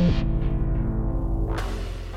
Thank you.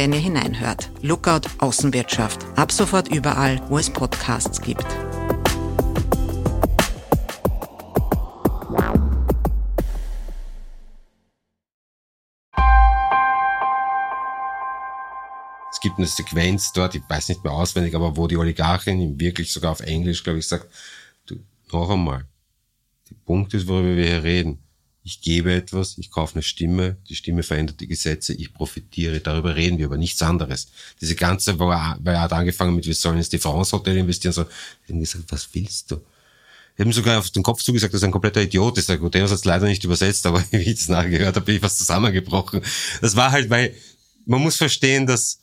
wenn ihr hineinhört. Lookout Außenwirtschaft. Ab sofort überall, wo es Podcasts gibt. Es gibt eine Sequenz dort, ich weiß nicht mehr auswendig, aber wo die Oligarchin wirklich sogar auf Englisch, glaube ich, sagt, du, noch einmal, der Punkt ist, worüber wir hier reden ich gebe etwas, ich kaufe eine Stimme, die Stimme verändert die Gesetze, ich profitiere, darüber reden wir, aber nichts anderes. Diese ganze, wo er, er hat angefangen mit, wir sollen ins France Hotel investieren, so, ich habe gesagt, was willst du? Ich habe sogar auf den Kopf zugesagt, dass er ein kompletter Idiot ist. Der Guterres hat es leider nicht übersetzt, aber wie ich es nachher gehört habe, bin ich fast zusammengebrochen. Das war halt, weil man muss verstehen, dass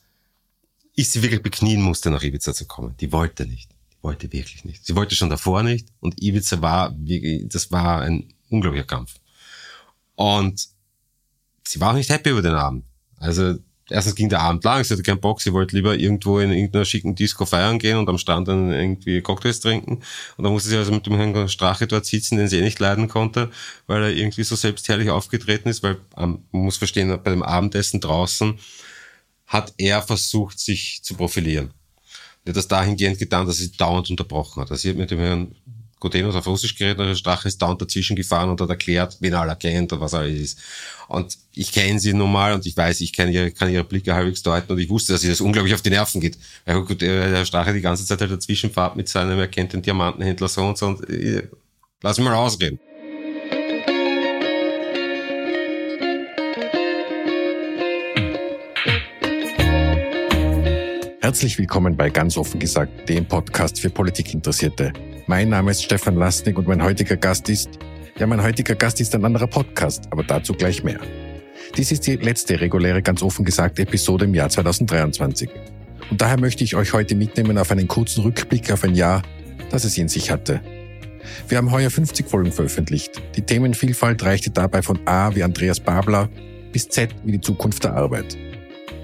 ich sie wirklich beknien musste, nach Ibiza zu kommen. Die wollte nicht. Die wollte wirklich nicht. Sie wollte schon davor nicht und Ibiza war, das war ein unglaublicher Kampf. Und sie war auch nicht happy über den Abend. Also erstens ging der Abend lang, sie hatte keinen Bock, sie wollte lieber irgendwo in irgendeiner schicken Disco feiern gehen und am Strand dann irgendwie Cocktails trinken. Und dann musste sie also mit dem Herrn Strache dort sitzen, den sie eh nicht leiden konnte, weil er irgendwie so selbstherrlich aufgetreten ist, weil ähm, man muss verstehen, bei dem Abendessen draußen hat er versucht, sich zu profilieren. Er hat das dahingehend getan, dass sie dauernd unterbrochen hat. Also sie hat mit dem Herrn Gotenos auf Russisch geredet, der Strache ist dauernd dazwischen gefahren und hat erklärt, wen er kennt und was alles ist. Und ich kenne sie nun mal und ich weiß, ich kann ihre, kann ihre Blicke halbwegs deuten und ich wusste, dass sie das unglaublich auf die Nerven geht. Weil gut, der Strache die ganze Zeit halt dazwischen fährt mit seinem, er kennt den Diamantenhändler so und so und äh, lass mich mal ausreden. Herzlich willkommen bei Ganz offen gesagt, dem Podcast für Politikinteressierte. Mein Name ist Stefan Lasnik und mein heutiger Gast ist, ja, mein heutiger Gast ist ein anderer Podcast, aber dazu gleich mehr. Dies ist die letzte reguläre, ganz offen gesagt, Episode im Jahr 2023. Und daher möchte ich euch heute mitnehmen auf einen kurzen Rückblick auf ein Jahr, das es in sich hatte. Wir haben heuer 50 Folgen veröffentlicht. Die Themenvielfalt reichte dabei von A wie Andreas Babler bis Z wie die Zukunft der Arbeit.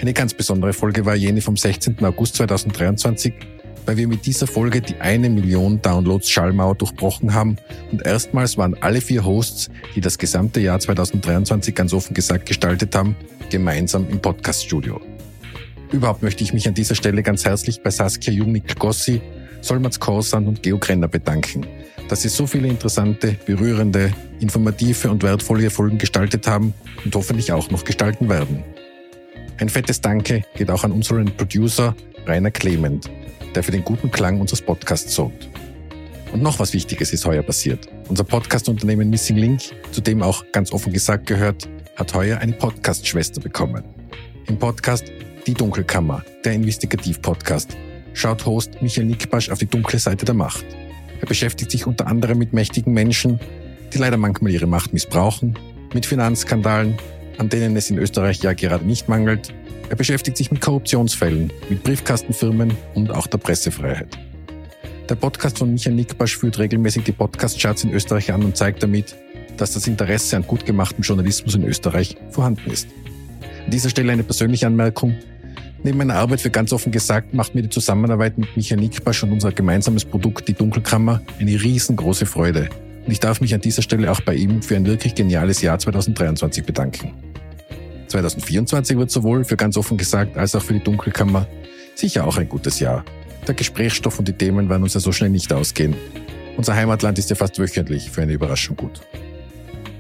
Eine ganz besondere Folge war jene vom 16. August 2023, weil wir mit dieser Folge die eine Million Downloads Schallmauer durchbrochen haben und erstmals waren alle vier Hosts, die das gesamte Jahr 2023 ganz offen gesagt gestaltet haben, gemeinsam im Podcaststudio. Überhaupt möchte ich mich an dieser Stelle ganz herzlich bei Saskia Jungnik-Gossi, Solmaz Korsan und Geo Krenner bedanken, dass sie so viele interessante, berührende, informative und wertvolle Folgen gestaltet haben und hoffentlich auch noch gestalten werden. Ein fettes Danke geht auch an unseren Producer Rainer Clement, der für den guten Klang unseres Podcasts sorgt. Und noch was Wichtiges ist heuer passiert. Unser Podcast-Unternehmen Missing Link, zu dem auch ganz offen gesagt gehört, hat heuer eine Podcast-Schwester bekommen. Im Podcast Die Dunkelkammer, der Investigativ-Podcast, schaut Host Michael Nickbasch auf die dunkle Seite der Macht. Er beschäftigt sich unter anderem mit mächtigen Menschen, die leider manchmal ihre Macht missbrauchen, mit Finanzskandalen, an denen es in Österreich ja gerade nicht mangelt, er beschäftigt sich mit Korruptionsfällen, mit Briefkastenfirmen und auch der Pressefreiheit. Der Podcast von Michael Nickbasch führt regelmäßig die Podcast-Charts in Österreich an und zeigt damit, dass das Interesse an gut gemachtem Journalismus in Österreich vorhanden ist. An dieser Stelle eine persönliche Anmerkung. Neben meiner Arbeit für ganz offen gesagt macht mir die Zusammenarbeit mit Michael Nickbasch und unser gemeinsames Produkt, die Dunkelkammer, eine riesengroße Freude. Und ich darf mich an dieser Stelle auch bei ihm für ein wirklich geniales Jahr 2023 bedanken. 2024 wird sowohl für ganz offen gesagt als auch für die Dunkelkammer sicher auch ein gutes Jahr. Der Gesprächsstoff und die Themen werden uns ja so schnell nicht ausgehen. Unser Heimatland ist ja fast wöchentlich für eine Überraschung gut.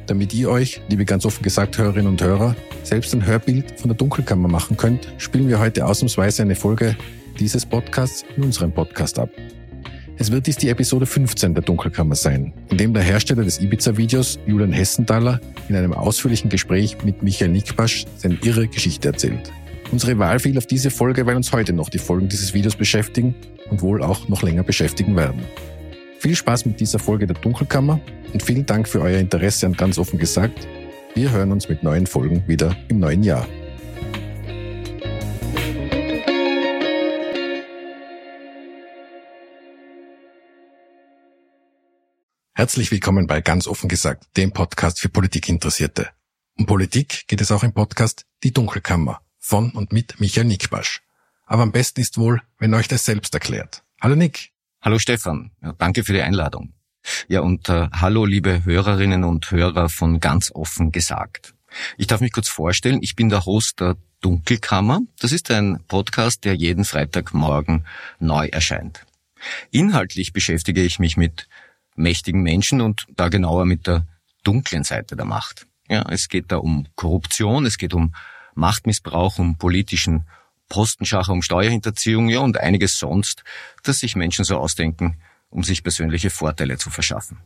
Damit ihr euch, liebe ganz offen gesagt Hörerinnen und Hörer, selbst ein Hörbild von der Dunkelkammer machen könnt, spielen wir heute ausnahmsweise eine Folge dieses Podcasts in unserem Podcast ab. Es wird dies die Episode 15 der Dunkelkammer sein, in dem der Hersteller des Ibiza-Videos, Julian Hessenthaler, in einem ausführlichen Gespräch mit Michael Nickbasch seine irre Geschichte erzählt. Unsere Wahl fiel auf diese Folge, weil uns heute noch die Folgen dieses Videos beschäftigen und wohl auch noch länger beschäftigen werden. Viel Spaß mit dieser Folge der Dunkelkammer und vielen Dank für euer Interesse an ganz offen gesagt. Wir hören uns mit neuen Folgen wieder im neuen Jahr. Herzlich willkommen bei Ganz offen gesagt, dem Podcast für Politikinteressierte. Um Politik geht es auch im Podcast Die Dunkelkammer von und mit Michael Nickbasch. Aber am besten ist wohl, wenn euch das selbst erklärt. Hallo Nick. Hallo Stefan. Ja, danke für die Einladung. Ja, und äh, hallo liebe Hörerinnen und Hörer von ganz offen gesagt. Ich darf mich kurz vorstellen, ich bin der Host der Dunkelkammer. Das ist ein Podcast, der jeden Freitagmorgen neu erscheint. Inhaltlich beschäftige ich mich mit mächtigen Menschen und da genauer mit der dunklen Seite der Macht. Ja, es geht da um Korruption, es geht um Machtmissbrauch, um politischen Postenschacher, um Steuerhinterziehung, ja, und einiges sonst, das sich Menschen so ausdenken, um sich persönliche Vorteile zu verschaffen.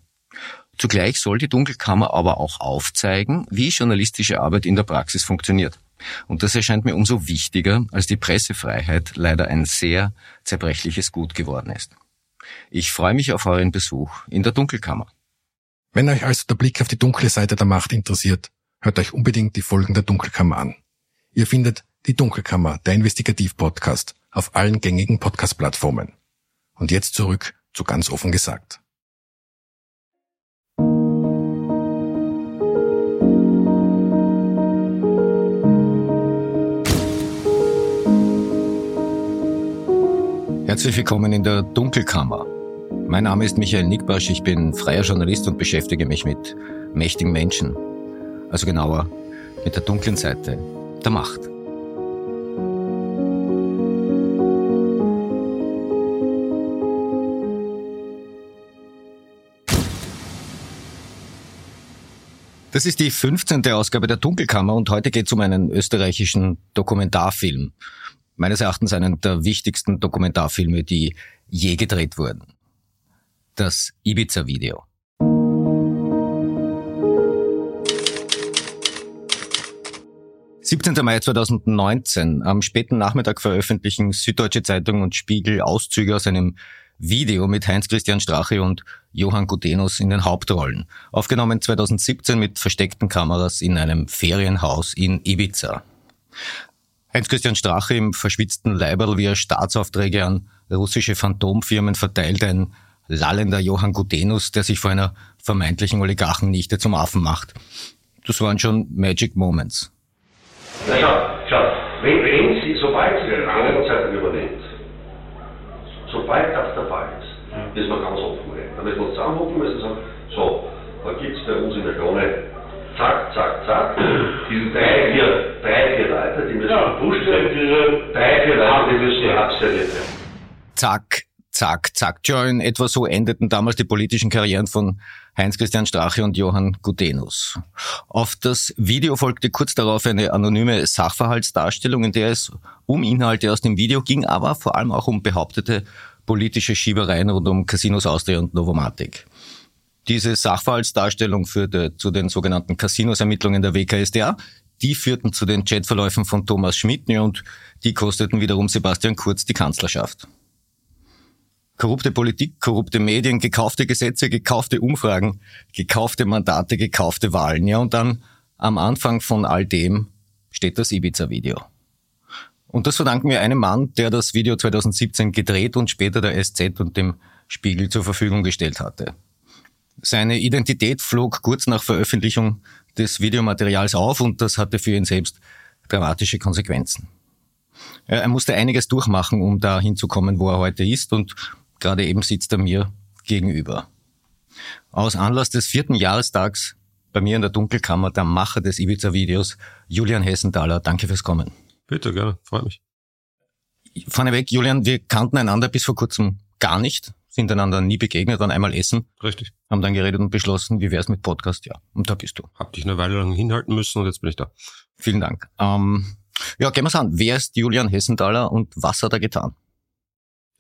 Zugleich soll die Dunkelkammer aber auch aufzeigen, wie journalistische Arbeit in der Praxis funktioniert. Und das erscheint mir umso wichtiger, als die Pressefreiheit leider ein sehr zerbrechliches Gut geworden ist. Ich freue mich auf euren Besuch in der Dunkelkammer. Wenn euch also der Blick auf die dunkle Seite der Macht interessiert, hört euch unbedingt die Folgen der Dunkelkammer an. Ihr findet die Dunkelkammer, der Investigativ-Podcast, auf allen gängigen Podcast-Plattformen. Und jetzt zurück zu ganz offen gesagt. Herzlich willkommen in der Dunkelkammer. Mein Name ist Michael Nickbasch, ich bin freier Journalist und beschäftige mich mit mächtigen Menschen. Also genauer mit der dunklen Seite der Macht. Das ist die 15. Ausgabe der Dunkelkammer und heute geht es um einen österreichischen Dokumentarfilm. Meines Erachtens einen der wichtigsten Dokumentarfilme, die je gedreht wurden. Das Ibiza-Video. »17. Mai 2019. Am späten Nachmittag veröffentlichen Süddeutsche Zeitung und Spiegel Auszüge aus einem Video mit Heinz-Christian Strache und Johann Gutenus in den Hauptrollen. Aufgenommen 2017 mit versteckten Kameras in einem Ferienhaus in Ibiza. Heinz-Christian Strache im verschwitzten Leiberl, wie er Staatsaufträge an russische Phantomfirmen verteilt, ein lallender Johann Gutenus, der sich vor einer vermeintlichen Oligarchennichte zum Affen macht. Das waren schon Magic Moments. Na schau, schau, wenn, wenn Sie, sobald Sie die Rangzeitung übernimmt, sobald das der Fall ist, müssen wir ganz offen reden. Da müssen wir uns zusammenhocken müssen und sagen, so, da gibt es bei uns in der Krone, zack, zack, zack, diese drei, vier, drei, vier Leute, die müssen ja, gepusht werden, drei, vier Leute, die müssen abserviert werden. Zack, zack, zack. Ja, in etwa so endeten damals die politischen Karrieren von Heinz-Christian Strache und Johann Gutenus. Auf das Video folgte kurz darauf eine anonyme Sachverhaltsdarstellung, in der es um Inhalte aus dem Video ging, aber vor allem auch um behauptete politische Schiebereien rund um Casinos Austria und Novomatic. Diese Sachverhaltsdarstellung führte zu den sogenannten Casinos-Ermittlungen der WKSDA. Die führten zu den Chatverläufen von Thomas Schmidt und die kosteten wiederum Sebastian Kurz die Kanzlerschaft. Korrupte Politik, korrupte Medien, gekaufte Gesetze, gekaufte Umfragen, gekaufte Mandate, gekaufte Wahlen. Ja, und dann am Anfang von all dem steht das Ibiza-Video. Und das verdanken wir einem Mann, der das Video 2017 gedreht und später der SZ und dem Spiegel zur Verfügung gestellt hatte. Seine Identität flog kurz nach Veröffentlichung des Videomaterials auf und das hatte für ihn selbst dramatische Konsequenzen. Er musste einiges durchmachen, um da hinzukommen, wo er heute ist und Gerade eben sitzt er mir gegenüber. Aus Anlass des vierten Jahrestags bei mir in der Dunkelkammer der Macher des Ibiza-Videos, Julian Hessenthaler. Danke fürs Kommen. Bitte, gerne. Freut mich. Vorneweg, Julian, wir kannten einander bis vor kurzem gar nicht, sind einander nie begegnet, waren einmal essen. Richtig. Haben dann geredet und beschlossen, wie wär's mit Podcast? Ja, und da bist du. Hab dich eine Weile lang hinhalten müssen und jetzt bin ich da. Vielen Dank. Ähm, ja, gehen wir's an. Wer ist Julian Hessenthaler und was hat er getan?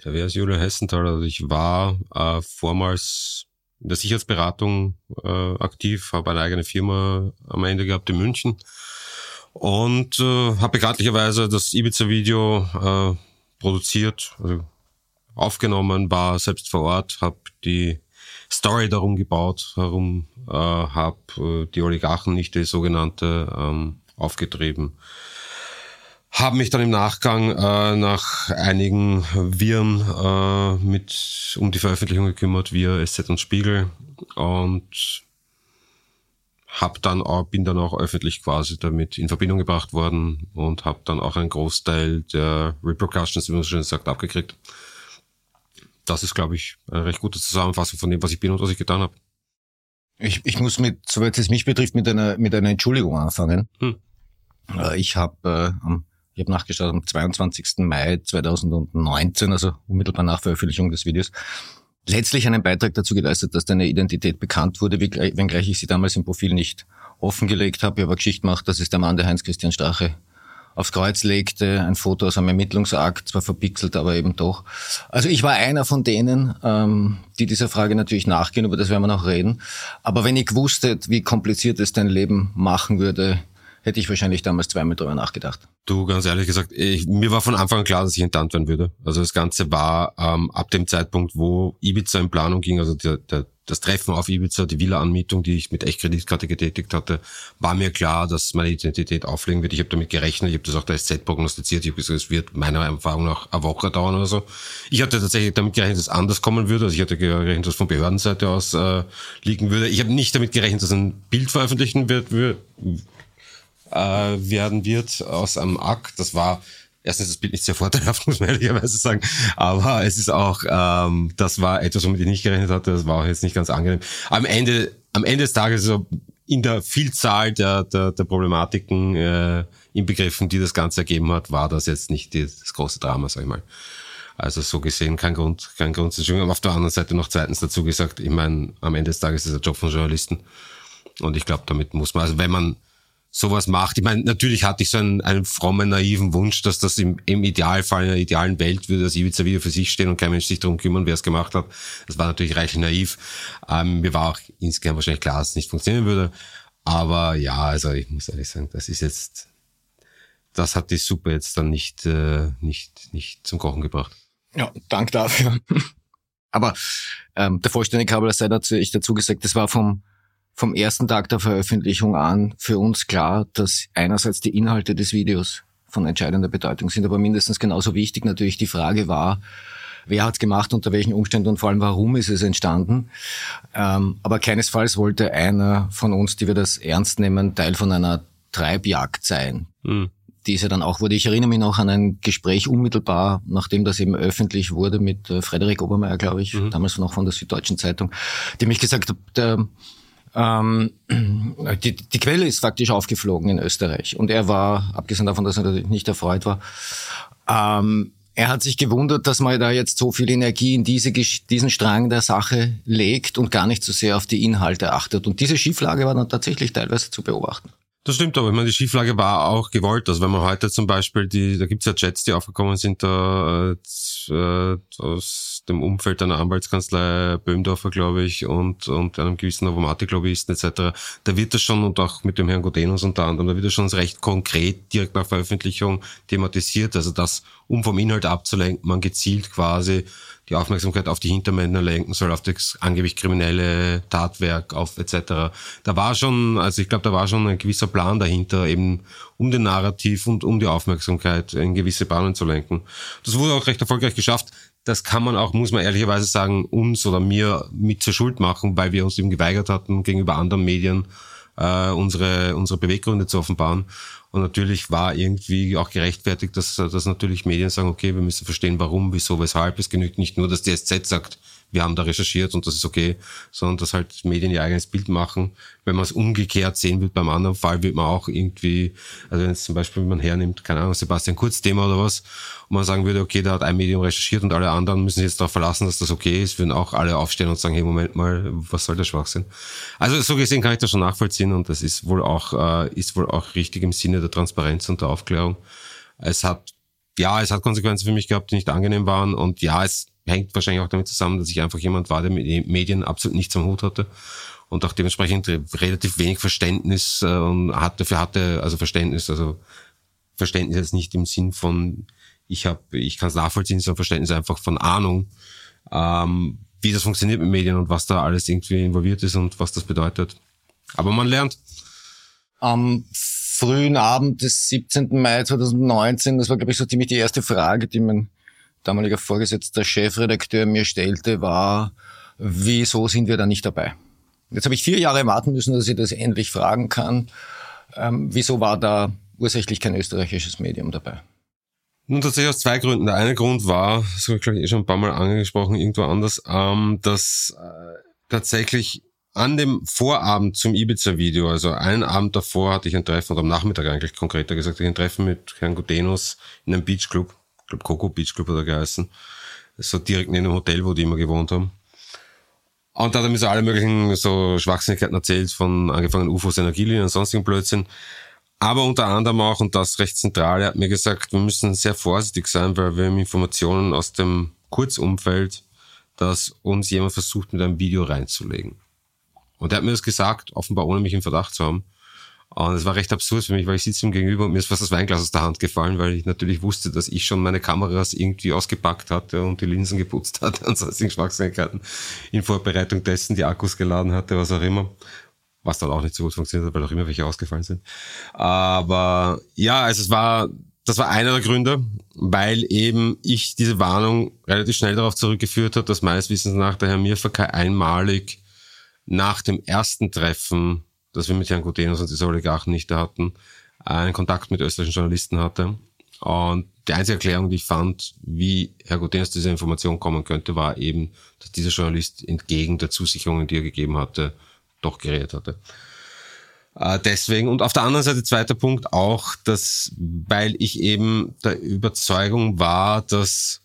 Ja, wer ist Julian Hessenthaler? Also ich war äh, vormals in der Sicherheitsberatung äh, aktiv, habe eine eigene Firma am Ende gehabt in München und äh, habe bekanntlicherweise das Ibiza-Video äh, produziert, also aufgenommen, war selbst vor Ort, habe die Story darum gebaut, herum äh, habe äh, die Oligarchen nicht die sogenannte ähm, aufgetrieben. Habe mich dann im Nachgang äh, nach einigen Viren äh, mit um die Veröffentlichung gekümmert, via SZ und Spiegel und hab dann auch, bin dann auch öffentlich quasi damit in Verbindung gebracht worden und habe dann auch einen Großteil der Repercussions, wie man so schön sagt, abgekriegt. Das ist, glaube ich, eine recht gute Zusammenfassung von dem, was ich bin und was ich getan habe. Ich, ich muss mit, soweit es mich betrifft, mit einer, mit einer Entschuldigung anfangen. Hm. Äh, ich habe äh, ich hab nachgeschaut, am 22. Mai 2019, also unmittelbar nach Veröffentlichung des Videos, letztlich einen Beitrag dazu geleistet, dass deine Identität bekannt wurde, wenngleich ich sie damals im Profil nicht offengelegt habe. Ich habe Geschichte gemacht, das ist der Mann, der Heinz-Christian Strache aufs Kreuz legte, ein Foto aus einem Ermittlungsakt, zwar verpixelt, aber eben doch. Also ich war einer von denen, ähm, die dieser Frage natürlich nachgehen, über das werden wir noch reden. Aber wenn ich gewusst hätte, wie kompliziert es dein Leben machen würde, hätte ich wahrscheinlich damals zweimal drüber nachgedacht. Du, ganz ehrlich gesagt, ich, mir war von Anfang an klar, dass ich enttarnt werden würde. Also das Ganze war ähm, ab dem Zeitpunkt, wo Ibiza in Planung ging, also der, der, das Treffen auf Ibiza, die Villa-Anmietung, die ich mit Echtkreditkarte getätigt hatte, war mir klar, dass meine Identität auflegen wird. Ich habe damit gerechnet, ich habe das auch der SZ prognostiziert. Ich habe gesagt, es wird meiner Erfahrung nach eine Woche dauern oder so. Ich hatte tatsächlich damit gerechnet, dass es anders kommen würde. Also ich hatte gerechnet, dass es von Behördenseite aus äh, liegen würde. Ich habe nicht damit gerechnet, dass ein Bild veröffentlichen wird, äh, werden wird aus einem Akt. Das war erstens das Bild nicht sehr vorteilhaft, muss man ehrlicherweise sagen. Aber es ist auch, ähm, das war etwas, womit ich nicht gerechnet hatte. Das war auch jetzt nicht ganz angenehm. Am Ende, am Ende des Tages, so in der Vielzahl der, der, der Problematiken äh, inbegriffen, die das Ganze ergeben hat, war das jetzt nicht die, das große Drama, sag ich mal. Also so gesehen kein Grund, kein Grund zu Aber auf der anderen Seite noch zweitens dazu gesagt, ich meine, am Ende des Tages ist es der Job von Journalisten. Und ich glaube, damit muss man, also wenn man sowas macht. Ich meine, natürlich hatte ich so einen, einen frommen, naiven Wunsch, dass das im, im Idealfall, in einer idealen Welt würde das Ibiza wieder für sich stehen und kein Mensch sich darum kümmern, wer es gemacht hat. Das war natürlich reichlich naiv. Ähm, mir war auch insgesamt wahrscheinlich klar, dass es nicht funktionieren würde. Aber ja, also ich muss ehrlich sagen, das ist jetzt, das hat die Suppe jetzt dann nicht, äh, nicht, nicht zum Kochen gebracht. Ja, Dank dafür. Aber ähm, der vollständige Kabel sei dazu ich dazu gesagt, das war vom vom ersten Tag der Veröffentlichung an für uns klar, dass einerseits die Inhalte des Videos von entscheidender Bedeutung sind, aber mindestens genauso wichtig natürlich die Frage war, wer hat es gemacht, unter welchen Umständen und vor allem warum ist es entstanden. Ähm, aber keinesfalls wollte einer von uns, die wir das ernst nehmen, Teil von einer Treibjagd sein. Mhm. Die es ja dann auch wurde. Ich erinnere mich noch an ein Gespräch unmittelbar, nachdem das eben öffentlich wurde mit äh, Frederik Obermeier, glaube ich, mhm. damals noch von der Süddeutschen Zeitung, die mich gesagt hat, der ähm, die, die Quelle ist faktisch aufgeflogen in Österreich. Und er war, abgesehen davon, dass er natürlich nicht erfreut war, ähm, er hat sich gewundert, dass man da jetzt so viel Energie in diese, diesen Strang der Sache legt und gar nicht so sehr auf die Inhalte achtet. Und diese Schieflage war dann tatsächlich teilweise zu beobachten. Das stimmt, aber ich meine, die Schieflage war auch gewollt. Also wenn man heute zum Beispiel die, da gibt's ja Chats, die aufgekommen sind, da äh, aus dem Umfeld einer Anwaltskanzlei Böhmdorfer, glaube ich, und, und einem gewissen Novomatic-Lobbyisten etc. Da wird das schon, und auch mit dem Herrn Godenus unter anderem, da wird das schon recht konkret direkt nach Veröffentlichung thematisiert. Also das, um vom Inhalt abzulenken, man gezielt quasi die Aufmerksamkeit auf die Hintermänner lenken soll, auf das angeblich kriminelle Tatwerk, auf etc. Da war schon, also ich glaube, da war schon ein gewisser Plan dahinter, eben um den Narrativ und um die Aufmerksamkeit in gewisse Bahnen zu lenken. Das wurde auch recht erfolgreich geschafft. Das kann man auch, muss man ehrlicherweise sagen, uns oder mir mit zur Schuld machen, weil wir uns eben geweigert hatten, gegenüber anderen Medien äh, unsere, unsere Beweggründe zu offenbaren. Und natürlich war irgendwie auch gerechtfertigt, dass, dass natürlich Medien sagen, okay, wir müssen verstehen, warum, wieso, weshalb. Es genügt nicht nur, dass die SZ sagt, wir haben da recherchiert und das ist okay, sondern dass halt Medien ihr eigenes Bild machen. Wenn man es umgekehrt sehen will, beim anderen Fall wird man auch irgendwie, also wenn es zum Beispiel man hernimmt, keine Ahnung, Sebastian Kurz-Thema oder was, und man sagen würde, okay, da hat ein Medium recherchiert und alle anderen müssen jetzt darauf verlassen, dass das okay ist, würden auch alle aufstehen und sagen, hey, Moment mal, was soll der Schwachsinn? Also so gesehen kann ich das schon nachvollziehen und das ist wohl auch, äh, ist wohl auch richtig im Sinne der Transparenz und der Aufklärung. Es hat, ja, es hat Konsequenzen für mich gehabt, die nicht angenehm waren und ja, es hängt wahrscheinlich auch damit zusammen, dass ich einfach jemand war, der mit den Medien absolut nichts am Hut hatte und auch dementsprechend relativ wenig Verständnis äh, hat, dafür hatte, also Verständnis, also Verständnis jetzt nicht im Sinn von, ich habe, ich kann es nachvollziehen, sondern Verständnis einfach von Ahnung, ähm, wie das funktioniert mit Medien und was da alles irgendwie involviert ist und was das bedeutet. Aber man lernt. Am frühen Abend des 17. Mai 2019, das war, glaube ich, so ziemlich die erste Frage, die mein damaliger Vorgesetzter Chefredakteur mir stellte, war, wieso sind wir da nicht dabei? Jetzt habe ich vier Jahre warten müssen, dass ich das endlich fragen kann. Ähm, wieso war da ursächlich kein österreichisches Medium dabei? Nun tatsächlich aus zwei Gründen. Der eine Grund war, das habe ich glaube ich eh schon ein paar Mal angesprochen, irgendwo anders, ähm, dass äh, tatsächlich an dem Vorabend zum Ibiza-Video, also einen Abend davor hatte ich ein Treffen, oder am Nachmittag eigentlich konkreter gesagt, ich ein Treffen mit Herrn Gudenus in einem Beachclub, glaube Coco Beach Club hat er geheißen, so direkt neben dem Hotel, wo die immer gewohnt haben. Und da hat er mir so alle möglichen so Schwachsinnigkeiten erzählt, von angefangen UFOs, Energielinien und sonstigen Blödsinn. Aber unter anderem auch, und das recht zentral, er hat mir gesagt, wir müssen sehr vorsichtig sein, weil wir haben Informationen aus dem Kurzumfeld, dass uns jemand versucht, mit einem Video reinzulegen. Und er hat mir das gesagt, offenbar ohne mich im Verdacht zu haben. Und es war recht absurd für mich, weil ich sitze ihm gegenüber und mir ist fast das Weinglas aus der Hand gefallen, weil ich natürlich wusste, dass ich schon meine Kameras irgendwie ausgepackt hatte und die Linsen geputzt hatte und sonstigen Schwachsinnigkeiten in Vorbereitung dessen, die Akkus geladen hatte, was auch immer was dann auch nicht so gut funktioniert hat, weil auch immer welche ausgefallen sind. Aber ja, also es war, das war einer der Gründe, weil eben ich diese Warnung relativ schnell darauf zurückgeführt habe, dass meines Wissens nach der Herr Mirfakai einmalig nach dem ersten Treffen, das wir mit Herrn Gutenus und dieser Oligarchen nicht hatten, einen Kontakt mit österreichischen Journalisten hatte. Und die einzige Erklärung, die ich fand, wie Herr Gutenus diese Information kommen könnte, war eben, dass dieser Journalist entgegen der Zusicherungen, die er gegeben hatte, doch geredet hatte. Äh, deswegen, und auf der anderen Seite zweiter Punkt auch, dass, weil ich eben der Überzeugung war, dass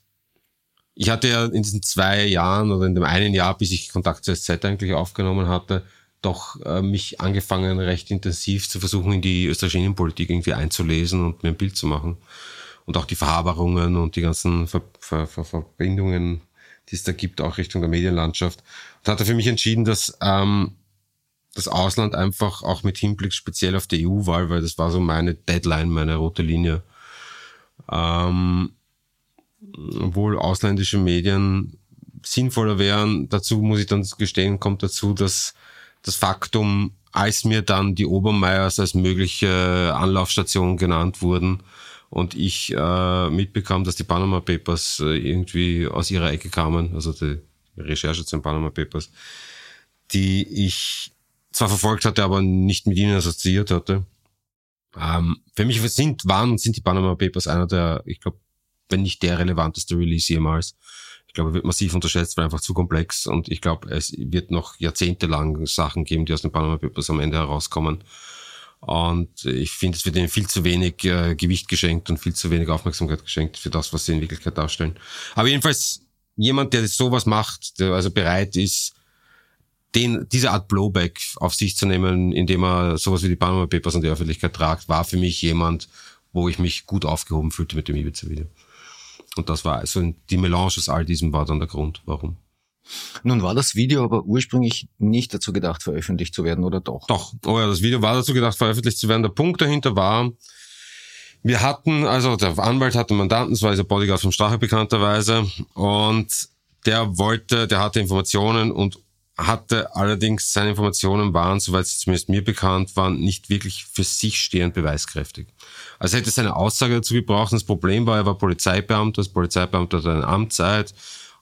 ich hatte ja in diesen zwei Jahren oder in dem einen Jahr, bis ich Kontakt zur SZ eigentlich aufgenommen hatte, doch äh, mich angefangen, recht intensiv zu versuchen, in die österreichische Innenpolitik irgendwie einzulesen und mir ein Bild zu machen. Und auch die Verhaberungen und die ganzen Ver Ver Ver Verbindungen, die es da gibt, auch Richtung der Medienlandschaft. Und hatte für mich entschieden, dass ähm, das Ausland einfach auch mit Hinblick speziell auf die EU-Wahl, weil das war so meine Deadline, meine rote Linie. Ähm, obwohl ausländische Medien sinnvoller wären, dazu muss ich dann gestehen, kommt dazu, dass das Faktum, als mir dann die Obermeiers als mögliche Anlaufstation genannt wurden und ich äh, mitbekam, dass die Panama Papers äh, irgendwie aus ihrer Ecke kamen, also die Recherche zu den Panama Papers, die ich zwar verfolgt hatte, aber nicht mit ihnen assoziiert hatte. Ähm, für mich sind, waren und sind die Panama Papers einer der, ich glaube, wenn nicht der relevanteste Release jemals. Ich glaube, wird massiv unterschätzt, weil einfach zu komplex und ich glaube, es wird noch jahrzehntelang Sachen geben, die aus den Panama Papers am Ende herauskommen. Und ich finde, es wird ihnen viel zu wenig äh, Gewicht geschenkt und viel zu wenig Aufmerksamkeit geschenkt für das, was sie in Wirklichkeit darstellen. Aber jedenfalls jemand, der sowas macht, der also bereit ist, den, diese Art Blowback auf sich zu nehmen, indem er sowas wie die Panama Papers an die Öffentlichkeit tragt, war für mich jemand, wo ich mich gut aufgehoben fühlte mit dem Ibiza-Video. Und das war also die Melange aus all diesem war dann der Grund, warum. Nun war das Video aber ursprünglich nicht dazu gedacht, veröffentlicht zu werden, oder doch? Doch. Oh ja, das Video war dazu gedacht, veröffentlicht zu werden. Der Punkt dahinter war, wir hatten, also der Anwalt hatte Mandanten, das war dieser Bodyguard vom Strache bekannterweise, und der wollte, der hatte Informationen und hatte allerdings seine Informationen waren, soweit sie zumindest mir bekannt waren, nicht wirklich für sich stehend beweiskräftig. Also hätte seine Aussage dazu gebraucht. Das Problem war, er war Polizeibeamter, das Polizeibeamter hat eine Amtszeit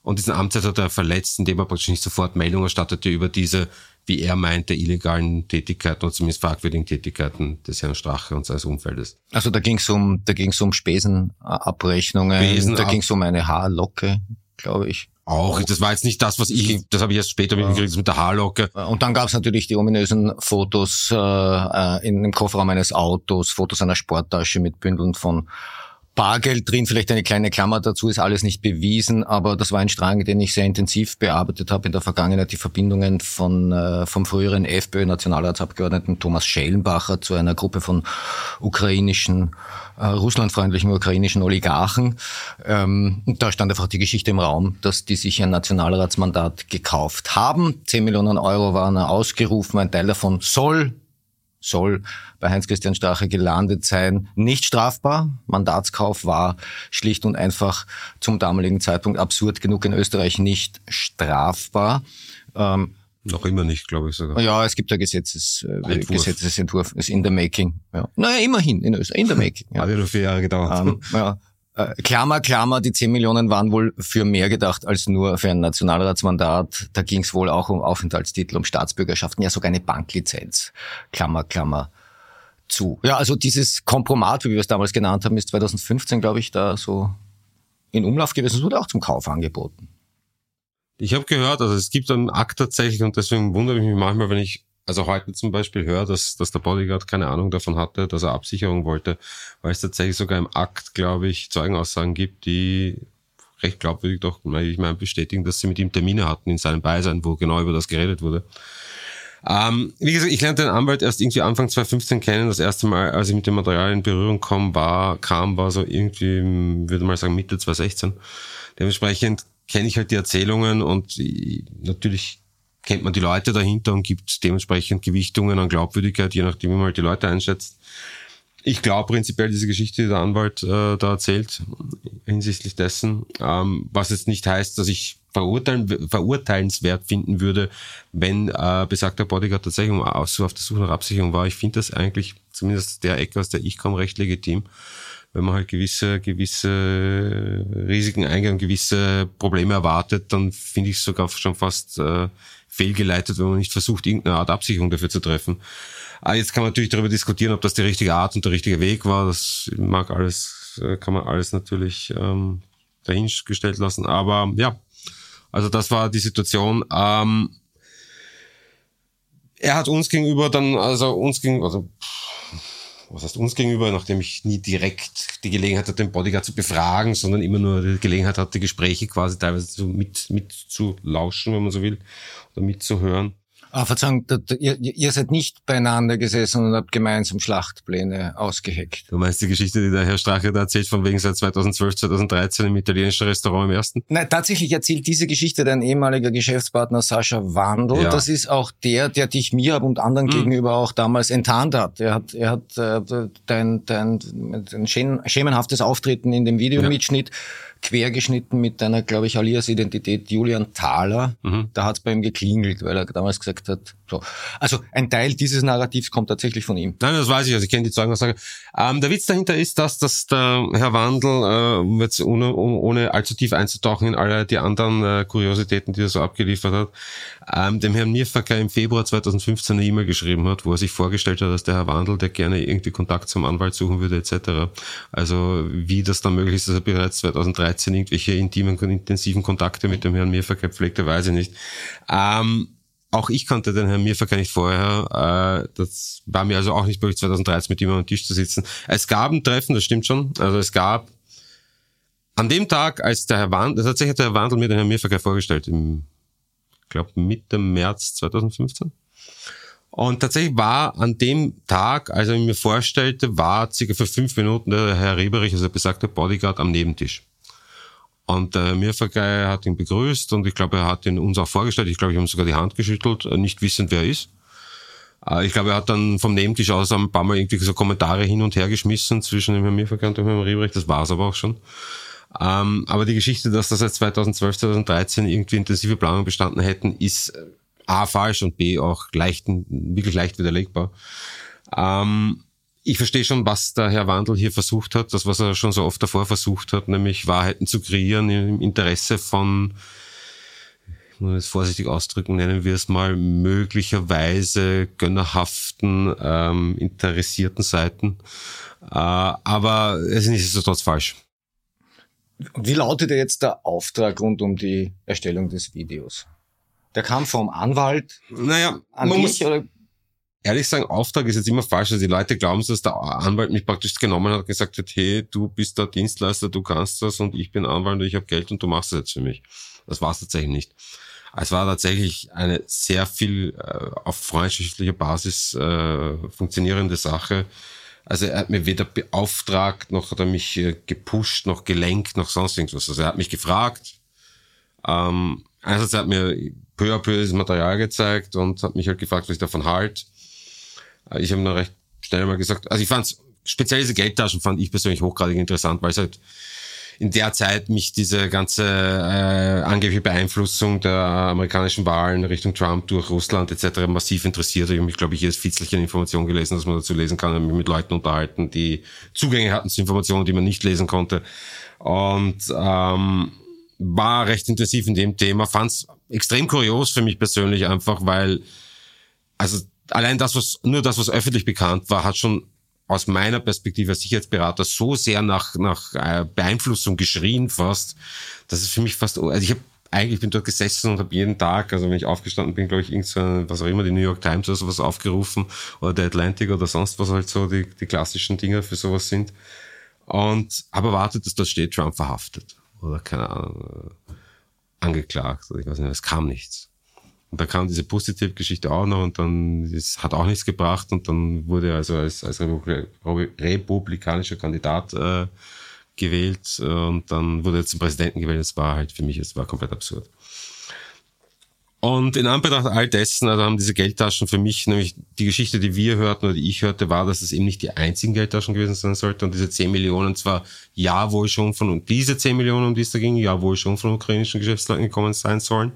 und diesen Amtszeit hat er verletzt, indem er praktisch nicht sofort Meldung erstattete über diese, wie er meinte, illegalen Tätigkeiten oder zumindest fragwürdigen Tätigkeiten des Herrn Strache und seines Umfeldes. Also da ging es um, da ging es um Spesenabrechnungen, Spesen da ging es um eine Haarlocke, glaube ich. Auch, das war jetzt nicht das, was ich, das habe ich erst später mitgekriegt, mit der Haarlocke. Und dann gab es natürlich die ominösen Fotos äh, äh in dem Kofferraum eines Autos, Fotos einer Sporttasche mit Bündeln von Bargeld drin, vielleicht eine kleine Klammer dazu, ist alles nicht bewiesen, aber das war ein Strang, den ich sehr intensiv bearbeitet habe in der Vergangenheit, die Verbindungen von äh, vom früheren FPÖ-Nationalratsabgeordneten Thomas Schellenbacher zu einer Gruppe von ukrainischen, äh, russlandfreundlichen ukrainischen Oligarchen. Ähm, da stand einfach die Geschichte im Raum, dass die sich ein Nationalratsmandat gekauft haben. Zehn Millionen Euro waren ausgerufen, ein Teil davon soll soll bei Heinz-Christian Strache gelandet sein, nicht strafbar. Mandatskauf war schlicht und einfach zum damaligen Zeitpunkt absurd genug in Österreich nicht strafbar. Ähm, noch immer nicht, glaube ich sogar. Ja, es gibt ja Gesetzes, äh, Gesetzesentwurf, ist in the making. Ja. Naja, immerhin in Österreich, in the making. Ja. Hat ja nur vier Jahre gedauert. Ähm, ja. Äh, Klammer, Klammer, die 10 Millionen waren wohl für mehr gedacht als nur für ein Nationalratsmandat. Da ging es wohl auch um Aufenthaltstitel, um Staatsbürgerschaften, ja sogar eine Banklizenz. Klammer, Klammer zu. Ja, also dieses Kompromat, wie wir es damals genannt haben, ist 2015, glaube ich, da so in Umlauf gewesen. Es wurde auch zum Kauf angeboten. Ich habe gehört, also es gibt einen Akt tatsächlich und deswegen wundere ich mich manchmal, wenn ich also heute zum Beispiel höre, dass, dass der Bodyguard keine Ahnung davon hatte, dass er Absicherung wollte, weil es tatsächlich sogar im Akt, glaube ich, Zeugenaussagen gibt, die recht glaubwürdig doch, ich meine, bestätigen, dass sie mit ihm Termine hatten in seinem Beisein, wo genau über das geredet wurde. Ähm, wie gesagt, ich lernte den Anwalt erst irgendwie Anfang 2015 kennen. Das erste Mal, als ich mit dem Material in Berührung kam, war, kam, war so irgendwie, würde mal sagen, Mitte 2016. Dementsprechend kenne ich halt die Erzählungen und natürlich kennt man die Leute dahinter und gibt dementsprechend Gewichtungen an Glaubwürdigkeit, je nachdem, wie man halt die Leute einschätzt. Ich glaube prinzipiell diese Geschichte, die der Anwalt äh, da erzählt, hinsichtlich dessen, ähm, was jetzt nicht heißt, dass ich verurteilen, verurteilenswert finden würde, wenn äh, besagter Bodyguard tatsächlich auf der Suche nach Absicherung war. Ich finde das eigentlich, zumindest der Ecke, aus der ich komme, recht legitim wenn man halt gewisse, gewisse Risiken eingeht und gewisse Probleme erwartet, dann finde ich es sogar schon fast äh, fehlgeleitet, wenn man nicht versucht, irgendeine Art Absicherung dafür zu treffen. Aber jetzt kann man natürlich darüber diskutieren, ob das die richtige Art und der richtige Weg war. Das mag alles, äh, kann man alles natürlich ähm, dahingestellt lassen. Aber ja, also das war die Situation. Ähm, er hat uns gegenüber dann, also uns gegenüber, also was heißt uns gegenüber, nachdem ich nie direkt die Gelegenheit hatte, den Bodyguard zu befragen, sondern immer nur die Gelegenheit hatte, Gespräche quasi teilweise so mit, mit zu lauschen, wenn man so will, oder mitzuhören. Ah, Verzeihung, ihr, ihr seid nicht beieinander gesessen und habt gemeinsam Schlachtpläne ausgeheckt. Du meinst die Geschichte, die der Herr Strache da erzählt, von wegen seit 2012, 2013 im italienischen Restaurant im ersten? Nein, tatsächlich erzählt diese Geschichte dein ehemaliger Geschäftspartner Sascha Wandel. Ja. Das ist auch der, der dich mir und anderen hm. gegenüber auch damals enttarnt hat. Er hat, er hat äh, dein, dein, dein schemenhaftes Auftreten in dem Videomitschnitt ja quergeschnitten mit deiner, glaube ich, Alias-Identität Julian Thaler. Mhm. Da hat es bei ihm geklingelt, weil er damals gesagt hat, so. Also ein Teil dieses Narrativs kommt tatsächlich von ihm. Nein, das weiß ich, also ich kenne die Zeugenaussage. Ähm, der Witz dahinter ist, dass, dass der Herr Wandel, äh, jetzt ohne, ohne allzu tief einzutauchen in alle die anderen äh, Kuriositäten, die er so abgeliefert hat, ähm, dem Herrn Mirfacker im Februar 2015 eine E-Mail geschrieben hat, wo er sich vorgestellt hat, dass der Herr Wandel, der gerne irgendwie Kontakt zum Anwalt suchen würde, etc. Also wie das dann möglich ist, dass er bereits 2013 irgendwelche intimen und intensiven Kontakte mit dem Herrn Mirfacker pflegte, weiß ich nicht. Ähm, auch ich kannte den Herrn Mirfacker nicht vorher. Äh, das war mir also auch nicht möglich, 2013 mit ihm am Tisch zu sitzen. Es gab ein Treffen, das stimmt schon. Also es gab an dem Tag, als der Herr Wandel, tatsächlich hat der Herr Wandel mir den Herrn Mirfacker vorgestellt, im glaube Mitte März 2015. Und tatsächlich war an dem Tag, als er mir vorstellte, war circa für fünf Minuten der Herr Reberich, also besagte Bodyguard, am Nebentisch. Und äh, Mirfagei hat ihn begrüßt und ich glaube, er hat ihn uns auch vorgestellt. Ich glaube, ich habe ihm sogar die Hand geschüttelt, äh, nicht wissend, wer er ist. Äh, ich glaube, er hat dann vom Nebentisch aus ein paar Mal irgendwie so Kommentare hin und her geschmissen zwischen dem Herrn Mirfagei und dem Herrn Reberich. Das war's aber auch schon. Ähm, aber die Geschichte, dass das seit 2012, 2013 irgendwie intensive Planungen bestanden hätten, ist A falsch und B auch leicht, wirklich leicht widerlegbar. Ähm, ich verstehe schon, was der Herr Wandel hier versucht hat, das, was er schon so oft davor versucht hat, nämlich Wahrheiten zu kreieren im Interesse von, ich muss es vorsichtig ausdrücken, nennen wir es mal, möglicherweise gönnerhaften, ähm, interessierten Seiten. Äh, aber es ist nichtsdestotrotz falsch. Wie lautete jetzt der Auftrag rund um die Erstellung des Videos? Der kam vom Anwalt naja, an man dich, muss oder? Ehrlich sagen, Auftrag ist jetzt immer falsch. Also die Leute glauben, dass der Anwalt mich praktisch genommen hat und gesagt hat, hey, du bist der Dienstleister, du kannst das und ich bin Anwalt und ich habe Geld und du machst das jetzt für mich. Das war es tatsächlich nicht. Es war tatsächlich eine sehr viel äh, auf freundschaftlicher Basis äh, funktionierende Sache also er hat mir weder beauftragt, noch hat er mich äh, gepusht, noch gelenkt, noch sonst irgendwas. Also er hat mich gefragt. Ähm, einerseits hat mir peu à peu das Material gezeigt und hat mich halt gefragt, was ich davon halte. Ich habe noch recht schnell mal gesagt, also ich fand speziell diese Geldtaschen fand ich persönlich hochgradig interessant, weil es halt in der Zeit mich diese ganze äh, angebliche Beeinflussung der amerikanischen Wahlen Richtung Trump durch Russland etc. massiv interessiert. Ich habe mich, glaube ich, jedes Fitzelchen Informationen gelesen, dass man dazu lesen kann. Habe mich mit Leuten unterhalten, die Zugänge hatten zu Informationen, die man nicht lesen konnte. Und ähm, war recht intensiv in dem Thema. Fand es extrem kurios für mich persönlich einfach, weil also allein das, was nur das, was öffentlich bekannt war, hat schon aus meiner Perspektive als Sicherheitsberater so sehr nach, nach äh, Beeinflussung geschrien fast, dass es für mich fast, also ich habe eigentlich bin dort gesessen und habe jeden Tag, also wenn ich aufgestanden bin, glaube ich, irgend so, was auch immer, die New York Times oder sowas aufgerufen oder der Atlantic oder sonst was halt so die, die klassischen Dinge für sowas sind. Und habe erwartet, dass da steht Trump verhaftet oder keine Ahnung, äh, angeklagt oder ich weiß nicht, es kam nichts. Und da kam diese Positivgeschichte auch noch und dann, es hat auch nichts gebracht und dann wurde er also als, als republikanischer Kandidat äh, gewählt und dann wurde er zum Präsidenten gewählt. Das war halt für mich, es war komplett absurd. Und in Anbetracht all dessen, also haben diese Geldtaschen für mich, nämlich die Geschichte, die wir hörten oder die ich hörte, war, dass es eben nicht die einzigen Geldtaschen gewesen sein sollte. Und diese 10 Millionen zwar ja wohl schon von, und diese 10 Millionen, um die es da ging, ja wohl schon von ukrainischen Geschäftsleuten gekommen sein sollen.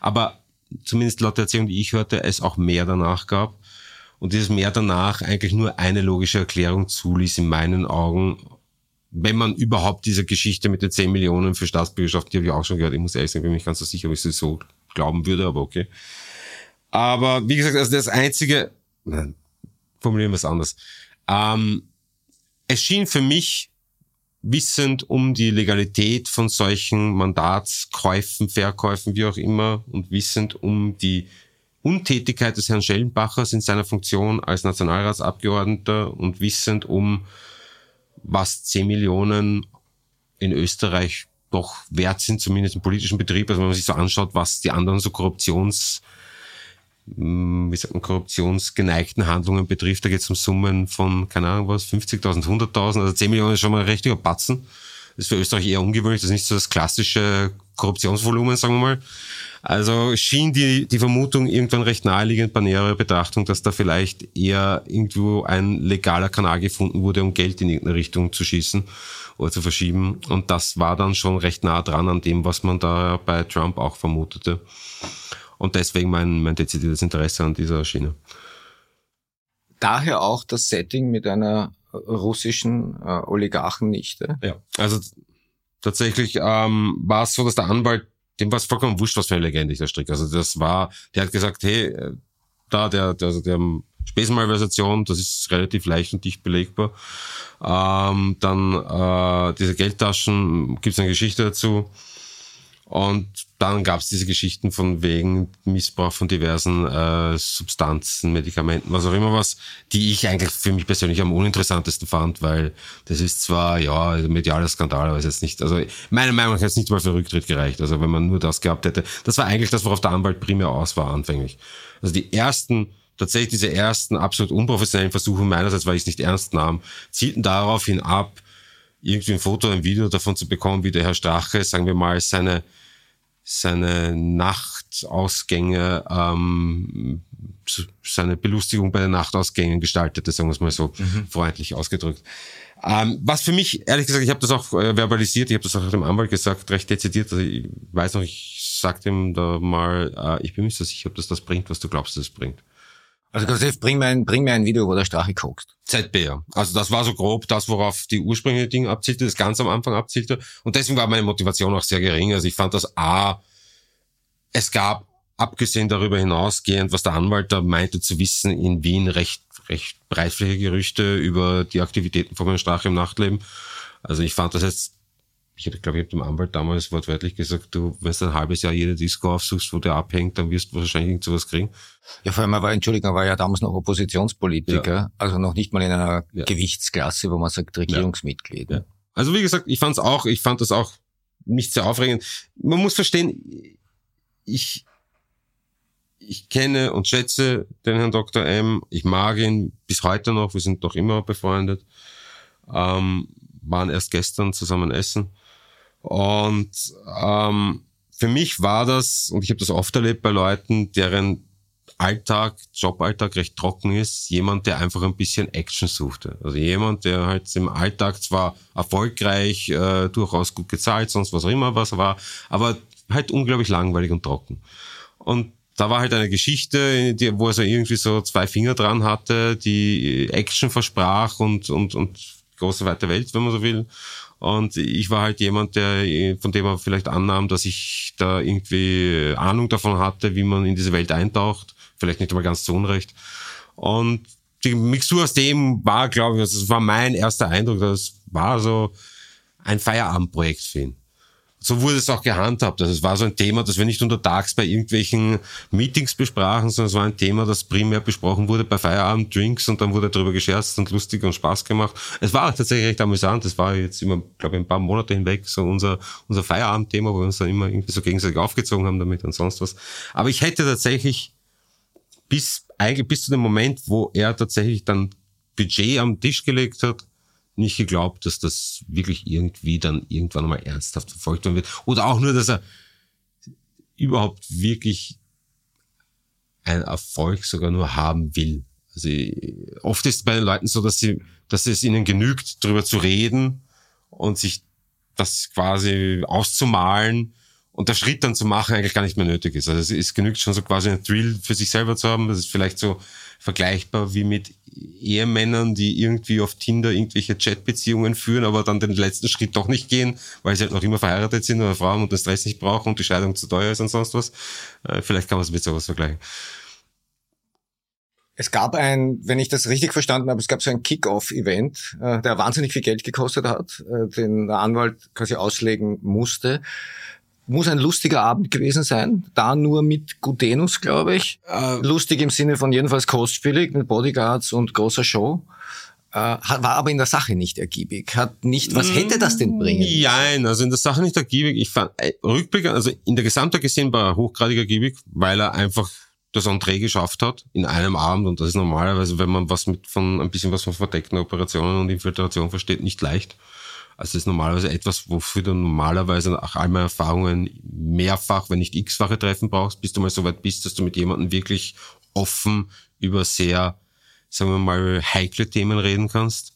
Aber zumindest laut der Erzählung, die ich hörte, es auch mehr danach gab. Und dieses mehr danach eigentlich nur eine logische Erklärung zuließ in meinen Augen, wenn man überhaupt diese Geschichte mit den 10 Millionen für Staatsbürgerschaft, die habe ich auch schon gehört, ich muss ehrlich sagen, bin mir nicht ganz so sicher, ob ich sie so glauben würde, aber okay. Aber wie gesagt, also das einzige, nein, formulieren wir es anders. Ähm, es schien für mich wissend um die Legalität von solchen Mandatskäufen, Verkäufen, wie auch immer, und wissend um die Untätigkeit des Herrn Schellenbachers in seiner Funktion als Nationalratsabgeordneter und wissend um, was 10 Millionen in Österreich doch wert sind, zumindest im politischen Betrieb. Also wenn man sich so anschaut, was die anderen so Korruptions wie sagt man, korruptionsgeneigten Handlungen betrifft. Da geht es um Summen von, keine Ahnung was, 50.000, 100.000, also 10 Millionen ist schon mal ein richtiger Batzen. Das ist für Österreich eher ungewöhnlich, das ist nicht so das klassische Korruptionsvolumen, sagen wir mal. Also schien die, die Vermutung irgendwann recht naheliegend bei näherer Betrachtung, dass da vielleicht eher irgendwo ein legaler Kanal gefunden wurde, um Geld in irgendeine Richtung zu schießen oder zu verschieben. Und das war dann schon recht nah dran an dem, was man da bei Trump auch vermutete. Und deswegen mein, mein dezidiertes Interesse an dieser Schiene. Daher auch das Setting mit einer russischen äh, Oligarchennichte. Ja, also tatsächlich ähm, war es so, dass der Anwalt, dem war es vollkommen wurscht, was für eine Legende ich da stricke. Also das war, der hat gesagt, hey, äh, da der, der, also der Spesenmalversation, das ist relativ leicht und dicht belegbar. Ähm, dann äh, diese Geldtaschen, gibt es eine Geschichte dazu. Und dann gab es diese Geschichten von wegen Missbrauch von diversen äh, Substanzen, Medikamenten, was auch immer was, die ich eigentlich für mich persönlich am uninteressantesten fand, weil das ist zwar, ja, medialer Skandal, aber es ist jetzt nicht, also meiner Meinung nach hat es nicht mal für Rücktritt gereicht. Also wenn man nur das gehabt hätte, das war eigentlich das, worauf der Anwalt primär aus war anfänglich. Also die ersten tatsächlich diese ersten absolut unprofessionellen Versuche meinerseits, weil ich es nicht ernst nahm, zielten daraufhin ab, irgendwie ein Foto, ein Video davon zu bekommen, wie der Herr Strache, sagen wir mal, seine seine Nachtausgänge, ähm, seine Belustigung bei den Nachtausgängen gestaltete, sagen wir es mal so mhm. freundlich ausgedrückt. Ähm, was für mich, ehrlich gesagt, ich habe das auch äh, verbalisiert, ich habe das auch dem Anwalt gesagt, recht dezidiert. Also ich weiß noch, ich sagte ihm da mal, äh, ich bin mir so sicher, ob das das bringt, was du glaubst, dass es bringt. Also Josef, bring mir ein, bring mir ein Video, wo der Strache kokst. ZB, ja. Also das war so grob das, worauf die ursprüngliche Dinge abzielte, das ganz am Anfang abzielte. Und deswegen war meine Motivation auch sehr gering. Also ich fand das A, es gab, abgesehen darüber hinausgehend, was der Anwalt da meinte zu wissen, in Wien recht, recht breitflächige Gerüchte über die Aktivitäten von Herrn Strache im Nachtleben. Also ich fand das jetzt ich glaube ich, habe dem Anwalt damals wortwörtlich gesagt, du, wenn du ein halbes Jahr jede Disco aufsuchst, wo der abhängt, dann wirst du wahrscheinlich irgend sowas kriegen. Ja, vor allem, er war, Entschuldigung, er war ja damals noch Oppositionspolitiker, ja. also noch nicht mal in einer ja. Gewichtsklasse, wo man sagt Regierungsmitglied. Ja. Also wie gesagt, ich fand es auch, ich fand das auch nicht sehr aufregend. Man muss verstehen, ich, ich kenne und schätze den Herrn Dr. M. Ich mag ihn bis heute noch. Wir sind doch immer befreundet. Ähm, waren erst gestern zusammen essen. Und ähm, für mich war das, und ich habe das oft erlebt bei Leuten, deren Alltag, Joballtag recht trocken ist, jemand, der einfach ein bisschen Action suchte. Also jemand, der halt im Alltag zwar erfolgreich, äh, durchaus gut gezahlt, sonst was auch immer was war, aber halt unglaublich langweilig und trocken. Und da war halt eine Geschichte, die, wo er so irgendwie so zwei Finger dran hatte, die Action versprach und, und, und große weite Welt, wenn man so will. Und ich war halt jemand, der, von dem er vielleicht annahm, dass ich da irgendwie Ahnung davon hatte, wie man in diese Welt eintaucht. Vielleicht nicht einmal ganz zu Unrecht. Und die Mixtur aus dem war, glaube ich, das war mein erster Eindruck, das war so ein Feierabendprojekt für ihn so wurde es auch gehandhabt. Also es war so ein Thema, das wir nicht untertags bei irgendwelchen Meetings besprachen, sondern es war ein Thema, das primär besprochen wurde bei Feierabend-Drinks und dann wurde darüber gescherzt und lustig und Spaß gemacht. Es war tatsächlich recht amüsant. Es war jetzt immer, glaube ich, ein paar Monate hinweg so unser, unser Feierabendthema, wo wir uns dann immer irgendwie so gegenseitig aufgezogen haben damit und sonst was. Aber ich hätte tatsächlich bis, eigentlich bis zu dem Moment, wo er tatsächlich dann Budget am Tisch gelegt hat, nicht geglaubt, dass das wirklich irgendwie dann irgendwann mal ernsthaft verfolgt werden wird. Oder auch nur, dass er überhaupt wirklich einen Erfolg sogar nur haben will. Also oft ist es bei den Leuten so, dass sie, dass es ihnen genügt, darüber zu reden und sich das quasi auszumalen und der Schritt dann zu machen eigentlich gar nicht mehr nötig ist. Also es, es genügt schon so quasi ein Thrill für sich selber zu haben. Das ist vielleicht so vergleichbar wie mit Ehemännern, die irgendwie auf Tinder irgendwelche Chatbeziehungen führen, aber dann den letzten Schritt doch nicht gehen, weil sie halt noch immer verheiratet sind oder Frauen und den Stress nicht brauchen und die Scheidung zu teuer ist und sonst was. Äh, vielleicht kann man es mit sowas vergleichen. Es gab ein, wenn ich das richtig verstanden habe, es gab so ein Kick-Off-Event, äh, der wahnsinnig viel Geld gekostet hat, äh, den der Anwalt quasi auslegen musste muss ein lustiger Abend gewesen sein. Da nur mit Gudenus, glaube ich. Äh, Lustig im Sinne von jedenfalls kostspielig mit Bodyguards und großer Show. Äh, war aber in der Sache nicht ergiebig. Hat nicht, was hätte das denn bringen? Nein, also in der Sache nicht ergiebig. Ich fand, äh, Rückblick, also in der Gesamtheit gesehen war er hochgradig ergiebig, weil er einfach das Entree geschafft hat in einem Abend und das ist normalerweise, wenn man was mit von ein bisschen was von verdeckten Operationen und Infiltration versteht, nicht leicht. Also das ist normalerweise etwas, wofür du normalerweise nach all meinen Erfahrungen mehrfach, wenn nicht x-fache Treffen brauchst, bis du mal so weit bist, dass du mit jemandem wirklich offen über sehr, sagen wir mal, heikle Themen reden kannst.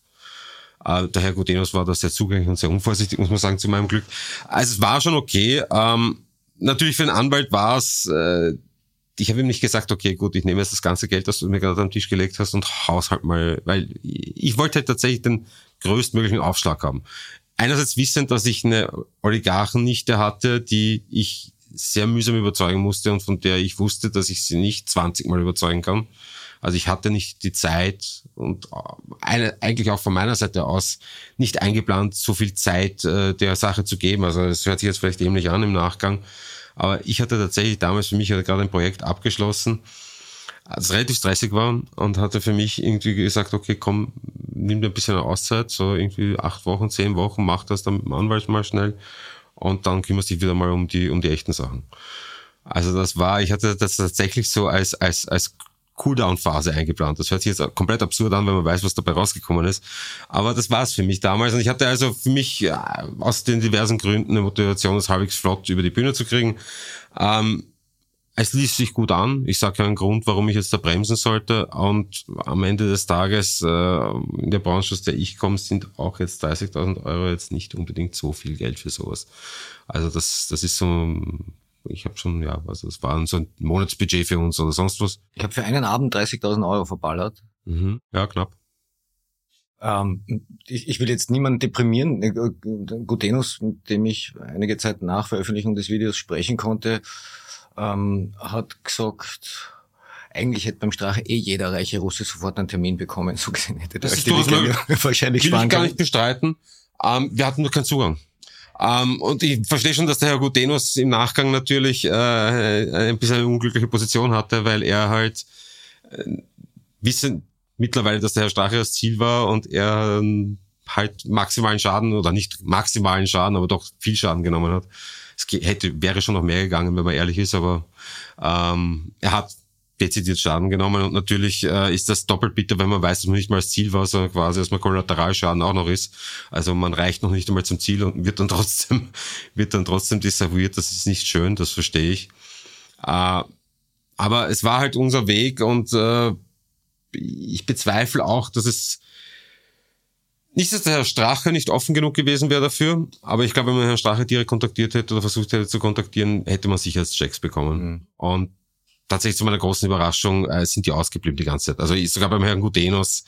Äh, der Herr Gudenus war da sehr zugänglich und sehr unvorsichtig, muss man sagen, zu meinem Glück. Also es war schon okay. Ähm, natürlich für einen Anwalt war es, äh, ich habe ihm nicht gesagt, okay, gut, ich nehme jetzt das ganze Geld, das du mir gerade am Tisch gelegt hast und haus halt mal, weil ich wollte halt tatsächlich den größtmöglichen Aufschlag haben. Einerseits wissend, dass ich eine Oligarchennichte hatte, die ich sehr mühsam überzeugen musste und von der ich wusste, dass ich sie nicht 20 Mal überzeugen kann. Also ich hatte nicht die Zeit und äh, eine, eigentlich auch von meiner Seite aus nicht eingeplant, so viel Zeit äh, der Sache zu geben. Also es hört sich jetzt vielleicht ähnlich an im Nachgang. Aber ich hatte tatsächlich damals für mich gerade ein Projekt abgeschlossen, das relativ stressig war und hatte für mich irgendwie gesagt, okay, komm, nimm dir ein bisschen Auszeit, so irgendwie acht Wochen, zehn Wochen, mach das dann mit dem Anwalt mal schnell und dann kümmerst dich wieder mal um die, um die echten Sachen. Also das war, ich hatte das tatsächlich so als, als, als Cooldown-Phase eingeplant. Das hört sich jetzt komplett absurd an, wenn man weiß, was dabei rausgekommen ist. Aber das war's für mich damals. Und ich hatte also für mich ja, aus den diversen Gründen eine Motivation, das halbwegs flott über die Bühne zu kriegen. Ähm, es ließ sich gut an. Ich sage keinen Grund, warum ich jetzt da bremsen sollte. Und am Ende des Tages, äh, in der Branche, aus der ich komme, sind auch jetzt 30.000 Euro jetzt nicht unbedingt so viel Geld für sowas. Also das, das ist so, ich habe schon, ja, also das war so ein Monatsbudget für uns oder sonst was. Ich habe für einen Abend 30.000 Euro verballert. Mhm. Ja, knapp. Ähm, ich, ich will jetzt niemanden deprimieren. Gutenus, mit dem ich einige Zeit nach Veröffentlichung des Videos sprechen konnte, ähm, hat gesagt, eigentlich hätte beim Strache eh jeder reiche Russe sofort einen Termin bekommen. So gesehen hätte das ist durchaus möglich. wahrscheinlich Will ich gar nicht bestreiten. Ähm, wir hatten nur keinen Zugang. Ähm, und ich verstehe schon, dass der Herr Gudenus im Nachgang natürlich äh, ein bisschen eine unglückliche Position hatte, weil er halt äh, wissen mittlerweile, dass der Herr Strache das Ziel war und er äh, halt maximalen Schaden oder nicht maximalen Schaden, aber doch viel Schaden genommen hat es hätte, wäre schon noch mehr gegangen, wenn man ehrlich ist, aber ähm, er hat dezidiert Schaden genommen und natürlich äh, ist das doppelt bitter, wenn man weiß, dass man nicht mal das Ziel war, sondern quasi, dass man Kollateralschaden auch noch ist. Also man reicht noch nicht einmal zum Ziel und wird dann trotzdem, wird dann trotzdem desavouiert. Das ist nicht schön, das verstehe ich. Äh, aber es war halt unser Weg und äh, ich bezweifle auch, dass es nicht, dass der Herr Strache nicht offen genug gewesen wäre dafür, aber ich glaube, wenn man Herrn Strache direkt kontaktiert hätte oder versucht hätte zu kontaktieren, hätte man Sicherheitschecks bekommen. Mhm. Und tatsächlich zu meiner großen Überraschung äh, sind die ausgeblieben die ganze Zeit. Also ich, sogar beim Herrn Gudenos,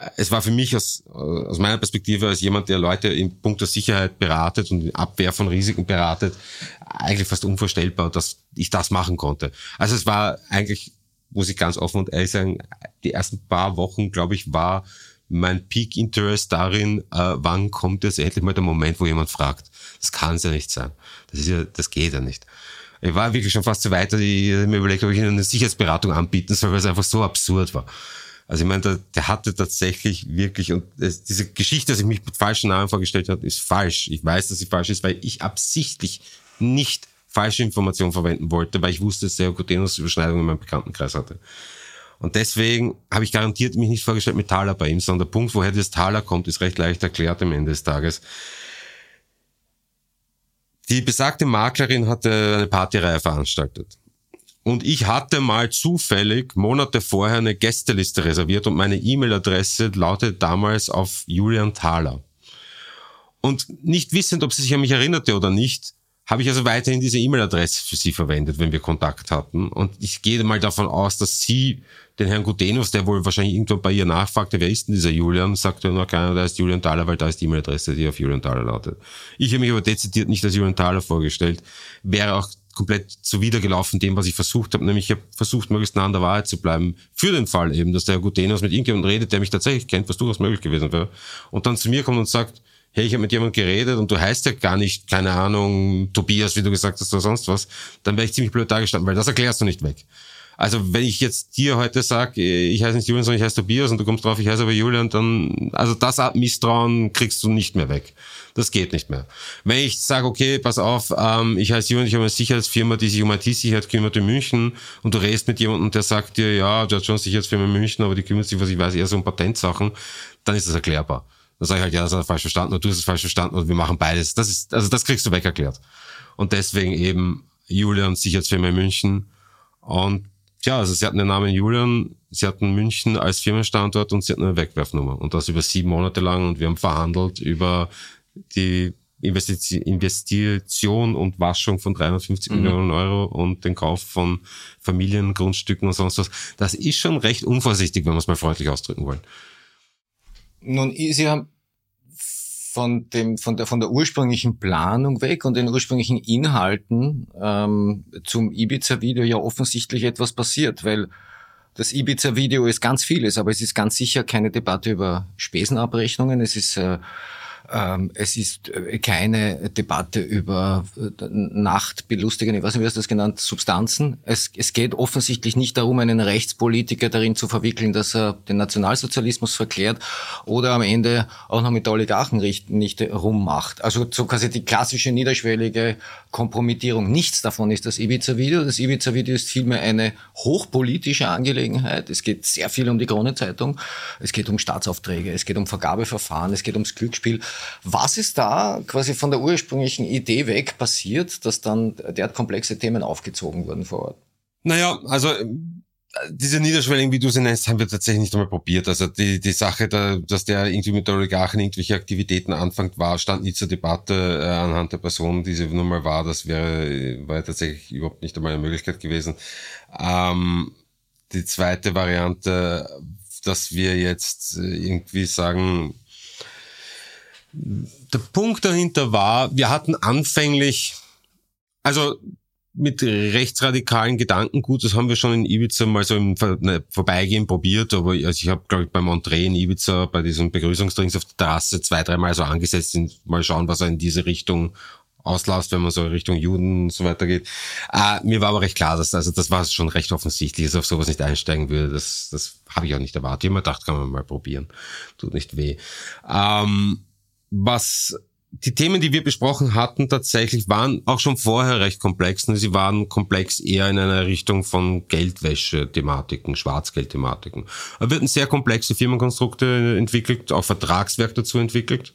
äh, es war für mich aus, äh, aus meiner Perspektive als jemand, der Leute in puncto Sicherheit beratet und Abwehr von Risiken beratet, eigentlich fast unvorstellbar, dass ich das machen konnte. Also es war eigentlich, muss ich ganz offen und ehrlich sagen, die ersten paar Wochen, glaube ich, war mein Peak Interest darin, äh, wann kommt jetzt endlich mal der Moment, wo jemand fragt. Das kann es ja nicht sein. Das ist ja, das geht ja nicht. Ich war wirklich schon fast so weit, dass ich mir überlegt, ob ich ihnen eine Sicherheitsberatung anbieten soll, weil es einfach so absurd war. Also ich meine, der, der hatte tatsächlich wirklich, und es, diese Geschichte, dass ich mich mit falschen Namen vorgestellt habe, ist falsch. Ich weiß, dass sie falsch ist, weil ich absichtlich nicht falsche Informationen verwenden wollte, weil ich wusste, dass der Gutenos Überschneidungen in meinem Bekanntenkreis hatte. Und deswegen habe ich garantiert mich nicht vorgestellt mit Taler bei ihm, sondern der Punkt, woher das Taler kommt, ist recht leicht erklärt am Ende des Tages. Die besagte Maklerin hatte eine Partyreihe veranstaltet. Und ich hatte mal zufällig Monate vorher eine Gästeliste reserviert und meine E-Mail-Adresse lautete damals auf Julian Thaler. Und nicht wissend, ob sie sich an mich erinnerte oder nicht, habe ich also weiterhin diese E-Mail-Adresse für sie verwendet, wenn wir Kontakt hatten. Und ich gehe mal davon aus, dass sie den Herrn Gutenus, der wohl wahrscheinlich irgendwann bei ihr nachfragte, wer ist denn dieser Julian, sagte nur keiner, da ist Julian Thaler, weil da ist die E-Mail-Adresse, die auf Julian Thaler lautet. Ich habe mich aber dezidiert nicht als Julian Thaler vorgestellt, wäre auch komplett zuwidergelaufen dem, was ich versucht habe, nämlich ich habe versucht, möglichst nah an der Wahrheit zu bleiben, für den Fall eben, dass der Herr Gutenus mit irgendjemandem redet, der mich tatsächlich kennt, was durchaus möglich gewesen wäre, und dann zu mir kommt und sagt, hey, ich habe mit jemandem geredet und du heißt ja gar nicht, keine Ahnung, Tobias, wie du gesagt hast, oder sonst was, dann wäre ich ziemlich blöd dargestanden, weil das erklärst du nicht weg. Also wenn ich jetzt dir heute sage, ich heiße nicht Julian, sondern ich heiße Tobias und du kommst drauf, ich heiße aber Julian, dann, also das Misstrauen kriegst du nicht mehr weg. Das geht nicht mehr. Wenn ich sage, okay, pass auf, ähm, ich heiße Julian, ich habe eine Sicherheitsfirma, die sich um IT-Sicherheit kümmert in München und du redest mit jemandem, der sagt dir, ja, du hast schon Sicherheitsfirma in München, aber die kümmert sich, was ich weiß, eher so um Patentsachen, dann ist das erklärbar. Dann sage ich halt, ja, das hat er falsch verstanden oder du hast es falsch verstanden oder wir machen beides. Das ist, also das kriegst du weg erklärt. Und deswegen eben Julian, Sicherheitsfirma in München und ja, also sie hatten den Namen Julian, sie hatten München als Firmenstandort und sie hatten eine Wegwerfnummer. Und das über sieben Monate lang und wir haben verhandelt über die Investition und Waschung von 350 mhm. Millionen Euro und den Kauf von Familiengrundstücken und sonst was. Das ist schon recht unvorsichtig, wenn wir es mal freundlich ausdrücken wollen. Nun, Sie haben von dem von der von der ursprünglichen Planung weg und den ursprünglichen Inhalten ähm, zum Ibiza-Video ja offensichtlich etwas passiert, weil das Ibiza-Video ist ganz vieles, aber es ist ganz sicher keine Debatte über Spesenabrechnungen. Es ist äh, es ist äh, keine Debatte über äh, Nachtbelustigen, ich weiß nicht, wie hast du das genannt, Substanzen. Es, es geht offensichtlich nicht darum, einen Rechtspolitiker darin zu verwickeln, dass er den Nationalsozialismus verklärt oder am Ende auch noch mit der Oligarchen nicht rummacht. Also so quasi die klassische niederschwellige Kompromittierung. Nichts davon ist das Ibiza-Video. Das Ibiza-Video ist vielmehr eine hochpolitische Angelegenheit. Es geht sehr viel um die Krone-Zeitung. Es geht um Staatsaufträge. Es geht um Vergabeverfahren. Es geht ums Glücksspiel. Was ist da quasi von der ursprünglichen Idee weg passiert, dass dann derart komplexe Themen aufgezogen wurden vor Ort? Naja, also diese Niederschwelligen, wie du sie nennst, haben wir tatsächlich nicht einmal probiert. Also die, die Sache, da, dass der irgendwie mit der Oligarchen irgendwelche Aktivitäten anfängt, war, stand nie zur Debatte äh, anhand der Person, die sie nun mal war. Das wäre, war tatsächlich überhaupt nicht einmal eine Möglichkeit gewesen. Ähm, die zweite Variante, dass wir jetzt äh, irgendwie sagen, der Punkt dahinter war, wir hatten anfänglich, also mit rechtsradikalen Gedankengut, das haben wir schon in Ibiza mal so im ne, Vorbeigehen probiert, aber also ich habe, glaube ich, beim Entree in Ibiza bei diesem Begrüßungsdrinks auf der Terrasse zwei, dreimal so angesetzt, sind, mal schauen, was er in diese Richtung auslässt, wenn man so Richtung Juden und so weiter geht. Äh, mir war aber recht klar, dass also das war schon recht offensichtlich, dass ich auf sowas nicht einsteigen würde. Das, das habe ich auch nicht erwartet. Ich habe mir gedacht, kann man mal probieren. Tut nicht weh. Ähm, was die Themen, die wir besprochen hatten, tatsächlich waren auch schon vorher recht komplex. Sie waren komplex eher in einer Richtung von Geldwäsche-Thematiken, Schwarzgeld-Thematiken. Da wird ein sehr komplexe Firmenkonstrukte entwickelt, auch Vertragswerk dazu entwickelt.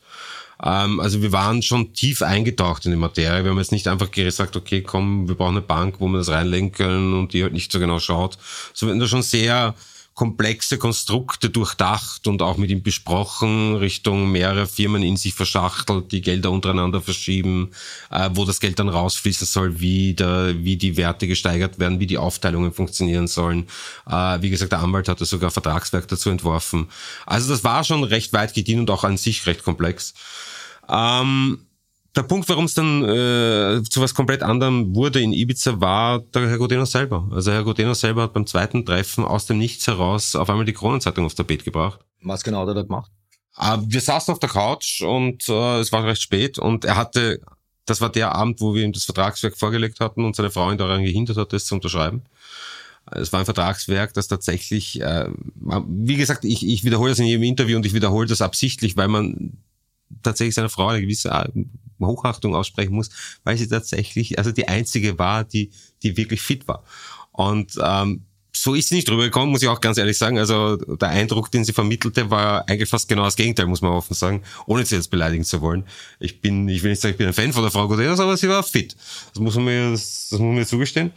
Ähm, also wir waren schon tief eingetaucht in die Materie. Wir haben jetzt nicht einfach gesagt, okay, komm, wir brauchen eine Bank, wo wir das reinlegen können und die halt nicht so genau schaut. So wir haben da schon sehr komplexe Konstrukte durchdacht und auch mit ihm besprochen, Richtung mehrere Firmen in sich verschachtelt, die Gelder untereinander verschieben, äh, wo das Geld dann rausfließen soll, wie, der, wie die Werte gesteigert werden, wie die Aufteilungen funktionieren sollen. Äh, wie gesagt, der Anwalt hatte sogar Vertragswerk dazu entworfen. Also das war schon recht weit gedient und auch an sich recht komplex. Ähm, der Punkt, warum es dann äh, zu was komplett anderem wurde in Ibiza, war der Herr Godeno selber. Also Herr Godeno selber hat beim zweiten Treffen aus dem Nichts heraus auf einmal die Kronenzeitung aufs Tapet gebracht. Was genau hat er da gemacht? Äh, wir saßen auf der Couch und äh, es war recht spät und er hatte, das war der Abend, wo wir ihm das Vertragswerk vorgelegt hatten und seine Frau ihn daran gehindert hat, das zu unterschreiben. Es war ein Vertragswerk, das tatsächlich, äh, wie gesagt, ich, ich wiederhole das in jedem Interview und ich wiederhole das absichtlich, weil man tatsächlich seiner Frau eine gewisse Hochachtung aussprechen muss, weil sie tatsächlich also die einzige war, die, die wirklich fit war. Und ähm, so ist sie nicht rübergekommen, muss ich auch ganz ehrlich sagen. Also der Eindruck, den sie vermittelte, war eigentlich fast genau das Gegenteil, muss man offen sagen, ohne sie jetzt beleidigen zu wollen. Ich bin, ich will nicht sagen, ich bin ein Fan von der Frau Godenos, aber sie war fit. Das muss man mir, das, muss man mir zugestehen.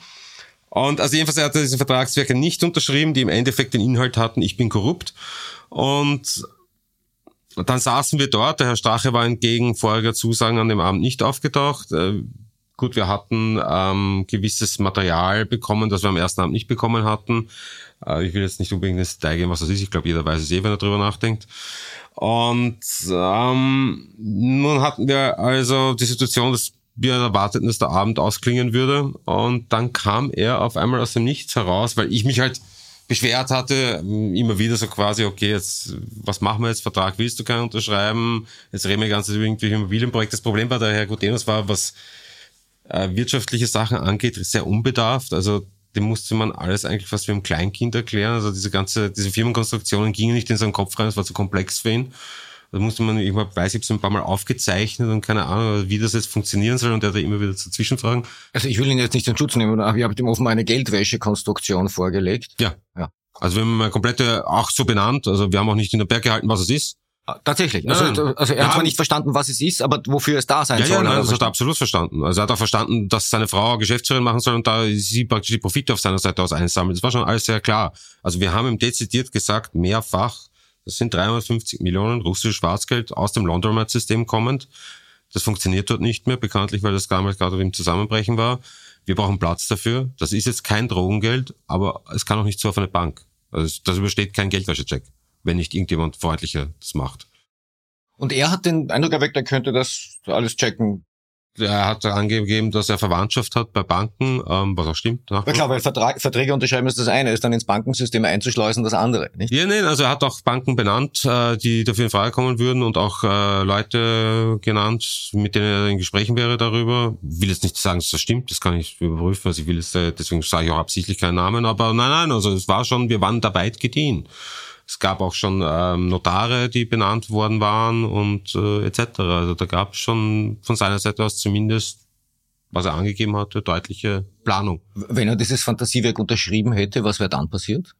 Und also jedenfalls, er hat diese Vertragswerke nicht unterschrieben, die im Endeffekt den Inhalt hatten, ich bin korrupt. Und und dann saßen wir dort, der Herr Strache war entgegen voriger Zusagen an dem Abend nicht aufgetaucht. Äh, gut, wir hatten ähm, gewisses Material bekommen, das wir am ersten Abend nicht bekommen hatten. Äh, ich will jetzt nicht unbedingt ins Detail gehen, was das ist. Ich glaube, jeder weiß es eh, wenn er drüber nachdenkt. Und ähm, nun hatten wir also die Situation, dass wir erwarteten, dass der Abend ausklingen würde. Und dann kam er auf einmal aus dem Nichts heraus, weil ich mich halt beschwert hatte, immer wieder so quasi, okay, jetzt, was machen wir jetzt? Vertrag willst du keinen unterschreiben? Jetzt reden wir ganz über irgendwelche Immobilienprojekte. Das Problem bei der Herr Gutenos war, was äh, wirtschaftliche Sachen angeht, sehr unbedarft. Also dem musste man alles eigentlich fast wie ein Kleinkind erklären. Also diese ganze, diese Firmenkonstruktionen gingen nicht in seinen Kopf rein, es war zu komplex für ihn. Da musste man, ich weiß, ich habe es ein paar Mal aufgezeichnet und keine Ahnung, wie das jetzt funktionieren soll und er hat da immer wieder zu Zwischenfragen. Also ich will ihn jetzt nicht in Schutz nehmen, aber ich habe ihm offenbar eine Geldwäschekonstruktion vorgelegt. Ja. ja. Also wir haben eine komplette, auch so benannt, also wir haben auch nicht in der Berg gehalten, was es ist. Ah, tatsächlich. Also, also er ja. hat zwar nicht verstanden, was es ist, aber wofür es da sein ja, soll. Ja, nein, das hat er absolut verstanden. Also er hat auch verstanden, dass seine Frau Geschäftsführerin machen soll und da sie praktisch die Profite auf seiner Seite aus einsammelt. Das war schon alles sehr klar. Also wir haben ihm dezidiert gesagt, mehrfach, das sind 350 Millionen russisches Schwarzgeld aus dem Laundromat-System kommend. Das funktioniert dort nicht mehr, bekanntlich, weil das damals gerade im Zusammenbrechen war. Wir brauchen Platz dafür. Das ist jetzt kein Drogengeld, aber es kann auch nicht so auf eine Bank. Also das übersteht kein Geldwäschecheck, wenn nicht irgendjemand freundlicher das macht. Und er hat den Eindruck erweckt, er könnte das alles checken, er hat angegeben, dass er Verwandtschaft hat bei Banken, ähm, was auch stimmt. Ja klar, weil Vertrag, Verträge unterschreiben ist das eine, ist dann ins Bankensystem einzuschleusen das andere, nicht? Ja, nein, also er hat auch Banken benannt, äh, die dafür in Frage kommen würden und auch äh, Leute genannt, mit denen er in Gesprächen wäre darüber. Ich will jetzt nicht sagen, dass das stimmt, das kann ich überprüfen, also ich will jetzt, äh, deswegen sage ich auch absichtlich keinen Namen, aber nein, nein, also es war schon, wir waren da weit gediehen. Es gab auch schon ähm, Notare, die benannt worden waren und äh, etc. Also da gab es schon von seiner Seite aus zumindest, was er angegeben hatte, deutliche Planung. Wenn er dieses Fantasiewerk unterschrieben hätte, was wäre dann passiert?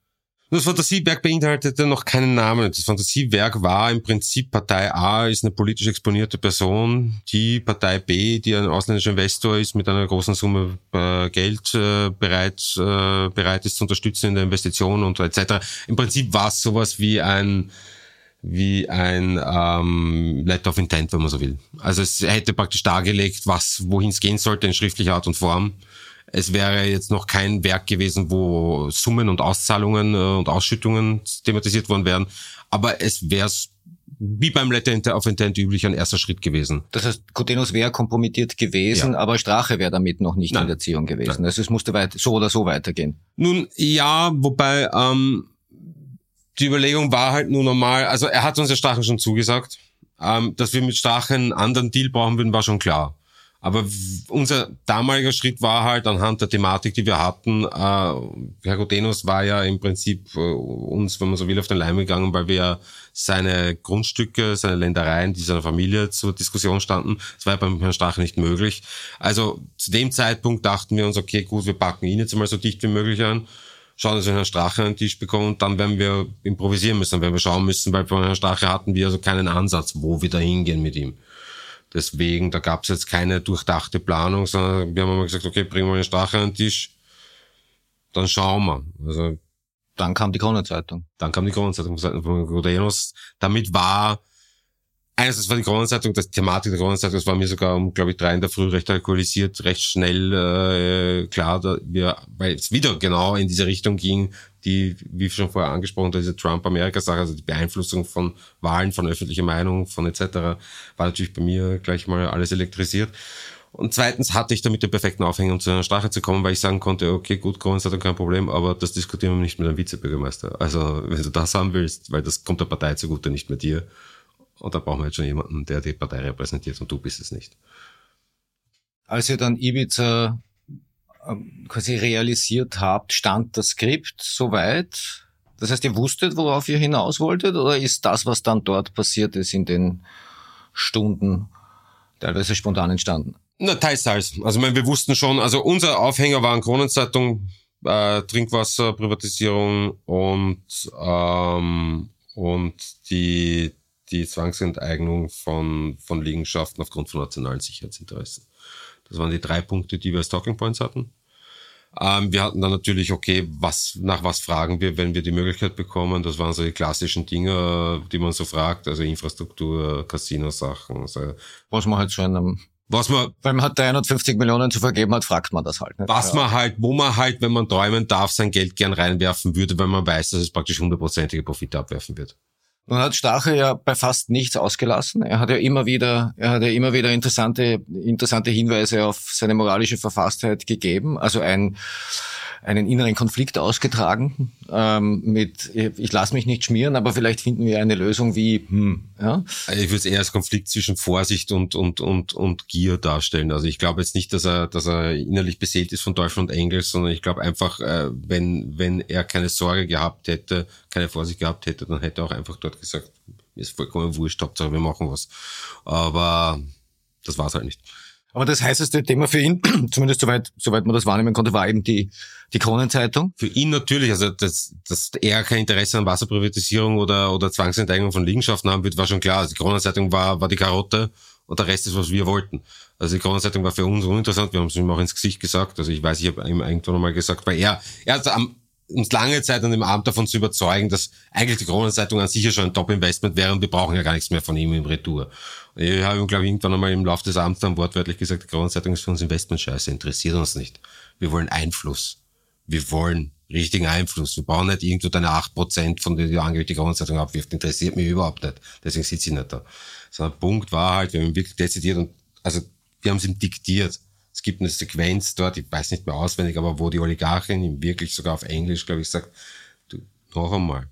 Das Fantasiewerk beinhaltete noch keinen Namen. Das Fantasiewerk war im Prinzip Partei A ist eine politisch exponierte Person, die Partei B, die ein ausländischer Investor ist, mit einer großen Summe äh, Geld äh, bereit, äh, bereit ist zu unterstützen in der Investition und etc. Im Prinzip war es sowas wie ein wie ein ähm, Letter of Intent, wenn man so will. Also es hätte praktisch dargelegt, was wohin es gehen sollte in schriftlicher Art und Form es wäre jetzt noch kein Werk gewesen, wo Summen und Auszahlungen äh, und Ausschüttungen thematisiert worden wären. Aber es wäre wie beim Letter of Intent üblich ein erster Schritt gewesen. Das heißt, Cotenus wäre kompromittiert gewesen, ja. aber Strache wäre damit noch nicht Nein. in der Ziehung gewesen. Nein. Also es musste weit, so oder so weitergehen. Nun ja, wobei ähm, die Überlegung war halt nur normal, also er hat uns der Strache schon zugesagt, ähm, dass wir mit Strache einen anderen Deal brauchen würden, war schon klar. Aber unser damaliger Schritt war halt anhand der Thematik, die wir hatten, äh, Herr Godenos war ja im Prinzip äh, uns, wenn man so will, auf den Leim gegangen, weil wir seine Grundstücke, seine Ländereien, die seiner Familie zur Diskussion standen. Das war ja beim Herrn Strache nicht möglich. Also zu dem Zeitpunkt dachten wir uns, okay, gut, wir packen ihn jetzt mal so dicht wie möglich an. schauen, dass wir Herrn Strache an den Tisch bekommen und dann werden wir improvisieren müssen, dann werden wir schauen müssen, weil von Herrn Strache hatten wir also keinen Ansatz, wo wir da hingehen mit ihm. Deswegen, da gab es jetzt keine durchdachte Planung, sondern wir haben immer gesagt, okay, bringen wir Herrn Strache an den Tisch, dann schauen wir. Also dann kam die Kronenzeitung. Dann kam die Kronenzeitung von Gudenos. Damit war Einerseits war die Kronenzeitung, das Thematik der Kronenzeitung, das war mir sogar um, glaube ich, drei in der Früh recht alkoholisiert, recht schnell äh, klar, da wir, weil es wieder genau in diese Richtung ging, die, wie schon vorher angesprochen, diese Trump-Amerika-Sache, also die Beeinflussung von Wahlen, von öffentlicher Meinung, von etc., war natürlich bei mir gleich mal alles elektrisiert. Und zweitens hatte ich damit den perfekten Aufhänger, um zu einer Strache zu kommen, weil ich sagen konnte, okay, gut, Kronenzeitung kein Problem, aber das diskutieren wir nicht mit einem Vizebürgermeister. Also, wenn du das haben willst, weil das kommt der Partei zugute, nicht mit dir und da brauchen wir jetzt schon jemanden, der die Partei repräsentiert und du bist es nicht. Als ihr dann Ibiza ähm, quasi realisiert habt, stand das Skript soweit? Das heißt, ihr wusstet, worauf ihr hinaus wolltet, oder ist das, was dann dort passiert ist, in den Stunden teilweise spontan entstanden? Na, teils, teils. Also, ich meine, wir wussten schon, also unser Aufhänger war eine Kronenzeitung, äh, Trinkwasser, Privatisierung und, ähm, und die, die Zwangsenteignung von, von Liegenschaften aufgrund von nationalen Sicherheitsinteressen. Das waren die drei Punkte, die wir als Talking Points hatten. Ähm, wir hatten dann natürlich, okay, was, nach was fragen wir, wenn wir die Möglichkeit bekommen? Das waren so die klassischen Dinge, die man so fragt, also Infrastruktur, Casino-Sachen. Also was man halt in einem was man, weil man hat 350 Millionen zu vergeben hat, fragt man das halt. Nicht? Was ja. man halt, wo man halt, wenn man träumen darf, sein Geld gern reinwerfen würde, weil man weiß, dass es praktisch hundertprozentige Profite abwerfen wird. Nun hat Strache ja bei fast nichts ausgelassen. Er hat ja immer wieder, er hat ja immer wieder interessante, interessante Hinweise auf seine moralische Verfasstheit gegeben. Also ein, einen inneren Konflikt ausgetragen ähm, mit, ich lasse mich nicht schmieren, aber vielleicht finden wir eine Lösung wie, hm, ja. Also ich würde es eher als Konflikt zwischen Vorsicht und, und, und, und Gier darstellen. Also ich glaube jetzt nicht, dass er, dass er innerlich beseelt ist von Teufel und Engels, sondern ich glaube einfach, äh, wenn, wenn er keine Sorge gehabt hätte, keine Vorsicht gehabt hätte, dann hätte er auch einfach dort gesagt, ist vollkommen wurscht, Hauptsache wir machen was. Aber das war's halt nicht. Aber das heißeste Thema für ihn, zumindest soweit, soweit man das wahrnehmen konnte, war eben die, die Kronenzeitung. Für ihn natürlich, also dass, dass er kein Interesse an Wasserprivatisierung oder, oder Zwangsenteignung von Liegenschaften haben wird, war schon klar. Also die Kronenzeitung war, war die Karotte und der Rest ist, was wir wollten. Also die Kronenzeitung war für uns uninteressant, wir haben es ihm auch ins Gesicht gesagt. Also ich weiß, ich habe ihm irgendwann mal gesagt, weil er, er hat am uns lange Zeit an dem Abend davon zu überzeugen, dass eigentlich die Kronenzeitung an sich ja schon ein Top-Investment wäre und wir brauchen ja gar nichts mehr von ihm im Retour. Ich habe ihm, glaube ich, irgendwann einmal im Laufe des Abends dann wortwörtlich gesagt, die Kronenzeitung ist für uns Investment-Scheiße, interessiert uns nicht. Wir wollen Einfluss. Wir wollen richtigen Einfluss. Wir brauchen nicht irgendwo deine acht Prozent, von denen du angeblich die Kronenzeitung abwirft. Interessiert mich überhaupt nicht. Deswegen sitze ich nicht da. Sondern Punkt war halt, wir haben wirklich dezidiert und, also, wir haben es ihm diktiert es gibt eine Sequenz dort, ich weiß nicht mehr auswendig, aber wo die Oligarchin ihm wirklich sogar auf Englisch, glaube ich, sagt, du, noch einmal,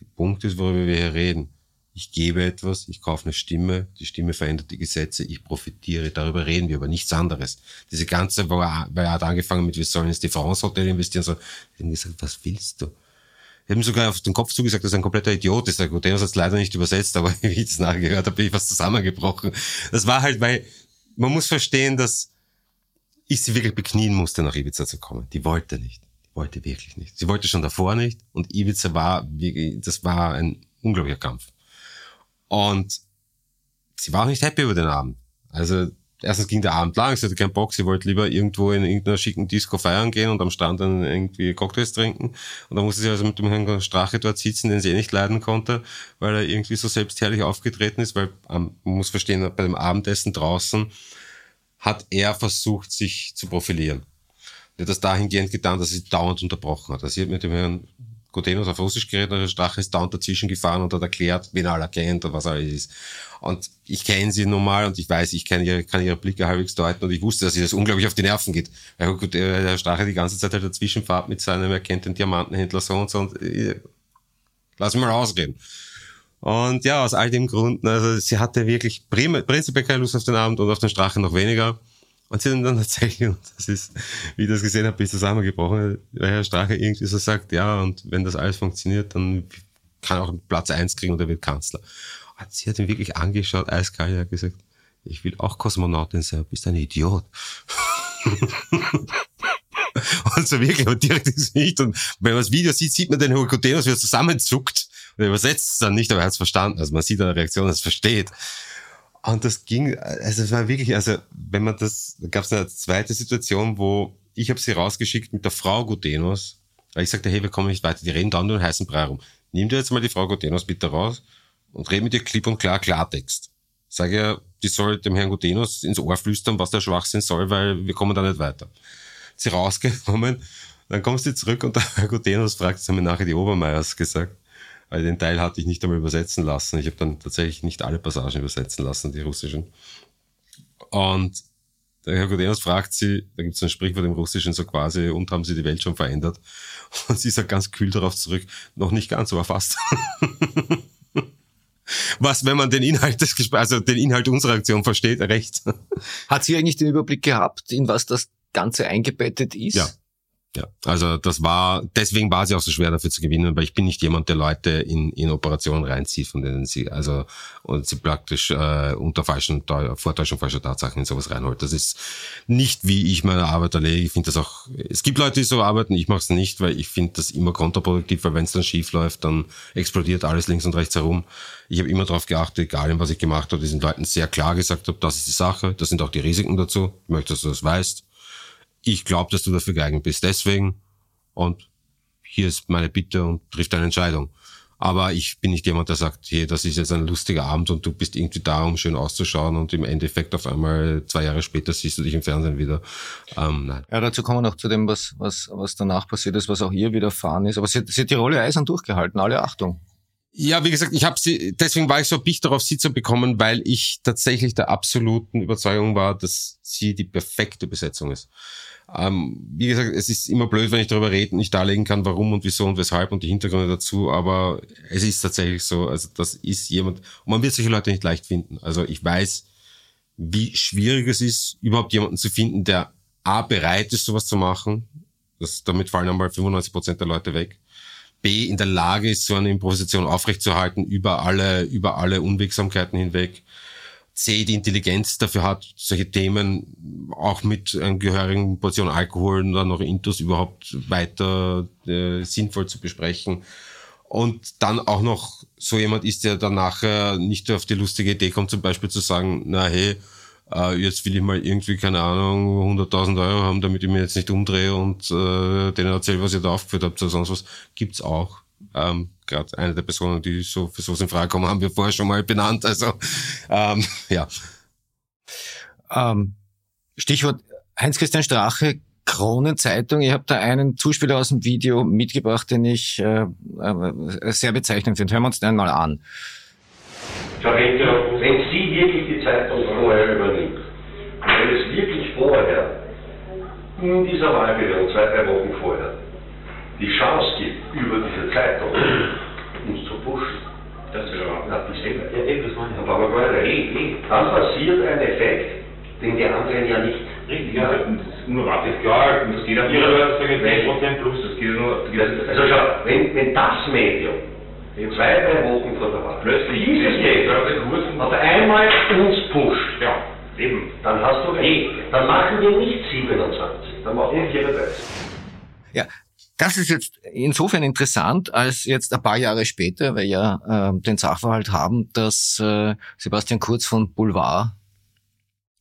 der Punkt ist, worüber wir hier reden. Ich gebe etwas, ich kaufe eine Stimme, die Stimme verändert die Gesetze, ich profitiere, darüber reden wir, aber nichts anderes. Diese ganze, wo er, weil er hat angefangen mit, wir sollen ins France Hotel investieren, so, ich habe gesagt, was willst du? Ich habe sogar auf den Kopf zugesagt, dass er ein kompletter Idiot ist. Der Guterres hat es leider nicht übersetzt, aber wie ich es nachgehört habe, bin ich fast zusammengebrochen. Das war halt, weil man muss verstehen, dass ich sie wirklich beknien musste, nach Ibiza zu kommen. Die wollte nicht. Die wollte wirklich nicht. Sie wollte schon davor nicht. Und Ibiza war, wirklich, das war ein unglaublicher Kampf. Und sie war auch nicht happy über den Abend. Also, erstens ging der Abend lang, sie hatte keinen Bock, sie wollte lieber irgendwo in irgendeiner schicken Disco feiern gehen und am Strand dann irgendwie Cocktails trinken. Und dann musste sie also mit dem Herrn Strache dort sitzen, den sie eh nicht leiden konnte, weil er irgendwie so selbstherrlich aufgetreten ist, weil ähm, man muss verstehen, bei dem Abendessen draußen hat er versucht, sich zu profilieren. Er hat das dahingehend getan, dass er sie dauernd unterbrochen hat. Also sie hat mit dem Herrn Gotenos auf Russisch geredet, der Strache ist dauernd dazwischen gefahren und hat erklärt, wen er kennt und was alles ist. Und ich kenne sie nun mal und ich weiß, ich kann ihre, kann ihre Blicke halbwegs deuten und ich wusste, dass sie das unglaublich auf die Nerven geht. Weil gut, der Strache die ganze Zeit halt dazwischen fahrt mit seinem, er kennt den Diamantenhändler so und so und äh, lass mich mal ausreden. Und ja, aus all dem Gründen, also sie hatte wirklich prinzipiell keine Lust auf den Abend und auf den Strache noch weniger. Und sie hat dann tatsächlich, und das ist, wie ich das gesehen habe, bis zusammengebrochen, weil Herr Strache irgendwie so sagt, ja, und wenn das alles funktioniert, dann kann er auch Platz eins kriegen und er wird Kanzler. Und sie hat ihn wirklich angeschaut, eiskalt, hat gesagt, ich will auch Kosmonautin sein, bist ein Idiot. und so wirklich, aber direkt ins Gesicht. Und wenn man das Video sieht, sieht man den Hokotenos, wie er zusammenzuckt. Und er übersetzt es dann nicht, aber er hat es verstanden. Also man sieht an der Reaktion, es versteht. Und das ging, also es war wirklich, also wenn man das, da gab es eine zweite Situation, wo ich habe sie rausgeschickt mit der Frau Gutenos, weil ich sagte, hey, wir kommen nicht weiter, die reden da nur einen heißen Brei rum. Nimm dir jetzt mal die Frau Gutenos bitte raus und red mit ihr klipp und klar Klartext. Sag ja, die soll dem Herrn Gutenos ins Ohr flüstern, was der Schwachsinn soll, weil wir kommen da nicht weiter. Sie rausgekommen, dann kommst du zurück und der Herr Gutenos fragt, das haben mir nachher die Obermeiers gesagt, weil den Teil hatte ich nicht einmal übersetzen lassen. Ich habe dann tatsächlich nicht alle Passagen übersetzen lassen, die russischen. Und der Herr Gudenos fragt sie, da gibt es ein Sprichwort im Russischen so quasi, und haben sie die Welt schon verändert? Und sie sagt ganz kühl darauf zurück, noch nicht ganz, aber fast. Was, wenn man den Inhalt des Gesprächs, also den Inhalt unserer Aktion versteht, recht. Hat sie eigentlich den Überblick gehabt, in was das Ganze eingebettet ist? Ja. Ja, also das war, deswegen war sie auch so schwer dafür zu gewinnen, weil ich bin nicht jemand, der Leute in, in Operationen reinzieht, von denen sie, also, und sie praktisch äh, unter falschen, Vortäuschung falscher Tatsachen in sowas reinholt. Das ist nicht, wie ich meine Arbeit erlege. Ich finde das auch, es gibt Leute, die so arbeiten, ich mache es nicht, weil ich finde das immer kontraproduktiv, weil wenn es dann schief läuft, dann explodiert alles links und rechts herum. Ich habe immer darauf geachtet, egal in was ich gemacht habe, diesen Leuten sehr klar gesagt habe, das ist die Sache, das sind auch die Risiken dazu. Ich möchte, dass du das weißt ich glaube, dass du dafür geeignet bist. Deswegen und hier ist meine Bitte und trifft eine Entscheidung. Aber ich bin nicht jemand, der sagt, hey, das ist jetzt ein lustiger Abend und du bist irgendwie da, um schön auszuschauen und im Endeffekt auf einmal zwei Jahre später siehst du dich im Fernsehen wieder. Ähm, nein. Ja, dazu kommen wir noch zu dem, was, was, was danach passiert ist, was auch ihr widerfahren ist. Aber sie, sie hat die Rolle eisern durchgehalten, alle Achtung. Ja, wie gesagt, ich habe sie, deswegen war ich so dicht darauf, sie zu bekommen, weil ich tatsächlich der absoluten Überzeugung war, dass sie die perfekte Besetzung ist. Ähm, wie gesagt, es ist immer blöd, wenn ich darüber reden, nicht darlegen kann, warum und wieso und weshalb und die Hintergründe dazu, aber es ist tatsächlich so, also das ist jemand, und man wird solche Leute nicht leicht finden. Also ich weiß, wie schwierig es ist, überhaupt jemanden zu finden, der A, bereit ist, sowas zu machen. Das, damit fallen einmal 95 Prozent der Leute weg. B, in der Lage ist, so eine Improvisation aufrechtzuerhalten über alle, über alle Unwegsamkeiten hinweg. C die Intelligenz dafür hat, solche Themen auch mit einer gehörigen Portion Alkohol dann noch Intus überhaupt weiter äh, sinnvoll zu besprechen. Und dann auch noch so jemand ist, der dann nachher nicht auf die lustige Idee kommt, zum Beispiel zu sagen, na hey, äh, jetzt will ich mal irgendwie, keine Ahnung, 100.000 Euro haben, damit ich mir jetzt nicht umdrehe und äh, denen erzähle, was ihr da aufgeführt habt oder sonst was. Gibt's auch. Ähm, Gerade eine der Personen, die so für sowas in Frage kommen, haben wir vorher schon mal benannt. Also ähm, ja. Ähm, Stichwort Heinz-Christian Strache, Kronenzeitung. Ich habe da einen Zuspieler aus dem Video mitgebracht, den ich äh, äh, sehr bezeichnend finde. Hören wir uns den mal an. Verräter, wenn Sie wirklich die Zeitung vorher übernimmt, wenn es wirklich vorher, in dieser Wahlperiode, zwei, drei Wochen vorher, die Chance gibt, über diese Zeitung uns zu pushen, das ist ja das selber. Ja, eben, das meine ich. Aber Dann passiert ein Effekt, den die anderen ja nicht. Richtig, ja, das ist nur warte, klar, das geht auf ihrer Seite 10% plus, das geht nur. Das, also schau, wenn, wenn das Medium zwei, drei Wochen vor der Wahl plötzlich dieses Medium auf einmal uns pusht, ja, eben. dann hast du recht. Dann machen wir nicht 27, dann machen wir 34. Ja, das ist jetzt insofern interessant, als jetzt ein paar Jahre später wir ja äh, den Sachverhalt haben, dass äh, Sebastian Kurz von Boulevard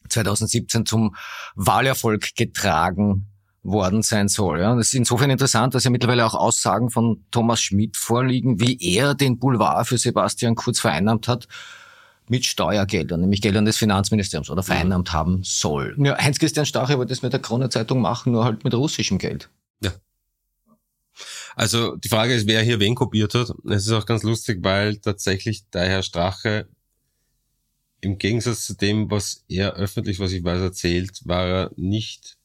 2017 zum Wahlerfolg getragen worden sein soll. Ja. Das ist insofern interessant, dass ja mittlerweile auch Aussagen von Thomas Schmidt vorliegen, wie er den Boulevard für Sebastian Kurz vereinnahmt hat mit Steuergeldern, nämlich Geldern des Finanzministeriums oder vereinnahmt haben soll. Ja, Heinz-Christian Stache wollte das mit der Krone-Zeitung machen, nur halt mit russischem Geld. Ja. Also die Frage ist, wer hier wen kopiert hat. Es ist auch ganz lustig, weil tatsächlich der Herr Strache im Gegensatz zu dem, was er öffentlich, was ich weiß, erzählt, war er nicht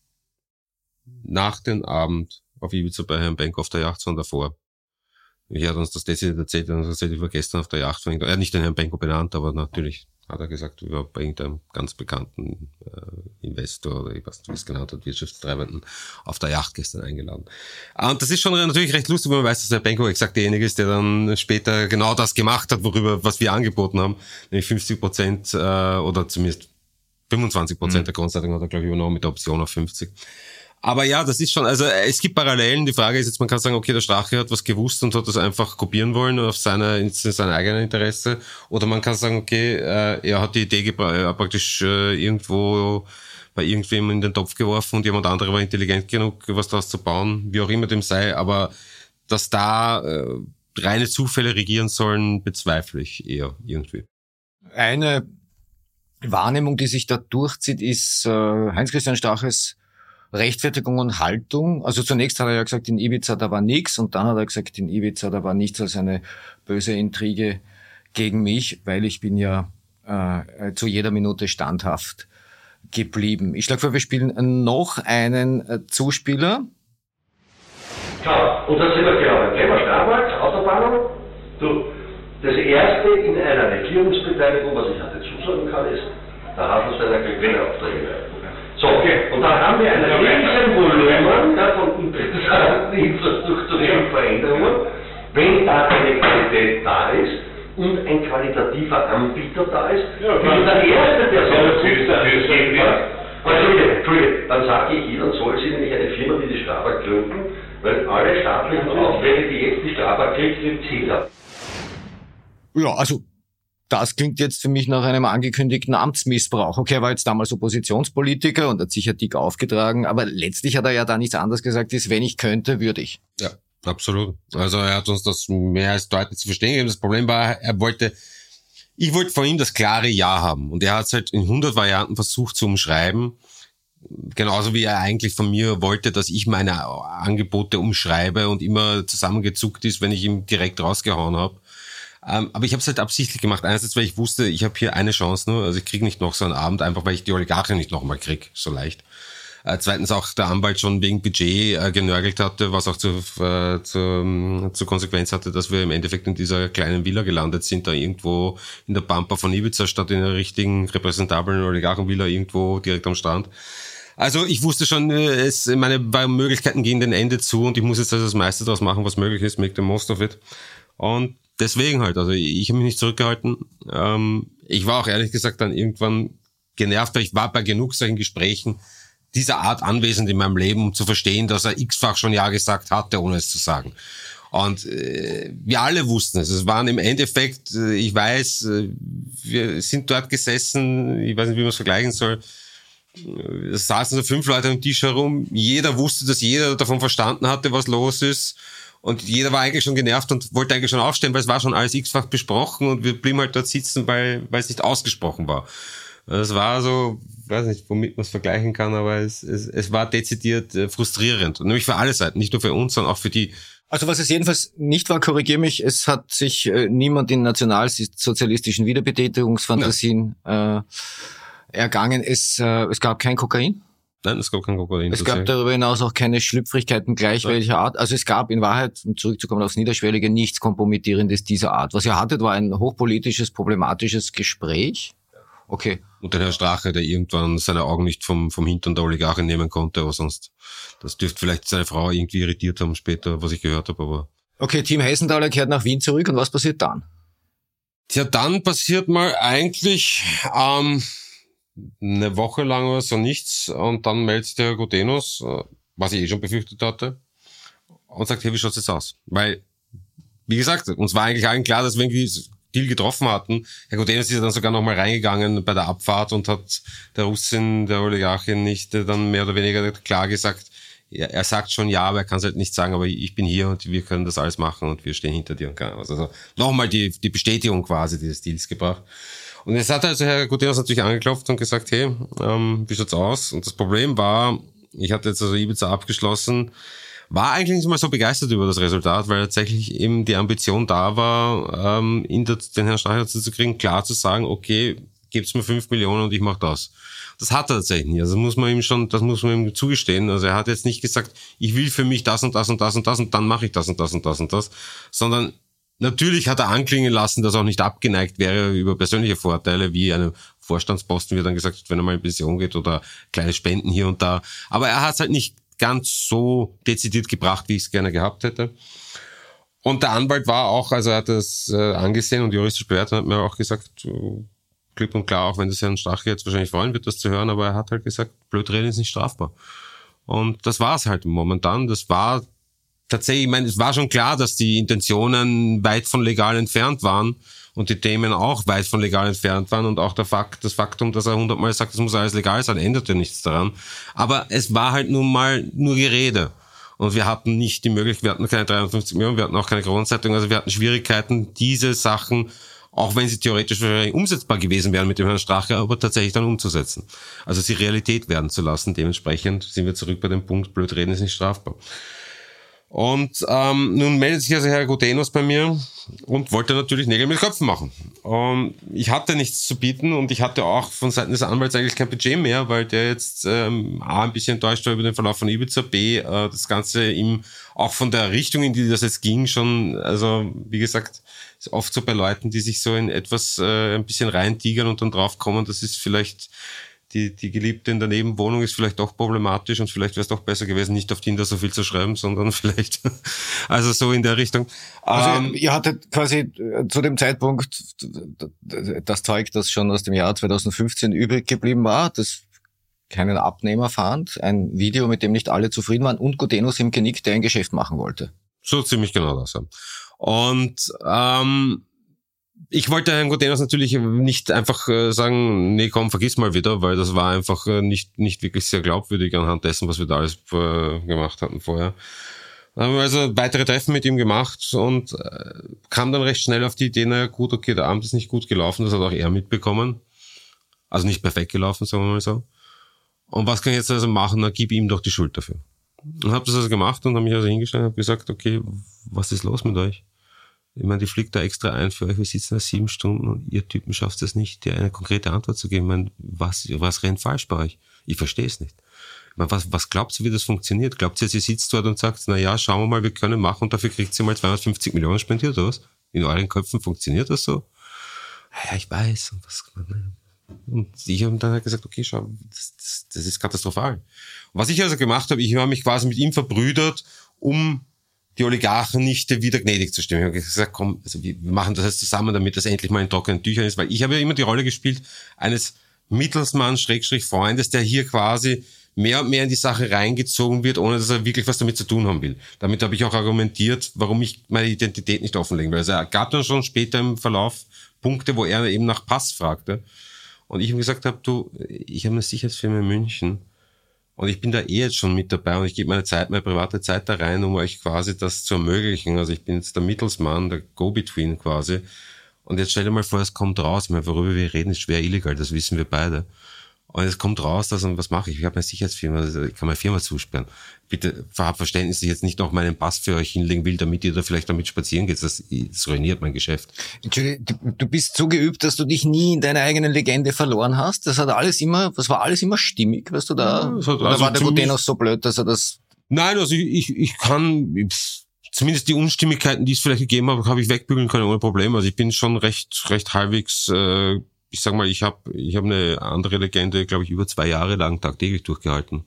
nach dem Abend auf Ibiza bei Herrn Bank auf der Yacht, sondern davor. Ich hat uns das dezidiert erzählt, er hat uns erzählt, war gestern auf der Yacht. Er hat nicht den Herrn Benko benannt, aber natürlich hat er gesagt, wir waren bei irgendeinem ganz bekannten äh, Investor oder ich weiß nicht, wie es genannt hat, Wirtschaftstreibenden auf der Yacht gestern eingeladen. Ah, und das ist schon natürlich recht lustig, wenn man weiß, dass der Benko exakt derjenige ist, der dann später genau das gemacht hat, worüber, was wir angeboten haben, nämlich 50 Prozent äh, oder zumindest 25 Prozent mhm. der Grundleitung hat er, glaube ich, übernommen mit der Option auf 50. Aber ja, das ist schon, also es gibt Parallelen. Die Frage ist jetzt, man kann sagen, okay, der Strache hat was gewusst und hat das einfach kopieren wollen auf seine, in sein eigenes Interesse. Oder man kann sagen, okay, äh, er hat die Idee äh, praktisch äh, irgendwo bei irgendwem in den Topf geworfen und jemand anderer war intelligent genug, was daraus zu bauen, wie auch immer dem sei. Aber dass da äh, reine Zufälle regieren sollen, bezweifle ich eher irgendwie. Eine Wahrnehmung, die sich da durchzieht, ist äh, Heinz-Christian Straches Rechtfertigung und Haltung. Also zunächst hat er ja gesagt, in Ibiza da war nichts und dann hat er gesagt, in Ibiza da war nichts als eine böse Intrige gegen mich, weil ich bin ja äh, zu jeder Minute standhaft geblieben. Ich schlage vor, wir spielen noch einen äh, Zuspieler. Klar, und dann sind wir genau beim Thema Starmarkt, Autobahnen. Du, das erste in einer Regierungsbeteiligung, was ich hatte zusagen kann, ist, der Haselsteiner kriegt keine Aufträge so, okay. und da haben wir ein riesen Volumen ja, von interessanten infrastrukturellen Veränderungen, wenn da eine Qualität da ist und ein qualitativer Anbieter da ist, ja, bin der Erste, der ja, Entschuldige, Entschuldige, dann sage ich dann soll sie nämlich eine Firma wie die Strabag gründen, weil alle staatlichen Aufträge, die jetzt die Strabag kriegt, sind Ziel Ja, also das klingt jetzt für mich nach einem angekündigten Amtsmissbrauch. Okay, er war jetzt damals Oppositionspolitiker und hat sicher dick aufgetragen, aber letztlich hat er ja da nichts anderes gesagt, ist, wenn ich könnte, würde ich. Ja, absolut. Also er hat uns das mehr als deutlich zu verstehen gegeben. Das Problem war, er wollte, ich wollte von ihm das klare Ja haben und er hat es halt in 100 Varianten versucht zu umschreiben. Genauso wie er eigentlich von mir wollte, dass ich meine Angebote umschreibe und immer zusammengezuckt ist, wenn ich ihm direkt rausgehauen habe. Ähm, aber ich habe es halt absichtlich gemacht. Einerseits, weil ich wusste, ich habe hier eine Chance nur. Also ich kriege nicht noch so einen Abend, einfach weil ich die Oligarchen nicht nochmal krieg, so leicht. Äh, zweitens auch der Anwalt schon wegen Budget äh, genörgelt hatte, was auch zu, äh, zu, ähm, zur Konsequenz hatte, dass wir im Endeffekt in dieser kleinen Villa gelandet sind, da irgendwo in der Pampa von Ibiza statt in einer richtigen repräsentablen Oligarchenvilla irgendwo direkt am Strand. Also ich wusste schon, äh, es, meine Möglichkeiten gehen den Ende zu und ich muss jetzt also das meiste daraus machen, was möglich ist, make the most of it. Und deswegen halt, also ich habe mich nicht zurückgehalten. Ähm, ich war auch ehrlich gesagt dann irgendwann genervt, weil ich war bei genug solchen Gesprächen dieser Art anwesend in meinem Leben, um zu verstehen, dass er x-fach schon Ja gesagt hatte, ohne es zu sagen. Und äh, wir alle wussten es. Es waren im Endeffekt, äh, ich weiß, äh, wir sind dort gesessen, ich weiß nicht, wie man es vergleichen soll. Es saßen so fünf Leute am Tisch herum. Jeder wusste, dass jeder davon verstanden hatte, was los ist. Und jeder war eigentlich schon genervt und wollte eigentlich schon aufstehen, weil es war schon alles x-fach besprochen und wir blieben halt dort sitzen, weil, weil es nicht ausgesprochen war. Das war so, weiß nicht, womit man es vergleichen kann, aber es, es, es war dezidiert äh, frustrierend. Und nämlich für alle Seiten, nicht nur für uns, sondern auch für die. Also was es jedenfalls nicht war, korrigiere mich, es hat sich äh, niemand in nationalsozialistischen Wiederbetätigungsfantasien äh, ergangen. Es, äh, es gab kein Kokain. Nein, es gab kein Kokain. Es gab darüber hinaus auch keine Schlüpfrigkeiten gleich ja. welcher Art. Also es gab in Wahrheit, um zurückzukommen aufs Niederschwellige, nichts Kompromittierendes dieser Art. Was ihr hattet, war ein hochpolitisches, problematisches Gespräch. Okay. Und der Herr Strache, der irgendwann seine Augen nicht vom, vom Hintern der Oligarchen nehmen konnte, aber sonst, das dürfte vielleicht seine Frau irgendwie irritiert haben später, was ich gehört habe, aber. Okay, Team Hessenthaler kehrt nach Wien zurück und was passiert dann? Tja, dann passiert mal eigentlich, ähm, eine Woche lang oder so nichts und dann meldet sich der Herr Gutenus, äh, was ich eh schon befürchtet hatte, und sagt, hey, wie schaut's jetzt aus? Weil, wie gesagt, uns war eigentlich allen klar, dass wir irgendwie Deal getroffen hatten. Herr Gutenus ist ja dann sogar nochmal reingegangen bei der Abfahrt und hat der Russin, der Oligarchin nicht äh, dann mehr oder weniger klar gesagt, er, sagt schon ja, aber er kann es halt nicht sagen, aber ich bin hier und wir können das alles machen und wir stehen hinter dir und kann was. Also nochmal die, die Bestätigung quasi dieses Deals gebracht. Und jetzt hat also Herr Guterres natürlich angeklopft und gesagt, hey, ähm, wie schaut's aus? Und das Problem war, ich hatte jetzt also Ibiza abgeschlossen, war eigentlich nicht mal so begeistert über das Resultat, weil tatsächlich eben die Ambition da war, ähm, in der, den Herrn Streicher dazu zu kriegen, klar zu sagen, okay, gibt's mir fünf Millionen und ich mach das. Das hat er tatsächlich nicht. Also muss man ihm schon, das muss man ihm zugestehen. Also er hat jetzt nicht gesagt, ich will für mich das und das und das und das und dann mache ich das und das und das und das, sondern Natürlich hat er anklingen lassen, dass er auch nicht abgeneigt wäre über persönliche Vorteile, wie eine Vorstandsposten, wie er dann gesagt hat, wenn er mal in Pension geht oder kleine Spenden hier und da. Aber er hat es halt nicht ganz so dezidiert gebracht, wie ich es gerne gehabt hätte. Und der Anwalt war auch, also er hat das äh, angesehen und juristisch bewertet und hat mir auch gesagt, äh, klipp und klar, auch wenn das Herrn Strache jetzt wahrscheinlich freuen wird, das zu hören, aber er hat halt gesagt, blöd reden ist nicht strafbar. Und das war's halt momentan. Das war tatsächlich, ich meine, es war schon klar, dass die Intentionen weit von legal entfernt waren und die Themen auch weit von legal entfernt waren und auch der Fakt, das Faktum, dass er hundertmal sagt, es muss alles legal sein, änderte nichts daran. Aber es war halt nun mal nur Gerede. Und wir hatten nicht die Möglichkeit, wir hatten keine 53 Millionen, wir hatten auch keine Kronzeitung, also wir hatten Schwierigkeiten, diese Sachen, auch wenn sie theoretisch umsetzbar gewesen wären mit dem Herrn Strache, aber tatsächlich dann umzusetzen. Also sie Realität werden zu lassen. Dementsprechend sind wir zurück bei dem Punkt, blöd reden ist nicht strafbar. Und ähm, nun meldet sich also Herr Gutenos bei mir und wollte natürlich Nägel mit Köpfen machen. Und ich hatte nichts zu bieten und ich hatte auch von Seiten des Anwalts eigentlich kein Budget mehr, weil der jetzt ähm, A, ein bisschen enttäuscht war über den Verlauf von Ibiza, B, äh, das Ganze ihm auch von der Richtung, in die das jetzt ging, schon, also wie gesagt, ist oft so bei Leuten, die sich so in etwas äh, ein bisschen reintigern und dann draufkommen, das ist vielleicht die, die Geliebte in der Nebenwohnung ist vielleicht doch problematisch und vielleicht wäre es doch besser gewesen, nicht auf Tinder so viel zu schreiben, sondern vielleicht, also so in der Richtung. Also ähm, ihr hattet quasi äh, zu dem Zeitpunkt das Zeug, das schon aus dem Jahr 2015 übrig geblieben war, das keinen Abnehmer fand, ein Video, mit dem nicht alle zufrieden waren und Gutenus im Genick, der ein Geschäft machen wollte. So ziemlich genau das. Und ähm, ich wollte Herrn Godenos natürlich nicht einfach äh, sagen, nee, komm, vergiss mal wieder, weil das war einfach äh, nicht, nicht wirklich sehr glaubwürdig anhand dessen, was wir da alles äh, gemacht hatten vorher. Dann haben wir also weitere Treffen mit ihm gemacht und kam dann recht schnell auf die Idee, naja gut, okay, der Abend ist nicht gut gelaufen, das hat auch er mitbekommen. Also nicht perfekt gelaufen, sagen wir mal so. Und was kann ich jetzt also machen? Na, gib ihm doch die Schuld dafür. Und habe das also gemacht und habe mich also hingestellt und habe gesagt, okay, was ist los mit euch? Ich meine, die fliegt da extra ein für euch. Wir sitzen da sieben Stunden und ihr Typen schafft es nicht, dir eine konkrete Antwort zu geben. Ich meine, was, was rennt falsch bei euch? Ich verstehe es nicht. Ich meine, was, was glaubt ihr, wie das funktioniert? Glaubt ihr, sie sitzt dort und sagt, na ja, schauen wir mal, wir können machen und dafür kriegt sie mal 250 Millionen spendiert oder was? In euren Köpfen funktioniert das so? Ja, ich weiß. Und, was, und ich habe dann halt gesagt, okay, schau, das, das, das ist katastrophal. Und was ich also gemacht habe, ich habe mich quasi mit ihm verbrüdert, um die Oligarchen nicht wieder gnädig zu stimmen. Ich habe gesagt, komm, also wir machen das jetzt zusammen, damit das endlich mal in trockenen Tüchern ist, weil ich habe ja immer die Rolle gespielt eines Mittelsmann, Schrägstrich Freundes, der hier quasi mehr und mehr in die Sache reingezogen wird, ohne dass er wirklich was damit zu tun haben will. Damit habe ich auch argumentiert, warum ich meine Identität nicht offenlegen will. Also er gab dann schon später im Verlauf Punkte, wo er eben nach Pass fragte. Und ich ihm gesagt habe, du, ich habe eine Sicherheitsfirma in München und ich bin da eh jetzt schon mit dabei und ich gebe meine Zeit, meine private Zeit da rein, um euch quasi das zu ermöglichen. Also ich bin jetzt der Mittelsmann, der Go-Between quasi. Und jetzt stell dir mal vor, es kommt raus. Ich meine, worüber wir reden, ist schwer illegal, das wissen wir beide. Und es kommt raus, dass, und was mache ich? Ich habe eine Sicherheitsfirma, also ich kann meine Firma zusperren. Bitte habt Verständnis, dass ich jetzt nicht noch meinen Pass für euch hinlegen will, damit ihr da vielleicht damit spazieren geht. Das, das ruiniert mein Geschäft. Entschuldigung, du bist so geübt, dass du dich nie in deiner eigenen Legende verloren hast. Das hat alles immer, das war alles immer stimmig, was du da, ja, oder also war der Gutenos so blöd, dass er das... Nein, also ich, ich kann, zumindest die Unstimmigkeiten, die es vielleicht gegeben hat, habe ich wegbügeln können ohne Probleme. Also ich bin schon recht, recht halbwegs, äh, ich sag mal, ich habe ich hab eine andere Legende, glaube ich, über zwei Jahre lang tagtäglich durchgehalten.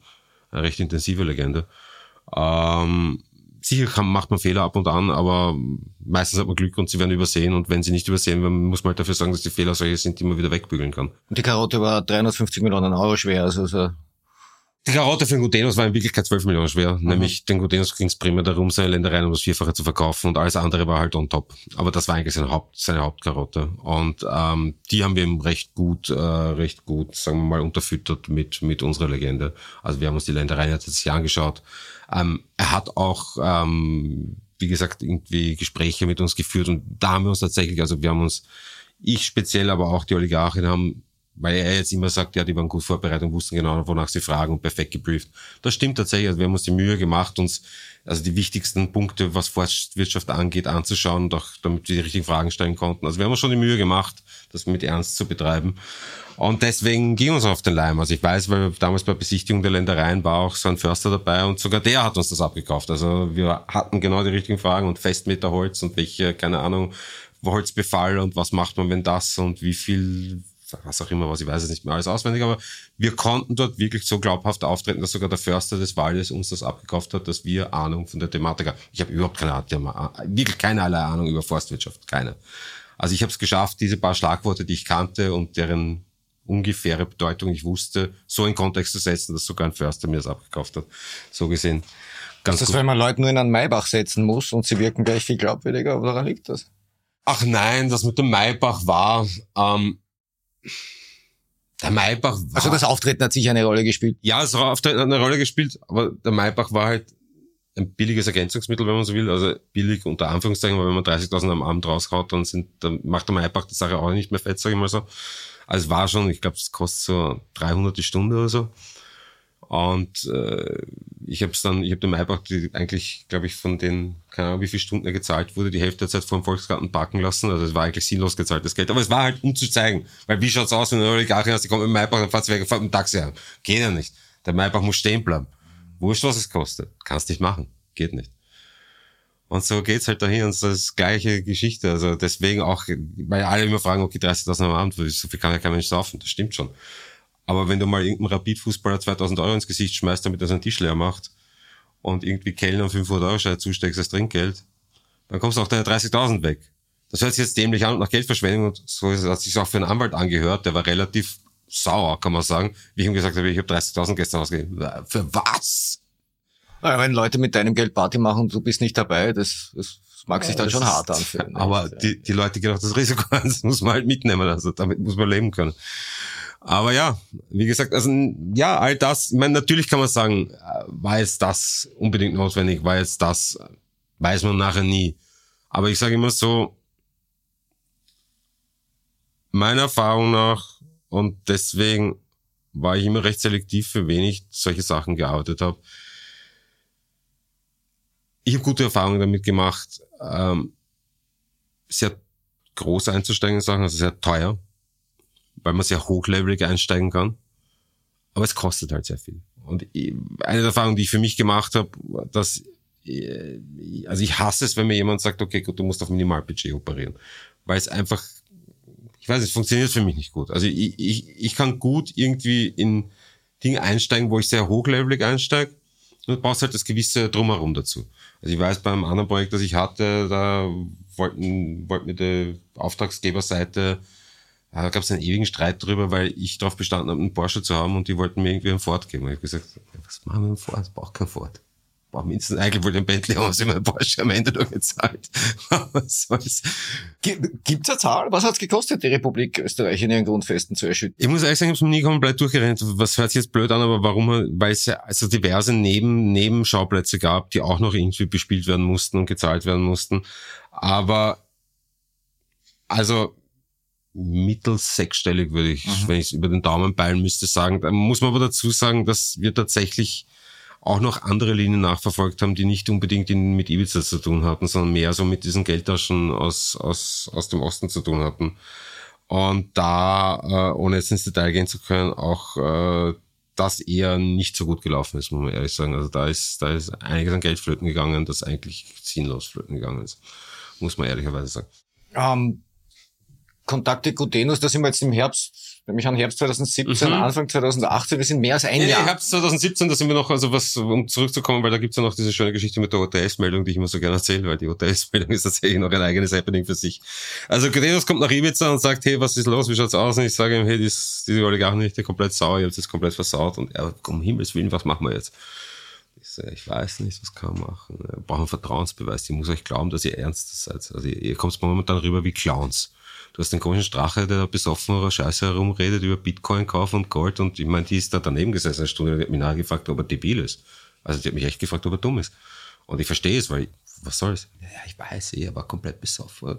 Eine recht intensive Legende. Ähm, sicher kann, macht man Fehler ab und an, aber meistens hat man Glück und sie werden übersehen und wenn sie nicht übersehen werden, muss man halt dafür sagen, dass die Fehler solche sind, die man wieder wegbügeln kann. Die Karotte war 350 Millionen Euro schwer, also so die Karotte für den Gutenos war in Wirklichkeit 12 Millionen schwer. Mhm. Nämlich den Gutenos ging es prima darum, seine Ländereien um das Vierfache zu verkaufen und alles andere war halt on top. Aber das war eigentlich seine, Haupt, seine Hauptkarotte. Und ähm, die haben wir ihm recht gut, äh, recht gut, sagen wir mal, unterfüttert mit, mit unserer Legende. Also wir haben uns die Ländereien jetzt hier angeschaut. Ähm, er hat auch, ähm, wie gesagt, irgendwie Gespräche mit uns geführt und da haben wir uns tatsächlich, also wir haben uns, ich speziell, aber auch die Oligarchen haben weil er jetzt immer sagt, ja, die waren gut vorbereitet und wussten genau, wonach sie fragen und perfekt geprüft. Das stimmt tatsächlich. Also wir haben uns die Mühe gemacht, uns also die wichtigsten Punkte, was Forstwirtschaft angeht, anzuschauen und auch damit wir die richtigen Fragen stellen konnten. Also wir haben uns schon die Mühe gemacht, das mit Ernst zu betreiben. Und deswegen ging uns auf den Leim. Also ich weiß, weil damals bei Besichtigung der Ländereien war auch so ein Förster dabei und sogar der hat uns das abgekauft. Also wir hatten genau die richtigen Fragen und Festmeter Holz und welche, keine Ahnung, Holzbefall und was macht man, wenn das und wie viel was auch immer was, ich weiß es nicht mehr alles auswendig, aber wir konnten dort wirklich so glaubhaft auftreten, dass sogar der Förster des Waldes uns das abgekauft hat, dass wir Ahnung von der Thematik haben. Ich habe überhaupt keine Ahnung, wirklich keinerlei Ahnung über Forstwirtschaft, keine. Also ich habe es geschafft, diese paar Schlagworte, die ich kannte und deren ungefähre Bedeutung. Ich wusste, so in Kontext zu setzen, dass sogar ein Förster mir das abgekauft hat. So gesehen. Ganz Ist das, wenn man Leute nur in einen Maybach setzen muss und sie wirken gleich viel glaubwürdiger? Woran liegt das? Ach nein, das mit dem Maybach war, ähm, der Maybach war, Also das Auftreten hat sicher eine Rolle gespielt. ja, es hat eine Rolle gespielt, aber der Maybach war halt ein billiges Ergänzungsmittel, wenn man so will, also billig unter Anführungszeichen, weil wenn man 30.000 am Abend raushaut, dann sind, dann macht der Maybach die Sache auch nicht mehr fett, sage ich mal so. Also es war schon, ich glaube, es kostet so 300 die Stunde oder so. Und äh, ich habe es dann, ich habe dem Maybach die, eigentlich, glaube ich, von den, keine Ahnung, wie viele Stunden er gezahlt wurde, die Hälfte der Zeit vor dem Volksgarten parken lassen. Also es war eigentlich sinnlos gezahltes Geld. Aber es war halt, um zu zeigen. Weil wie schaut's aus, wenn du eine Oligarchin hast, die kommt mit dem Maybach, dann fährt sie weg, fährt mit dem Taxi an. Geht ja nicht. Der Maybach muss stehen bleiben. Wurscht, was es kostet. Kannst nicht machen. Geht nicht. Und so geht's halt dahin und das ist gleiche Geschichte. Also deswegen auch, weil alle immer fragen, okay, 30.000 am Abend, so viel kann ja kein Mensch saufen. Das stimmt schon. Aber wenn du mal irgendeinem Rapid-Fußballer 2000 Euro ins Gesicht schmeißt, damit er seinen Tisch leer macht und irgendwie Kellner 500 Euro Schein zusteckst als Trinkgeld, dann kommst du auch deine 30.000 weg. Das hört sich jetzt dämlich an und nach Geldverschwendung und so hat sich auch für einen Anwalt angehört, der war relativ sauer, kann man sagen, wie ich ihm gesagt habe, ich habe 30.000 gestern ausgegeben. Für was? Naja, wenn Leute mit deinem Geld Party machen und du bist nicht dabei, das, das mag sich dann Das schon hart anfühlen. Aber die, die Leute gehen auch das Risiko an, das muss man halt mitnehmen, also damit muss man leben können. Aber ja, wie gesagt, also ja, all das, ich meine, natürlich kann man sagen, äh, war jetzt das unbedingt notwendig, war jetzt das, weiß man nachher nie. Aber ich sage immer so, meiner Erfahrung nach, und deswegen war ich immer recht selektiv, für wen ich solche Sachen gearbeitet habe. Ich habe gute Erfahrungen damit gemacht, ähm, sehr groß einzusteigen in Sachen, also sehr teuer, weil man sehr hochlevelig einsteigen kann. Aber es kostet halt sehr viel. Und eine der Erfahrungen, die ich für mich gemacht habe, dass äh, also ich hasse es, wenn mir jemand sagt, okay, gut, du musst auf Minimalbudget operieren, weil es einfach, ich weiß, es funktioniert für mich nicht gut. Also ich, ich, ich kann gut irgendwie in Dinge einsteigen, wo ich sehr hochlevelig einsteige. Und du brauchst halt das gewisse Drumherum dazu. Also ich weiß, beim anderen Projekt, das ich hatte, da wollten, wollten mir die Auftragsgeberseite, da gab es einen ewigen Streit drüber, weil ich darauf bestanden habe, einen Porsche zu haben und die wollten mir irgendwie einen Ford geben. Und ich habe gesagt, was machen wir mit dem Ford? Ich brauche keinen Ford. Ich brauche mindestens, eigentlich wollte ich einen Bentley haben, sie mir einen Porsche am Ende nur gezahlt. was soll's? Gibt es eine Zahl? Was hat es gekostet, die Republik Österreich in ihren Grundfesten zu erschüttern? Ich muss ehrlich sagen, ich habe es nie komplett durchgerechnet. Was hört sich jetzt blöd an, aber warum? Weil es ja also diverse Neben Nebenschauplätze gab, die auch noch irgendwie bespielt werden mussten und gezahlt werden mussten. Aber also mittels sechsstellig würde ich, Mhm. wenn ich es über den Daumen peilen müsste, sagen. Da muss man aber dazu sagen, dass wir tatsächlich auch noch andere Linien nachverfolgt haben, die nicht unbedingt in, mit Ibiza zu tun hatten, sondern mehr so mit diesen Geldtaschen aus, aus, aus dem Osten zu tun hatten. Und da, äh, ohne jetzt ins Detail gehen zu können, auch äh, das eher nicht so gut gelaufen ist, muss man ehrlich sagen. Also da ist, da ist einiges an Geld flöten gegangen, das eigentlich sinnlos flöten gegangen ist. Muss man ehrlicherweise sagen. Ähm, Kontakte Gutenus, da sind wir jetzt im Herbst, nämlich an Herbst 2017, Mhm. Anfang 2018, wir sind mehr als ein Nee, Jahr. Herbst 2017, da sind wir noch, also was, um zurückzukommen, weil da gibt's ja noch diese schöne Geschichte mit der OTS-Meldung, die ich immer so gerne erzähle, weil die OTS-Meldung ist tatsächlich noch ein eigenes Happening für sich. Also Guterres kommt nach Ibiza und sagt, hey, was ist los, wie schaut's aus? Und ich sage ihm, hey, das, diese Oligarchen nicht komplett sauer, ihr habt jetzt komplett versaut. Und er, um Himmels Willen, was machen wir jetzt? Ich sage, ich weiß nicht, was kann man machen. Wir brauchen Vertrauensbeweis. Die muss euch glauben, dass ihr ernst seid. Also ihr, ihr kommt momentan rüber wie Clowns. Du hast den komischen Strache, der da besoffen oder Scheiße herumredet über Bitcoin kaufen und Gold. Und ich meine, die ist da daneben gesessen eine Stunde und hat mich nachgefragt, ob er debil ist. Also die hat mich echt gefragt, ob er dumm ist. Und ich verstehe es, weil, was soll's? Ja, ich weiß eh, er war komplett besoffen.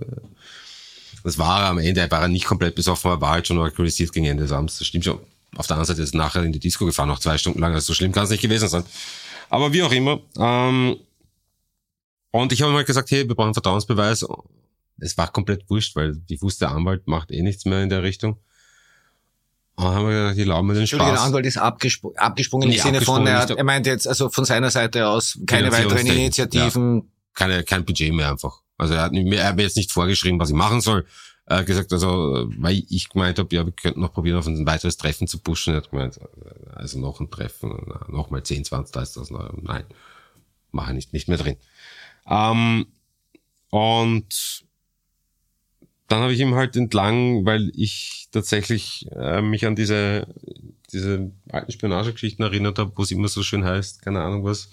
Das war er am Ende, er war nicht komplett besoffen, aber war halt schon alkoholisiert gegen Ende des Abends. Das stimmt schon. Auf der anderen Seite ist er nachher in die Disco gefahren, noch zwei Stunden lang. Also so schlimm kann es nicht gewesen sein. Aber wie auch immer. Ähm, und ich habe ihm halt gesagt, hey, wir brauchen einen Vertrauensbeweis. Es war komplett wurscht, weil ich wusste, der Anwalt macht eh nichts mehr in der Richtung. Und dann haben wir gesagt, die erlauben mir den Entschuldige, der Spaß. Anwalt ist abgespro abgesprungen Nee, im Sinne von, abgesprungen er, nicht. er meint jetzt, also von seiner Seite aus keine weiteren Initiativen. keine, kein Budget mehr einfach. Also er hat, mir, er hat mir jetzt nicht vorgeschrieben, was ich machen soll. Er hat gesagt, also, weil ich gemeint habe, ja, wir könnten noch probieren, auf ein weiteres Treffen zu pushen. Er hat gemeint, also noch ein Treffen, noch mal 10, 20, 30.000 Nein, mache ich nicht, nicht mehr drin. Ähm, und dann habe ich ihm halt entlang, weil ich tatsächlich äh, mich an diese, diese alten Spionagegeschichten erinnert habe, wo es immer so schön heißt, keine Ahnung was,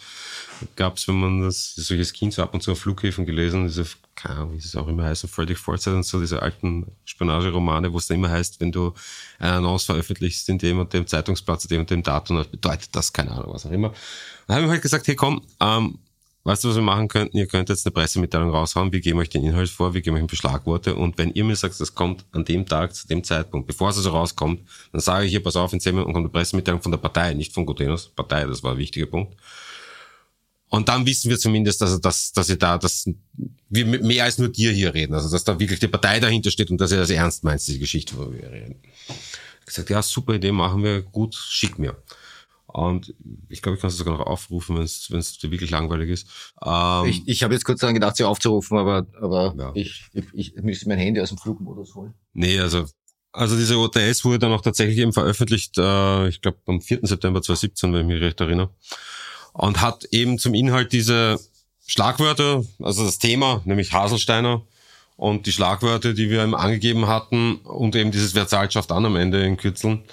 gab es, wenn man das, solches Kind so ab und zu auf Flughäfen gelesen, diese, keine Ahnung, wie es auch immer heißt, Freddy Forsyth und so, diese alten Spionageromane, wo es dann immer heißt, wenn du eine Annonce veröffentlichst in dem und dem Zeitungsplatz, dem und dem Datum, das bedeutet das, keine Ahnung, was auch immer. Dann habe ich halt gesagt, hey komm, ähm, weißt du, was wir machen könnten? Ihr könnt jetzt eine Pressemitteilung raushauen, wir geben euch den Inhalt vor, wir geben euch ein Beschlagworte und wenn ihr mir sagt, das kommt an dem Tag, zu dem Zeitpunkt, bevor es also rauskommt, dann sage ich hier, pass auf, in zehn Minuten kommt eine Pressemitteilung von der Partei, nicht von Gutenos, Partei, das war ein wichtiger Punkt. Und dann wissen wir zumindest, also, dass, dass ihr da, dass wir mehr als nur dir hier reden, also dass da wirklich die Partei dahinter steht und dass ihr das ernst meint, diese Geschichte, wo wir reden. Ich gesagt, ja, super Idee, machen wir, gut, schick mir. Und ich glaube, ich kann es sogar noch aufrufen, wenn es wenn es wirklich langweilig ist. Ähm, ich ich habe jetzt kurz daran gedacht, sie aufzurufen, aber, aber Ja. ich, ich, ich müsste mein Handy aus dem Flugmodus holen. nee, also also diese OTS wurde dann auch tatsächlich eben veröffentlicht, äh, ich glaube am 4. September 2017, wenn ich mich recht erinnere. Und hat eben zum Inhalt diese Schlagwörter, also das Thema, nämlich Haselsteiner und die Schlagwörter, die wir ihm angegeben hatten und eben dieses schafft an am Ende in Kürzeln.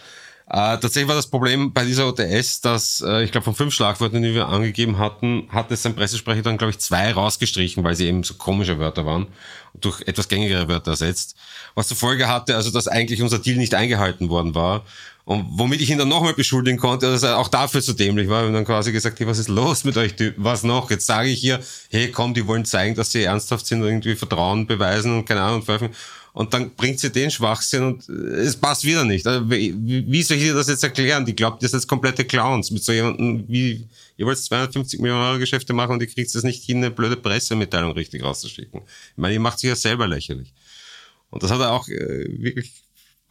Äh, tatsächlich war das Problem bei dieser OTS, dass äh, ich glaube von fünf Schlagwörtern, die wir angegeben hatten, hat es sein Pressesprecher dann glaube ich zwei rausgestrichen, weil sie eben so komische Wörter waren und durch etwas gängigere Wörter ersetzt. Was zur Folge hatte, also dass eigentlich unser Deal nicht eingehalten worden war. Und womit ich ihn dann nochmal beschuldigen konnte, dass er auch dafür zu dämlich war. Und dann quasi gesagt, hey, was ist los mit euch? Was noch? Jetzt sage ich hier, hey, komm, die wollen zeigen, dass sie ernsthaft sind, irgendwie Vertrauen beweisen und keine Ahnung, und veröffentlichen. Und dann bringt sie den Schwachsinn und äh, es passt wieder nicht. Also, wie, soll ich dir das jetzt erklären? Die glaubt, ihr seid komplette Clowns. Mit so jemandem wie, ihr wollt 250 Millionen Euro Geschäfte machen und ihr kriegt es nicht hin, eine blöde Pressemitteilung richtig rauszuschicken. Ich meine, ihr macht sich ja selber lächerlich. Und das hat er auch äh, wirklich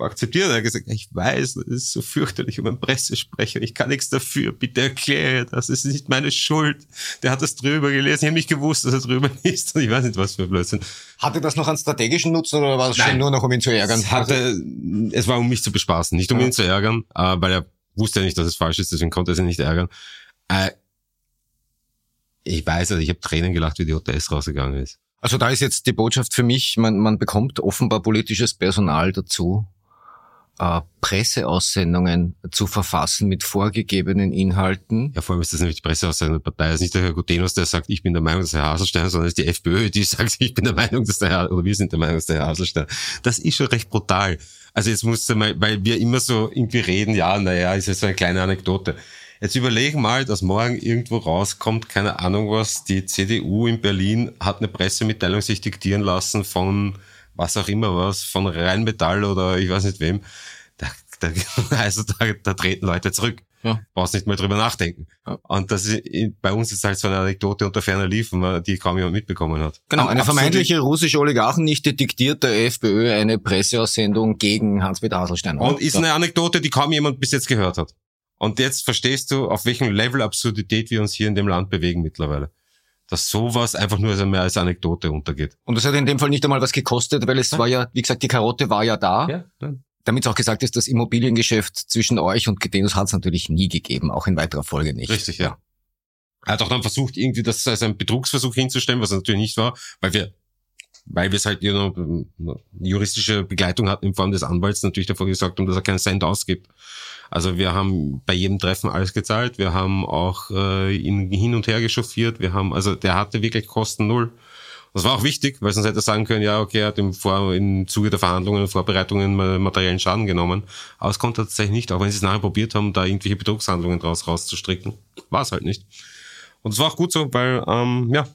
akzeptiert. Er hat gesagt, ich weiß, das ist so fürchterlich um einen Pressesprecher. Ich kann nichts dafür. Bitte erkläre das. Es ist nicht meine Schuld. Der hat das drüber gelesen. Ich habe nicht gewusst, dass er drüber ist. Ich weiß nicht, was für ein Blödsinn. Hatte das noch einen strategischen Nutzen oder war es schon nur noch, um ihn zu ärgern? Es, hatte, es war, um mich zu bespaßen, nicht um Ja. ihn zu ärgern, äh, weil er wusste ja nicht, dass es falsch ist, deswegen konnte er sich nicht ärgern. Äh, ich weiß, also ich habe Tränen gelacht, wie die OTS rausgegangen ist. Also da ist jetzt die Botschaft für mich, man, man bekommt offenbar politisches Personal dazu, äh, Presseaussendungen zu verfassen mit vorgegebenen Inhalten. Ja, vor allem ist das nämlich die Presseaussendung der Partei. Es ist nicht der Herr Gutenos, der sagt, ich bin der Meinung, dass Herr Haselstein, sondern es ist die FPÖ, die sagt, ich bin der Meinung, dass der Herr, oder wir sind der Meinung, dass der Herr Haselstein. Das ist schon recht brutal. Also jetzt musst mal, weil wir immer so irgendwie reden, ja, naja, ist jetzt so eine kleine Anekdote. Jetzt überlegen mal, dass morgen irgendwo rauskommt, keine Ahnung was, die CDU in Berlin hat eine Pressemitteilung sich diktieren lassen von was auch immer was, von Rheinmetall oder ich weiß nicht wem. Da, da, also da, da treten Leute zurück. Ja. Brauchst nicht mehr drüber nachdenken. Ja. Und das ist, bei uns ist halt so eine Anekdote unter ferner Liefen, die kaum jemand mitbekommen hat. Genau, eine Absolut- vermeintliche russische Oligarchennichte diktiert der FPÖ eine Presseaussendung gegen Hans-Peter Haselstein. Und ist eine Anekdote, die kaum jemand bis jetzt gehört hat. Und jetzt verstehst du, auf welchem Level Absurdität wir uns hier in dem Land bewegen mittlerweile. Dass sowas einfach nur als- mehr als Anekdote untergeht. Und das hat in dem Fall nicht einmal was gekostet, weil es war ja, wie gesagt, die Karotte war ja da. Damit auch gesagt ist, das Immobiliengeschäft zwischen euch und Gedenus hat es natürlich nie gegeben, auch in weiterer Folge nicht. Richtig, ja. Er hat auch dann versucht, irgendwie das als einen Betrugsversuch hinzustellen, was er natürlich nicht war, weil wir, weil wir es halt you know, juristische Begleitung hatten in Form des Anwalts natürlich davor gesagt haben, dass er keinen Cent ausgibt. Also wir haben bei jedem Treffen alles gezahlt, wir haben auch äh, ihn hin und her gechauffiert, wir haben, also der hatte wirklich Kosten null. Das war auch wichtig, weil sonst hätte er sagen können, ja, okay, er hat im, Vor im Zuge der Verhandlungen und Vorbereitungen ma- materiellen Schaden genommen. Aber es konnte er tatsächlich nicht, auch wenn sie es nachher probiert haben, da irgendwelche Betrugshandlungen draus rauszustricken. War es halt nicht. Und es war auch gut so, weil, ähm, ja,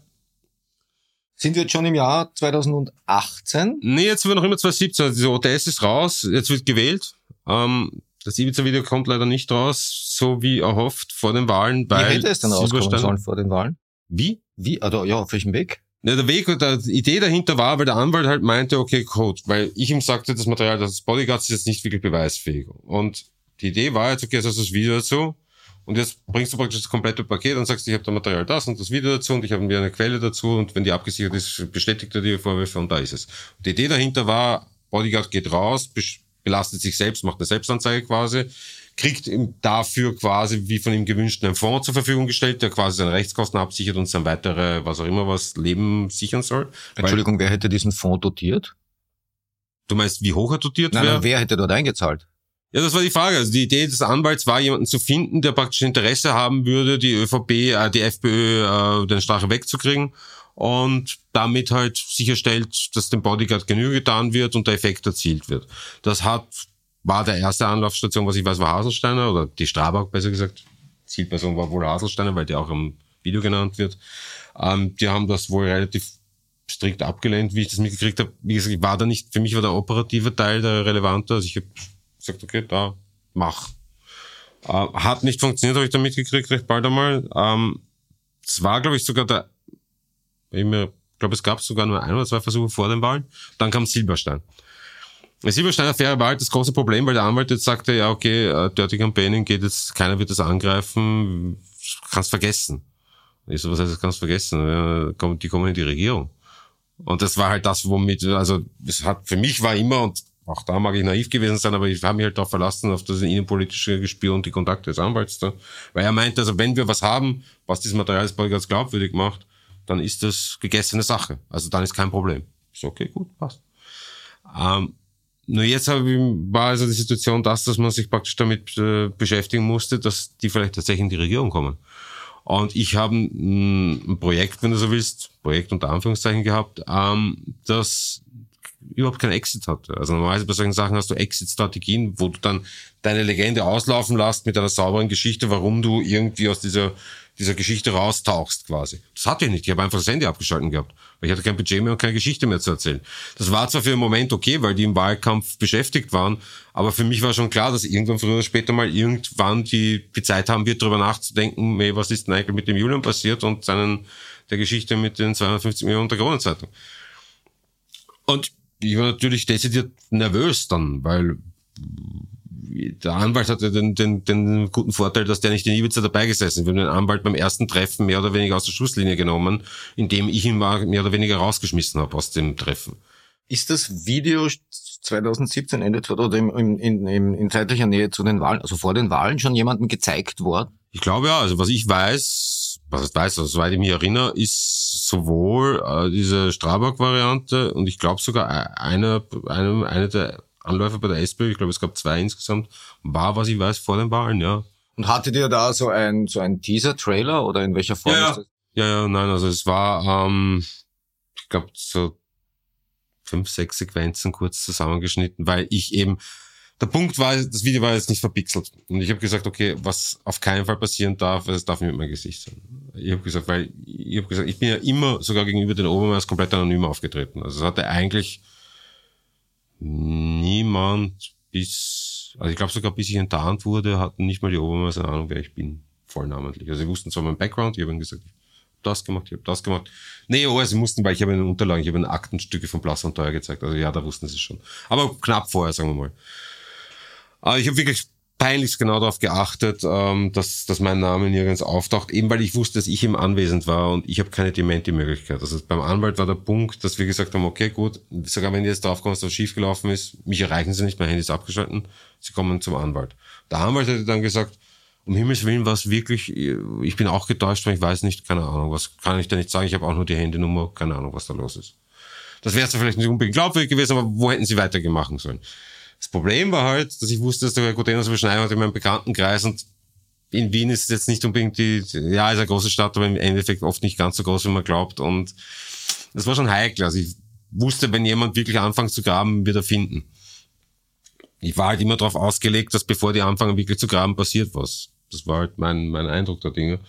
Sind wir jetzt schon im Jahr 2018? nee, jetzt sind wir noch immer 2017, also OTS ist raus, jetzt wird gewählt. Ähm, das Ibiza-Video kommt leider nicht raus, so wie erhofft vor den Wahlen, Wie weil hätte es denn rauskommen sollen vor den Wahlen? Wie? Wie? Also, ja, auf welchem Weg? Ja, der Weg oder die Idee dahinter war, weil der Anwalt halt meinte, okay, Code, weil ich ihm sagte, das Material des Bodyguards ist jetzt nicht wirklich beweisfähig. Und die Idee war jetzt, okay, jetzt hast du das Video dazu und jetzt bringst du praktisch das komplette Paket und sagst, ich habe da Material das und das Video dazu und ich habe mir eine Quelle dazu und wenn die abgesichert ist, bestätigt er die Vorwürfe und da ist es. Und die Idee dahinter war, Bodyguard geht raus, belastet sich selbst, macht eine Selbstanzeige quasi, kriegt ihm dafür quasi, wie von ihm gewünscht, einen Fonds zur Verfügung gestellt, der quasi seine Rechtskosten absichert und sein weitere, was auch immer was, Leben sichern soll. Weil- Entschuldigung, wer hätte diesen Fonds dotiert? Du meinst, wie hoch er dotiert wäre? wer hätte dort eingezahlt? Ja, das war die Frage. Also die Idee des Anwalts war, jemanden zu finden, der praktisch Interesse haben würde, die ÖVP, äh, die FPÖ, äh, den Strache wegzukriegen und damit halt sicherstellt, dass dem Bodyguard Genüge getan wird und der Effekt erzielt wird. Das hat, war der erste Anlaufstation, was ich weiß, war Haselsteiner oder die Strabag besser gesagt. Zielperson war wohl Haselsteiner, weil der auch im Video genannt wird. Ähm, die haben das wohl relativ strikt abgelehnt, wie ich das mitgekriegt habe. Wie gesagt, war da nicht, für mich war der operative Teil der relevante. Also ich habe gesagt, okay, da, mach. Äh, hat nicht funktioniert, habe ich da mitgekriegt, recht bald einmal. Ähm, es war, glaube ich, sogar der, ich mir, glaube, es gab sogar nur ein oder zwei Versuche vor den Wahlen. Dann kam Silberstein. Der Silberstein-Affäre war halt das große Problem, weil der Anwalt jetzt sagte, ja, okay, äh, Dirty Campaigning geht jetzt, keiner wird das angreifen, kannst vergessen. Ich so, was heißt, das kannst vergessen? Die kommen in die Regierung. Und das war halt das, womit, also es hat für mich war immer, und auch da mag ich naiv gewesen sein, aber ich habe mich halt darauf verlassen, auf das innenpolitische Gespür und die Kontakte des Anwalts da. Weil er meinte, also wenn wir was haben, was dieses Material des Bodyguards glaubwürdig macht, dann ist das gegessene Sache. Also dann ist kein Problem. Ich so, okay, gut, passt. Ähm, nur jetzt habe ich, war also die Situation das, dass man sich praktisch damit äh, beschäftigen musste, dass die vielleicht tatsächlich in die Regierung kommen. Und ich habe ein, ein Projekt, wenn du so willst, Projekt unter Anführungszeichen gehabt, ähm, das überhaupt keinen Exit hatte. Also normalerweise bei solchen Sachen hast du Exit-Strategien, wo du dann deine Legende auslaufen lässt mit einer sauberen Geschichte, warum du irgendwie aus dieser, dieser Geschichte raustauchst quasi. Das hatte ich nicht. Ich habe einfach das Handy abgeschalten gehabt. Weil ich hatte kein Budget mehr und keine Geschichte mehr zu erzählen. Das war zwar für einen Moment okay, weil die im Wahlkampf beschäftigt waren, aber für mich war schon klar, dass irgendwann früher oder später mal irgendwann die, die Zeit haben wird, darüber nachzudenken, hey, was ist denn eigentlich mit dem Julian passiert und seinen, der Geschichte mit den 250 Millionen der Kronenzeitung. Und ich war natürlich dezidiert nervös dann, weil der Anwalt hatte den, den, den guten Vorteil, dass der nicht in Ibiza dabei gesessen ist. Wir haben den Anwalt beim ersten Treffen mehr oder weniger aus der Schusslinie genommen, indem ich ihn mehr oder weniger rausgeschmissen habe aus dem Treffen. Ist das Video 2017, Ende 2000, oder in, in, in, in zeitlicher Nähe zu den Wahlen, also vor den Wahlen schon jemandem gezeigt worden? Ich glaube ja, also was ich weiß, was ich weiß, also soweit ich mich erinnere, ist sowohl äh, diese Strabag-Variante und ich glaube sogar e- eine, eine, eine der Anläufe bei der SPÖ, ich glaube es gab zwei insgesamt, war, was ich weiß, vor den Wahlen, ja. Und hattet ihr da so ein, so ein Teaser-Trailer oder in welcher Form Ja, ja. ist das? Ja, ja, nein, also es war, ähm, ich glaube, so fünf, sechs Sequenzen kurz zusammengeschnitten, weil ich eben, der Punkt war, das Video war jetzt nicht verpixelt. Und ich habe gesagt, okay, was auf keinen Fall passieren darf, es darf nicht mit meinem Gesicht sein. Ich habe gesagt, weil ich habe gesagt, ich bin ja immer sogar gegenüber den Obermeiers komplett anonym aufgetreten. Also es hatte eigentlich niemand bis, also ich glaube sogar bis ich enttarnt wurde, hatten nicht mal die Obermeister eine Ahnung, wer ich bin, vollnamentlich. Also sie wussten zwar meinen Background, ich habe ihnen gesagt, ich hab das gemacht, ich habe das gemacht. Nee, oh, sie mussten, weil ich habe ihnen Unterlagen, ich habe ihnen Aktenstücke von Blass und Teuer gezeigt. Also ja, da wussten sie schon. Aber knapp vorher, sagen wir mal. Aber ich habe wirklich peinlichst genau darauf geachtet, ähm, dass, dass mein Name nirgends auftaucht, eben weil ich wusste, dass ich im Anwesend war und ich habe keine Dementi-Möglichkeit. Also beim Anwalt war der Punkt, dass wir gesagt haben, okay, gut, sogar wenn jetzt draufkommt, dass was schiefgelaufen ist, mich erreichen sie nicht, mein Handy ist abgeschalten, sie kommen zum Anwalt. Der Anwalt hätte dann gesagt, um Himmels Willen war wirklich, ich bin auch getäuscht, weil ich weiß nicht, keine Ahnung, was kann ich da nicht sagen, ich habe auch nur die Handynummer, keine Ahnung, was da los ist. Das wäre vielleicht nicht unbedingt glaubwürdig gewesen, aber wo hätten sie weitergemacht sollen? Das Problem war halt, dass ich wusste, dass der Herr Gutenos überschneiden hat in meinem Bekanntenkreis und in Wien ist es jetzt nicht unbedingt die, ja, ist eine große Stadt, aber im Endeffekt oft nicht ganz so groß, wie man glaubt und das war schon heikel. Also ich wusste, wenn jemand wirklich anfängt zu graben, wird er finden. Ich war halt immer darauf ausgelegt, dass bevor die anfangen wirklich zu graben, passiert was. Das war halt mein, mein Eindruck der Dinge.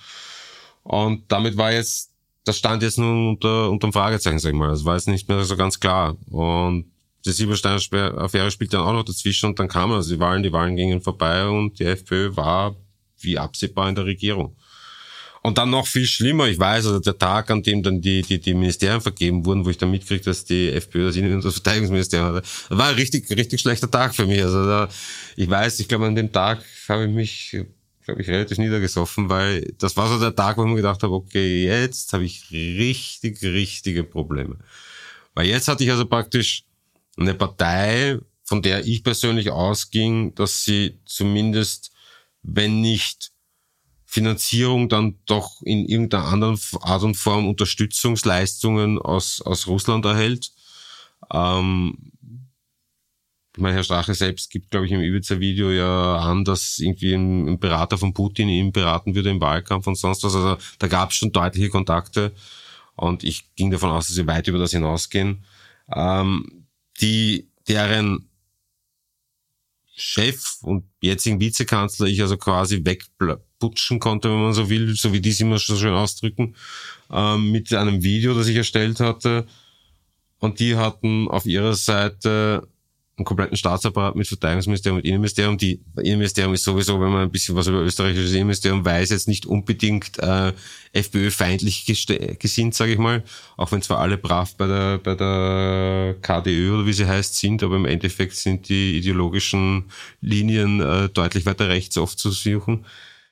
Und damit war jetzt, das stand jetzt nun unter, unterm Fragezeichen, sag ich mal. Das war jetzt nicht mehr so ganz klar. Und die Silbersteiner Sper- Affäre spielt dann auch noch dazwischen und dann kamen also die Wahlen, die Wahlen gingen vorbei und die FPÖ war wie absehbar in der Regierung. Und dann noch viel schlimmer, ich weiß, also der Tag, an dem dann die, die, die Ministerien vergeben wurden, wo ich dann mitkriege, dass die FPÖ das Innen- und das Verteidigungsministerium hatte, war ein richtig, richtig schlechter Tag für mich. Also da, ich weiß, ich glaube, an dem Tag habe ich mich, glaube ich, relativ niedergesoffen, weil das war so der Tag, wo ich mir gedacht habe, okay, jetzt habe ich richtig, richtige Probleme. Weil jetzt hatte ich also praktisch eine Partei, von der ich persönlich ausging, dass sie zumindest, wenn nicht Finanzierung, dann doch in irgendeiner anderen Art und Form Unterstützungsleistungen aus, aus Russland erhält. Ähm, ich Herr Strache selbst gibt, glaube ich, im Ibiza-Video ja an, dass irgendwie ein, ein, Berater von Putin ihn beraten würde im Wahlkampf und sonst was. Also da gab es schon deutliche Kontakte und ich ging davon aus, dass sie weit über das hinausgehen. Ähm, die, deren Chef und jetzigen Vizekanzler ich also quasi wegputschen konnte, wenn man so will, so wie die es immer so schön ausdrücken, ähm, mit einem Video, das ich erstellt hatte. Und die hatten auf ihrer Seite einen kompletten Staatsapparat mit Verteidigungsministerium und Innenministerium. Die Innenministerium ist sowieso, wenn man ein bisschen was über österreichisches Innenministerium weiß, jetzt nicht unbedingt äh, FPÖ-feindlich gesinnt, sage ich mal. Auch wenn zwar alle brav bei der, bei der KDÖ oder wie sie heißt sind, aber im Endeffekt sind die ideologischen Linien äh, deutlich weiter rechts oft zu suchen.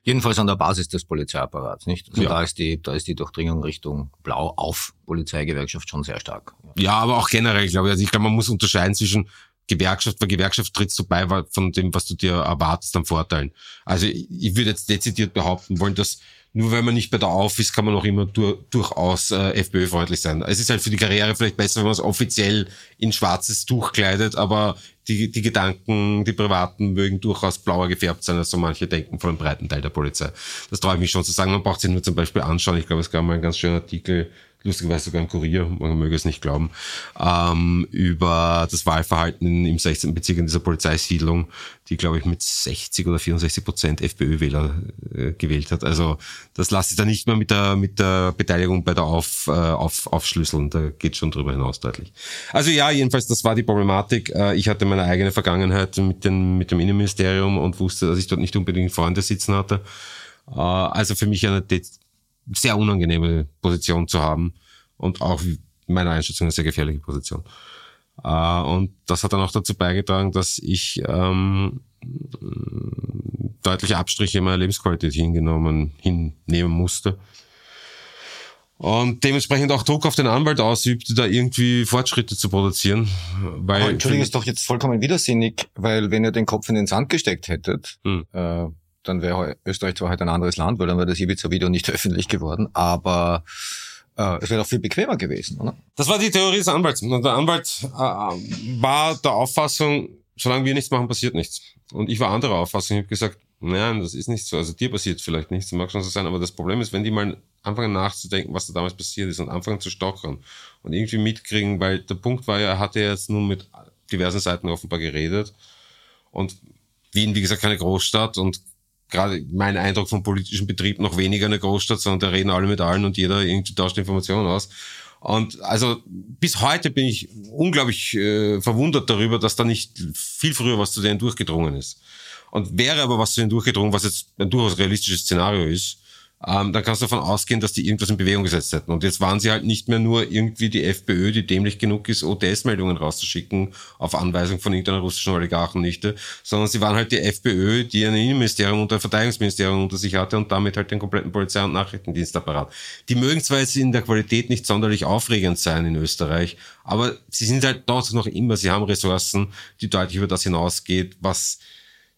Jedenfalls an der Basis des Polizeiapparats, nicht? Also ja. da ist die, da ist die Durchdringung Richtung Blau auf Polizeigewerkschaft schon sehr stark. Ja, aber auch generell, ich glaube, also ich glaube, man muss unterscheiden zwischen Gewerkschaft, weil Gewerkschaft trittst du bei von dem, was du dir erwartest an Vorteilen. Also ich würde jetzt dezidiert behaupten wollen, dass nur wenn man nicht bei der Auf ist, kann man auch immer dur durchaus äh, FPÖ-freundlich sein. Es ist halt für die Karriere vielleicht besser, wenn man es offiziell in schwarzes Tuch kleidet, aber die, die Gedanken, die privaten mögen durchaus blauer gefärbt sein, als so manche denken von einem breiten Teil der Polizei. Das traue ich mich schon zu sagen. Man braucht sich nur zum Beispiel anschauen. Ich glaube, es gab mal einen ganz schönen Artikel lustigerweise sogar im Kurier, man möge es nicht glauben, ähm, über das Wahlverhalten im 16. Bezirk in dieser Polizeisiedlung, die, glaube ich, mit 60 oder 64 Prozent FPÖ-Wähler äh, gewählt hat. Also das lasse ich da nicht mehr mit der, mit der Beteiligung bei der Auf, äh, auf, Aufschlüsseln. Da geht schon drüber hinaus deutlich. Also ja, jedenfalls, das war die Problematik. Äh, ich hatte meine eigene Vergangenheit mit, den, mit dem Innenministerium und wusste, dass ich dort nicht unbedingt Freunde sitzen hatte. Äh, also für mich eine sehr unangenehme Position zu haben und auch meiner Einschätzung eine sehr gefährliche Position. Äh, und das hat dann auch dazu beigetragen, dass ich ähm, deutliche Abstriche in meiner Lebensqualität hingenommen, hinnehmen musste. Und dementsprechend auch Druck auf den Anwalt ausübte, da irgendwie Fortschritte zu produzieren. Weil Aber Entschuldigung, ist doch jetzt vollkommen widersinnig, weil wenn ihr den Kopf in den Sand gesteckt hättet, hm. äh, dann wäre Österreich zwar halt ein anderes Land, weil dann wäre das Ibiza-Video nicht öffentlich geworden, aber äh, es wäre doch viel bequemer gewesen, oder? Das war die Theorie des Anwalts. Und der Anwalt äh, war der Auffassung, solange wir nichts machen, passiert nichts. Und ich war anderer Auffassung. Ich habe gesagt, nein, das ist nicht so. Also dir passiert vielleicht nichts, mag schon so sein, aber das Problem ist, wenn die mal anfangen nachzudenken, was da damals passiert ist und anfangen zu stochern und irgendwie mitkriegen, weil der Punkt war ja, er hatte jetzt nun mit diversen Seiten offenbar geredet und Wien, wie gesagt, keine Großstadt und gerade mein Eindruck vom politischen Betrieb noch weniger eine Großstadt, sondern da reden alle mit allen und jeder irgendwie tauscht Informationen aus. Und also bis heute bin ich unglaublich äh, verwundert darüber, dass da nicht viel früher was zu denen durchgedrungen ist. Und wäre aber was zu denen durchgedrungen, was jetzt ein durchaus realistisches Szenario ist, ähm, dann kannst du davon ausgehen, dass die irgendwas in Bewegung gesetzt hätten. Und jetzt waren sie halt nicht mehr nur irgendwie die FPÖ, die dämlich genug ist, ODS-Meldungen rauszuschicken auf Anweisung von irgendeiner russischen Oligarchennichte, sondern sie waren halt die FPÖ, die ein Innenministerium und ein Verteidigungsministerium unter sich hatte und damit halt den kompletten Polizei- und Nachrichtendienstapparat. Die mögen zwar jetzt in der Qualität nicht sonderlich aufregend sein in Österreich, aber sie sind halt dort noch immer, sie haben Ressourcen, die deutlich über das hinausgeht, was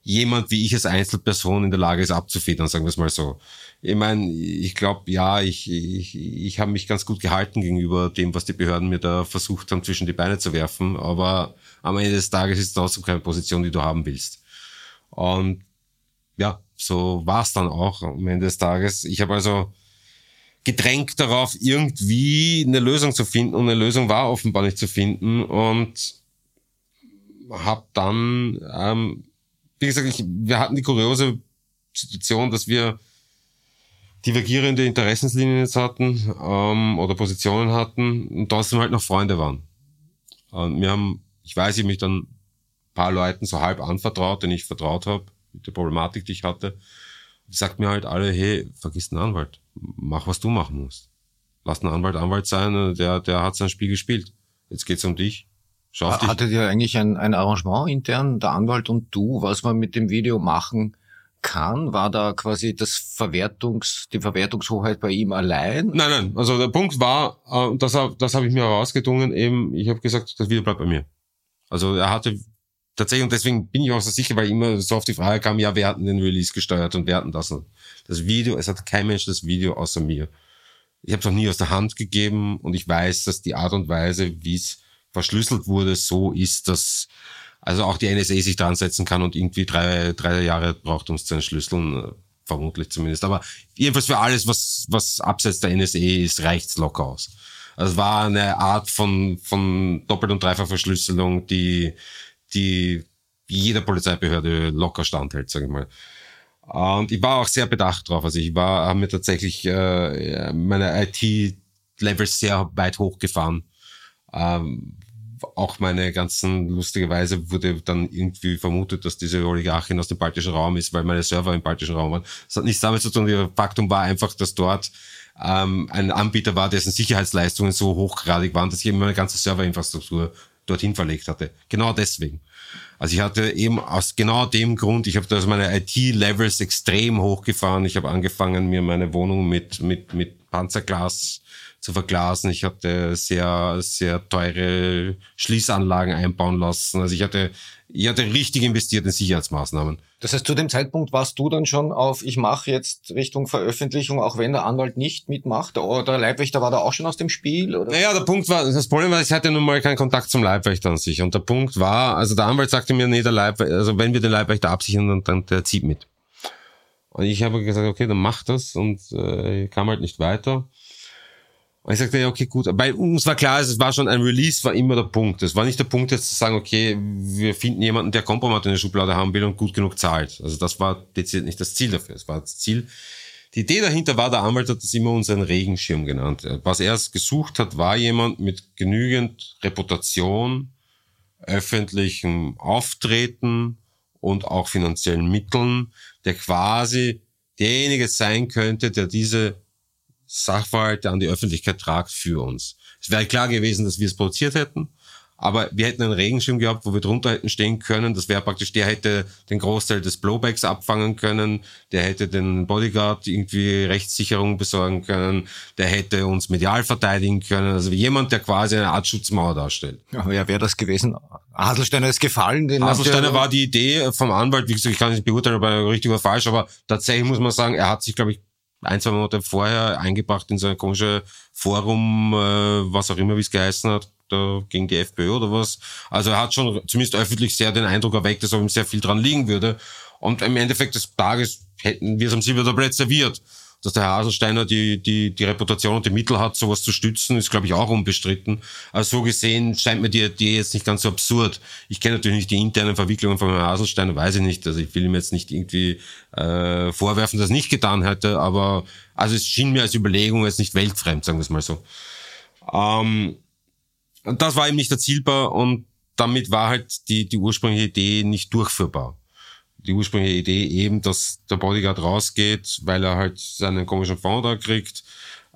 jemand wie ich als Einzelperson in der Lage ist abzufedern, sagen wir es mal so ich meine, ich glaube, ja, ich, ich, ich habe mich ganz gut gehalten gegenüber dem, was die Behörden mir da versucht haben, zwischen die Beine zu werfen. Aber am Ende des Tages ist trotzdem keine Position, die du haben willst. Und ja, so war es dann auch am Ende des Tages. Ich habe also gedrängt darauf, irgendwie eine Lösung zu finden. Und eine Lösung war offenbar nicht zu finden. Und habe dann, ähm, wie gesagt, ich, wir hatten die kuriose Situation, dass wir divergierende Interessenslinien jetzt hatten ähm, oder Positionen hatten und trotzdem halt noch Freunde waren. Und wir haben, ich weiß, ich mich dann paar Leuten so halb anvertraut, denen ich vertraut habe, mit der Problematik, die ich hatte. Die sagt mir halt alle, hey, vergiss den Anwalt, mach, was du machen musst. Lass den Anwalt Anwalt sein, der, der hat sein Spiel gespielt. Jetzt geht's um dich. Schau dich. Hattet ihr eigentlich ein, ein Arrangement intern, der Anwalt und du, was man mit dem Video machen kann? War da quasi das Verwertungs, die Verwertungshoheit bei ihm allein? Nein, nein. Also der Punkt war, äh, das, das habe ich mir herausgedungen, eben, ich habe gesagt, das Video bleibt bei mir. Also er hatte tatsächlich, und deswegen bin ich auch so sicher, weil immer so oft die Frage kam, ja, wir hatten den Release gesteuert und wir hatten das. Das Video, es hat kein Mensch das Video außer mir. Ich habe es auch nie aus der Hand gegeben und ich weiß, dass die Art und Weise, wie es verschlüsselt wurde, so ist, dass Also auch die NSA sich dran setzen kann und irgendwie drei, drei Jahre braucht, um es zu entschlüsseln, äh, vermutlich zumindest. Aber jedenfalls für alles, was, was abseits der NSA ist, reicht's locker aus. Also es war eine Art von, von Doppel- und Dreifachverschlüsselung, die, die jeder Polizeibehörde locker standhält, sage ich mal. Und ich war auch sehr bedacht drauf. Also ich war, habe mir tatsächlich äh, meine IT-Level sehr weit hochgefahren. Ähm, auch meine ganzen, lustigerweise wurde dann irgendwie vermutet, dass diese Oligarchin aus dem baltischen Raum ist, weil meine Server im baltischen Raum waren. Das hat nichts damit zu tun. Faktum war einfach, dass dort ähm, ein Anbieter war, dessen Sicherheitsleistungen so hochgradig waren, dass ich eben meine ganze Serverinfrastruktur dorthin verlegt hatte. Genau deswegen. Also ich hatte eben aus genau dem Grund, ich habe da meine IT-Levels extrem hochgefahren. Ich habe angefangen, mir meine Wohnung mit, mit, mit Panzerglas zu verglasen. Ich hatte sehr, sehr teure Schließanlagen einbauen lassen. Also ich hatte, ich hatte richtig investiert in Sicherheitsmaßnahmen. Das heißt, zu dem Zeitpunkt warst du dann schon auf, ich mache jetzt Richtung Veröffentlichung, auch wenn der Anwalt nicht mitmacht, oder der Leibwächter war da auch schon aus dem Spiel? Oder? Naja, der Punkt war, das Problem war, ich hatte nun mal keinen Kontakt zum Leibwächter an sich. Und der Punkt war, also der Anwalt sagte mir, nee, der Leibwächter, also wenn wir den Leibwächter absichern, dann, dann der zieht mit. Und ich habe gesagt, okay, dann mach das und äh, kam halt nicht weiter. Und ich sagte, ja, okay, gut. Bei uns war klar, es war schon ein Release, war immer der Punkt. Es war nicht der Punkt, jetzt zu sagen, okay, wir finden jemanden, der Kompromat in der Schublade haben will und gut genug zahlt. Also das war dezidiert nicht das Ziel dafür. Es war das Ziel. Die Idee dahinter war, der Anwalt hat das immer unseren Regenschirm genannt. Was er gesucht hat, war jemand mit genügend Reputation, öffentlichem Auftreten und auch finanziellen Mitteln, der quasi derjenige sein könnte, der diese Sachverhalte an die Öffentlichkeit tragt für uns. Es wäre klar gewesen, dass wir es produziert hätten, aber wir hätten einen Regenschirm gehabt, wo wir drunter hätten stehen können. Das wäre praktisch, der hätte den Großteil des Blowbacks abfangen können, der hätte den Bodyguard irgendwie Rechtssicherung besorgen können, der hätte uns medial verteidigen können. Also jemand, der quasi eine Art Schutzmauer darstellt. Ja, wer wäre das gewesen? Haselsteiner ist gefallen. Den Haselsteiner war die Idee vom Anwalt, wie gesagt, ich kann nicht beurteilen, ob er richtig oder falsch, aber tatsächlich muss man sagen, er hat sich, glaube ich, ein, zwei Monate vorher eingebracht in so ein komisches Forum, äh, was auch immer, wie es geheißen hat, da gegen die FPÖ oder was. Also er hat schon zumindest öffentlich sehr den Eindruck erweckt, dass ihm sehr viel dran liegen würde. Und im Endeffekt des Tages hätten wir es am Silbertablett serviert dass der Herr Haselsteiner die, die, die Reputation und die Mittel hat, sowas zu stützen, ist, glaube ich, auch unbestritten. Also so gesehen scheint mir die Idee jetzt nicht ganz so absurd. Ich kenne natürlich nicht die internen Verwicklungen von Herrn Haselsteiner, weiß ich nicht. Also ich will ihm jetzt nicht irgendwie äh, vorwerfen, dass er nicht getan hätte, aber also es schien mir als Überlegung jetzt nicht weltfremd, sagen wir es mal so. Ähm, das war eben nicht erzielbar und damit war halt die, die ursprüngliche Idee nicht durchführbar die ursprüngliche Idee eben, dass der Bodyguard rausgeht, weil er halt seinen komischen Fond da kriegt,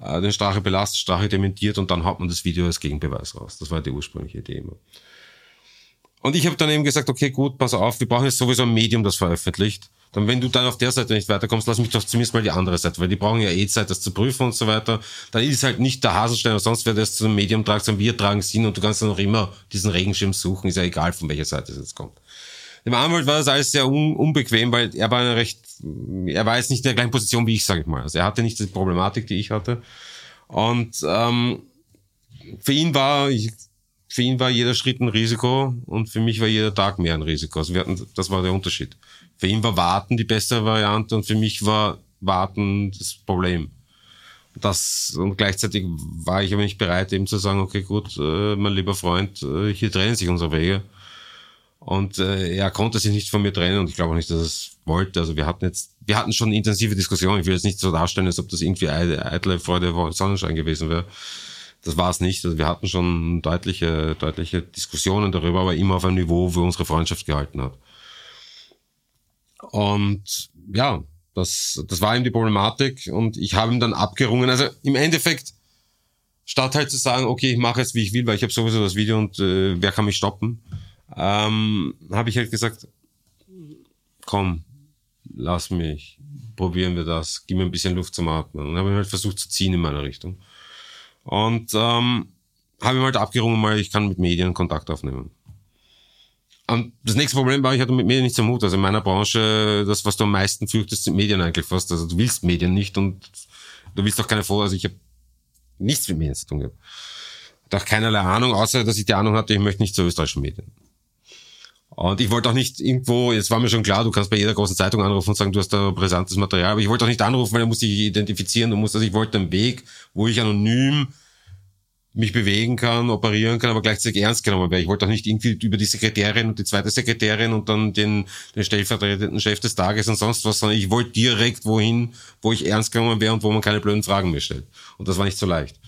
äh, den Strache belastet, Strache dementiert und dann hat man das Video als Gegenbeweis raus. Das war die ursprüngliche Idee immer. Und ich habe dann eben gesagt, okay, gut, pass auf, wir brauchen jetzt sowieso ein Medium, das veröffentlicht. Dann, wenn du dann auf der Seite nicht weiterkommst, lass mich doch zumindest mal die andere Seite, weil die brauchen ja eh Zeit, das zu prüfen und so weiter. Dann ist halt nicht der Haselstein oder sonst wer das zum Medium tragt, sondern wir tragen es hin und du kannst dann noch immer diesen Regenschirm suchen, ist ja egal, von welcher Seite es jetzt kommt. Dem Anwalt war das alles sehr un unbequem, weil er war recht, er war jetzt nicht in der gleichen Position wie ich, sage ich mal. Also er hatte nicht die Problematik, die ich hatte. Und ähm, für ihn war ich, für ihn war jeder Schritt ein Risiko und für mich war jeder Tag mehr ein Risiko. Also wir hatten, das war der Unterschied. Für ihn war Warten die beste Variante und für mich war Warten das Problem. Das, und gleichzeitig war ich aber nicht bereit, eben zu sagen, okay, gut, äh, mein lieber Freund, äh, hier trennen sich unsere Wege. Und äh, er konnte sich nicht von mir trennen und ich glaube auch nicht, dass er es wollte. Also wir hatten jetzt, wir hatten schon intensive Diskussionen. Ich will jetzt nicht so darstellen, als ob das irgendwie eitle Freude Sonnenschein gewesen wäre. Das war es nicht. Also wir hatten schon deutliche, deutliche Diskussionen darüber, aber immer auf einem Niveau, wo unsere Freundschaft gehalten hat. Und ja, das, das war ihm die Problematik und ich habe ihm dann abgerungen. Also im Endeffekt, statt halt zu sagen, okay, ich mache es, wie ich will, weil ich habe sowieso das Video und äh, wer kann mich stoppen, ähm, habe ich halt gesagt, komm, lass mich, probieren wir das, gib mir ein bisschen Luft zum Atmen. Und habe halt versucht zu ziehen in meiner Richtung. Und ähm, habe ihm halt abgerungen, mal ich kann mit Medien Kontakt aufnehmen. Und das nächste Problem war, ich hatte mit Medien nicht so Mut. Also in meiner Branche, das, was du am meisten fürchtest, sind Medien eigentlich fast. Also du willst Medien nicht und du willst auch keine Vor. Also ich habe nichts mit Medien zu tun gehabt. Hatte auch keinerlei Ahnung, außer dass ich die Ahnung hatte, ich möchte nicht zu österreichischen Medien. Und ich wollte auch nicht irgendwo, jetzt war mir schon klar, du kannst bei jeder großen Zeitung anrufen und sagen, du hast da brisantes Material, aber ich wollte auch nicht anrufen, weil er muss sich identifizieren und muss, also ich wollte einen Weg, wo ich anonym mich bewegen kann, operieren kann, aber gleichzeitig ernst genommen werde. Ich wollte auch nicht irgendwie über die Sekretärin und die zweite Sekretärin und dann den, den stellvertretenden Chef des Tages und sonst was, sondern ich wollte direkt wohin, wo ich ernst genommen wäre und wo man keine blöden Fragen mehr stellt. Und das war nicht so leicht.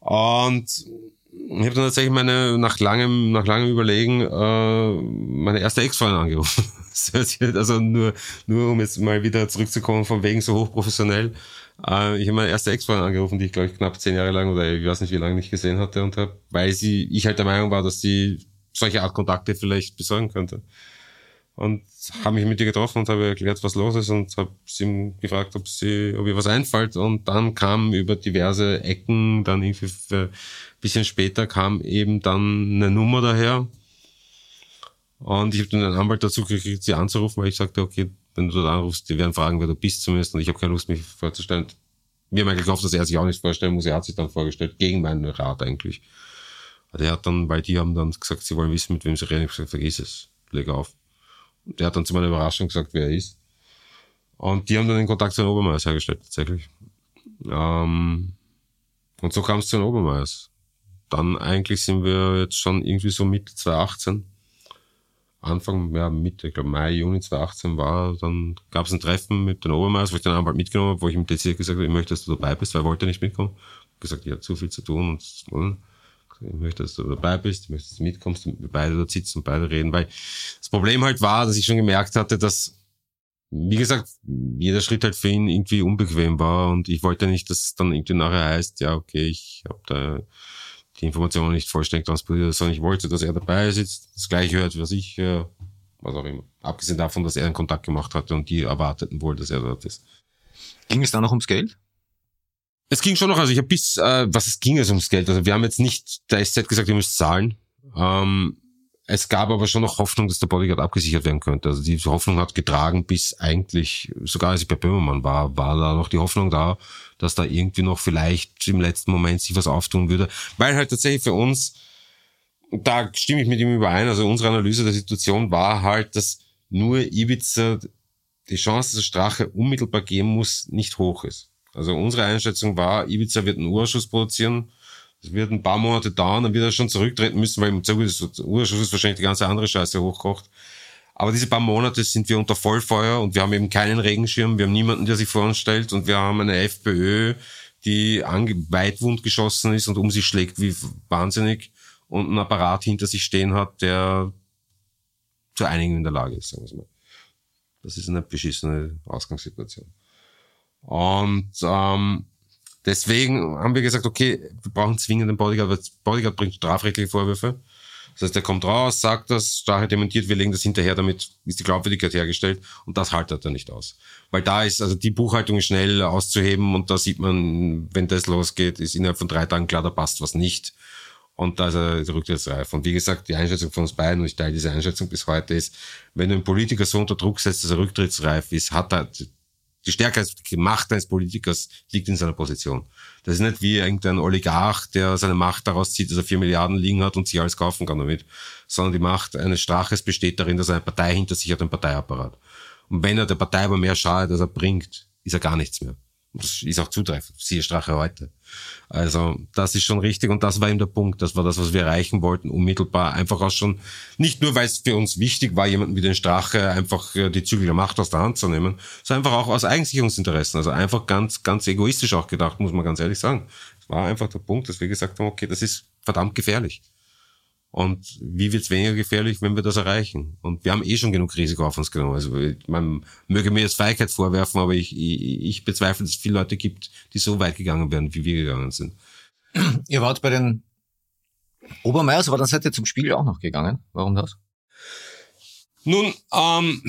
Und ich habe dann tatsächlich meine, nach langem, nach langem Überlegen, äh, meine erste Ex-Freundin angerufen. also nur, nur um jetzt mal wieder zurückzukommen von wegen so hochprofessionell. Äh, ich habe meine erste Ex-Freundin angerufen, die ich glaube ich knapp zehn Jahre lang oder ich weiß nicht wie lange nicht gesehen hatte und hab, weil sie, ich halt der Meinung war, dass sie solche Art Kontakte vielleicht besorgen könnte. Und habe mich mit ihr getroffen und habe erklärt, was los ist und habe sie gefragt, ob sie, ob ihr was einfällt. Und dann kam über diverse Ecken, dann irgendwie für, bisschen später kam eben dann eine Nummer daher. Und ich habe dann einen Anwalt dazu gekriegt, sie anzurufen, weil ich sagte, okay, wenn du dort anrufst, die werden fragen, wer du bist zumindest. Und ich habe keine Lust, mich vorzustellen. Haben eigentlich gehofft, dass er sich auch nicht vorstellen muss. Er hat sich dann vorgestellt, gegen meinen Rat eigentlich. Aber er hat dann, weil die haben dann gesagt, sie wollen wissen, mit wem sie reden. Ich habe gesagt, vergiss es, leg auf. Und der hat dann zu meiner Überraschung gesagt, wer er ist. Und die haben dann den Kontakt zu den Obermeiers hergestellt, tatsächlich. Ähm, und so kam es zu den Obermeiers. Dann eigentlich sind wir jetzt schon irgendwie so Mitte 2018 Anfang, ja, Mitte, ich glaube Mai, Juni 2018 war, dann gab es ein Treffen mit den Obermeiers, wo ich den Anwalt mitgenommen habe, wo ich ihm dezidiert gesagt habe, ich möchte, dass du dabei bist, weil er wollte nicht mitkommen. Ich gesagt, ich habe zu viel zu tun und ich möchte, dass du dabei bist, ich möchte, dass du mitkommst und wir beide dort sitzen und beide reden, weil das Problem halt war, dass ich schon gemerkt hatte, dass, wie gesagt, jeder Schritt halt für ihn irgendwie unbequem war und ich wollte nicht, dass es dann irgendwie nachher heißt, ja, okay, ich habe da die Informationen nicht vollständig transportiert, sondern ich wollte, dass er dabei sitzt, das gleiche hört, was ich, äh, was auch immer. Abgesehen davon, dass er einen Kontakt gemacht hatte und die erwarteten wohl, dass er dort ist. Ging es da noch ums Geld? Es ging schon noch, also ich habe bis, äh, was es ging es ums Geld. Also wir haben jetzt nicht der SZ gesagt, ihr müsst zahlen. Ähm, es gab aber schon noch Hoffnung, dass der Bodyguard abgesichert werden könnte. Also die Hoffnung hat getragen, bis eigentlich, sogar als ich bei Böhmermann war, war da noch die Hoffnung da, dass da irgendwie noch vielleicht im letzten Moment sich was auftun würde. Weil halt tatsächlich für uns, da stimme ich mit ihm überein, also unsere Analyse der Situation war halt, dass nur Ibiza die Chance, dass Strache unmittelbar gehen muss, nicht hoch ist. Also unsere Einschätzung war, Ibiza wird einen Urschuss produzieren. Es wird ein paar Monate dauern, dann wird er schon zurücktreten müssen, weil im Zuge des wahrscheinlich die ganze andere Scheiße hochkocht. Aber diese paar Monate sind wir unter Vollfeuer und wir haben eben keinen Regenschirm, wir haben niemanden, der sich vor uns stellt und wir haben eine FPÖ, die weitwund geschossen ist und um sich schlägt wie wahnsinnig und einen Apparat hinter sich stehen hat, der zu einigen in der Lage ist, sagen wir mal. Das ist eine beschissene Ausgangssituation. Und ähm, deswegen haben wir gesagt, okay, wir brauchen zwingend einen Bodyguard, weil Bodyguard bringt strafrechtliche Vorwürfe. Das heißt, der kommt raus, sagt das, Strache dementiert, wir legen das hinterher, damit ist die Glaubwürdigkeit hergestellt und das haltet er nicht aus. Weil da ist, also die Buchhaltung ist schnell auszuheben und da sieht man, wenn das losgeht, ist innerhalb von drei Tagen klar, da passt was nicht. Und da ist er rücktrittsreif. Und wie gesagt, die Einschätzung von uns beiden, und ich teile diese Einschätzung bis heute, ist, wenn du einen Politiker so unter Druck setzt, dass er rücktrittsreif ist, hat er die Stärke, die Macht eines Politikers liegt in seiner Position. Das ist nicht wie irgendein Oligarch, der seine Macht daraus zieht, dass er vier Milliarden liegen hat und sich alles kaufen kann damit, sondern die Macht eines Straches besteht darin, dass er eine Partei hinter sich hat, ein Parteiapparat. Und wenn er der Partei aber mehr schadet, als er bringt, ist er gar nichts mehr. Das ist auch zutreffend. Siehe Strache heute. Also, das ist schon richtig und das war eben der Punkt. Das war das, was wir erreichen wollten, unmittelbar. Einfach auch schon, nicht nur, weil es für uns wichtig war, jemanden wie den Strache einfach äh, die Zügel der Macht aus der Hand zu nehmen, sondern einfach auch aus Eigensicherungsinteressen. Also einfach ganz, ganz egoistisch auch gedacht, muss man ganz ehrlich sagen. Es war einfach der Punkt, dass wir gesagt haben, okay, das ist verdammt gefährlich. Und wie wird's weniger gefährlich, wenn wir das erreichen? Und wir haben eh schon genug Risiko auf uns genommen. Also man möge mir jetzt Feigheit vorwerfen, aber ich, ich, ich bezweifle, dass es viele Leute gibt, die so weit gegangen wären, wie wir gegangen sind. Ihr wart bei den Obermeiers, aber dann seid ihr zum Spiegel auch noch gegangen. Warum das? Nun, ähm,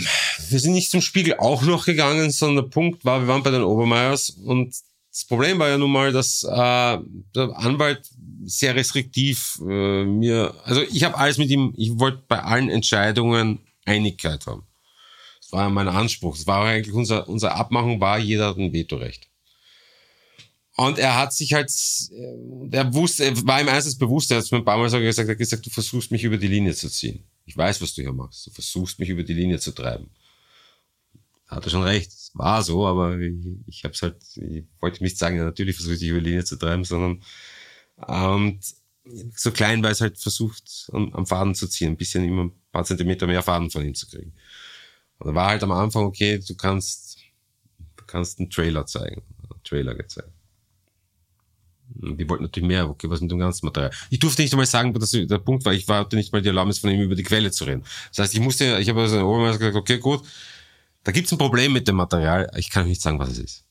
wir sind nicht zum Spiegel auch noch gegangen, sondern der Punkt war, wir waren bei den Obermeiers und das Problem war ja nun mal, dass äh, der Anwalt sehr restriktiv äh, mir, also ich habe alles mit ihm, ich wollte bei allen Entscheidungen Einigkeit haben. Das war mein Anspruch. Das war eigentlich unser, unsere Abmachung war, jeder hat ein Vetorecht. Und er hat sich halt, er wusste, er war ihm eines bewusst, er hat es mir ein paar Mal so gesagt, er hat gesagt, du versuchst mich über die Linie zu ziehen. Ich weiß, was du hier machst. Du versuchst mich über die Linie zu treiben. Hat er schon recht. War so, aber ich, ich habe es halt, ich wollte nicht sagen, ja, natürlich versuche ich dich über die Linie zu treiben, sondern und so klein, weil es halt versucht, am, Faden zu ziehen, ein bisschen immer ein paar Zentimeter mehr Faden von ihm zu kriegen. Und da war halt am Anfang, okay, du kannst, du kannst einen Trailer zeigen. Einen Trailer gezeigt. Die wollten natürlich mehr, okay, was mit dem ganzen Material? Ich durfte nicht einmal sagen, dass der Punkt war, ich hatte nicht mal die Erlaubnis von ihm über die Quelle zu reden. Das heißt, ich musste, ich habe also Obermeister gesagt, okay, gut, da gibt's ein Problem mit dem Material, ich kann nicht sagen, was es ist.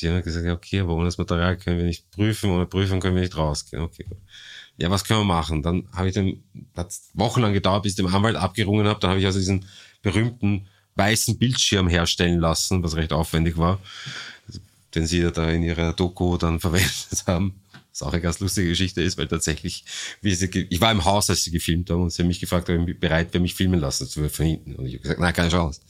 Die haben gesagt, okay, aber ohne das Material können wir nicht prüfen, ohne Prüfung können wir nicht rausgehen. Okay, gut. Ja, was können wir machen? Dann habe ich den, hat wochenlang gedauert, bis ich dem Anwalt abgerungen habe. Dann habe ich also diesen berühmten weißen Bildschirm herstellen lassen, was recht aufwendig war, den sie da in ihrer Doku dann verwendet haben. Was auch eine ganz lustige Geschichte ist, weil tatsächlich, wie sie, ich war im Haus, als sie gefilmt haben und sie haben mich gefragt, ob ich bereit wäre, mich filmen lassen zu von hinten. Und ich habe gesagt, nein, keine Chance.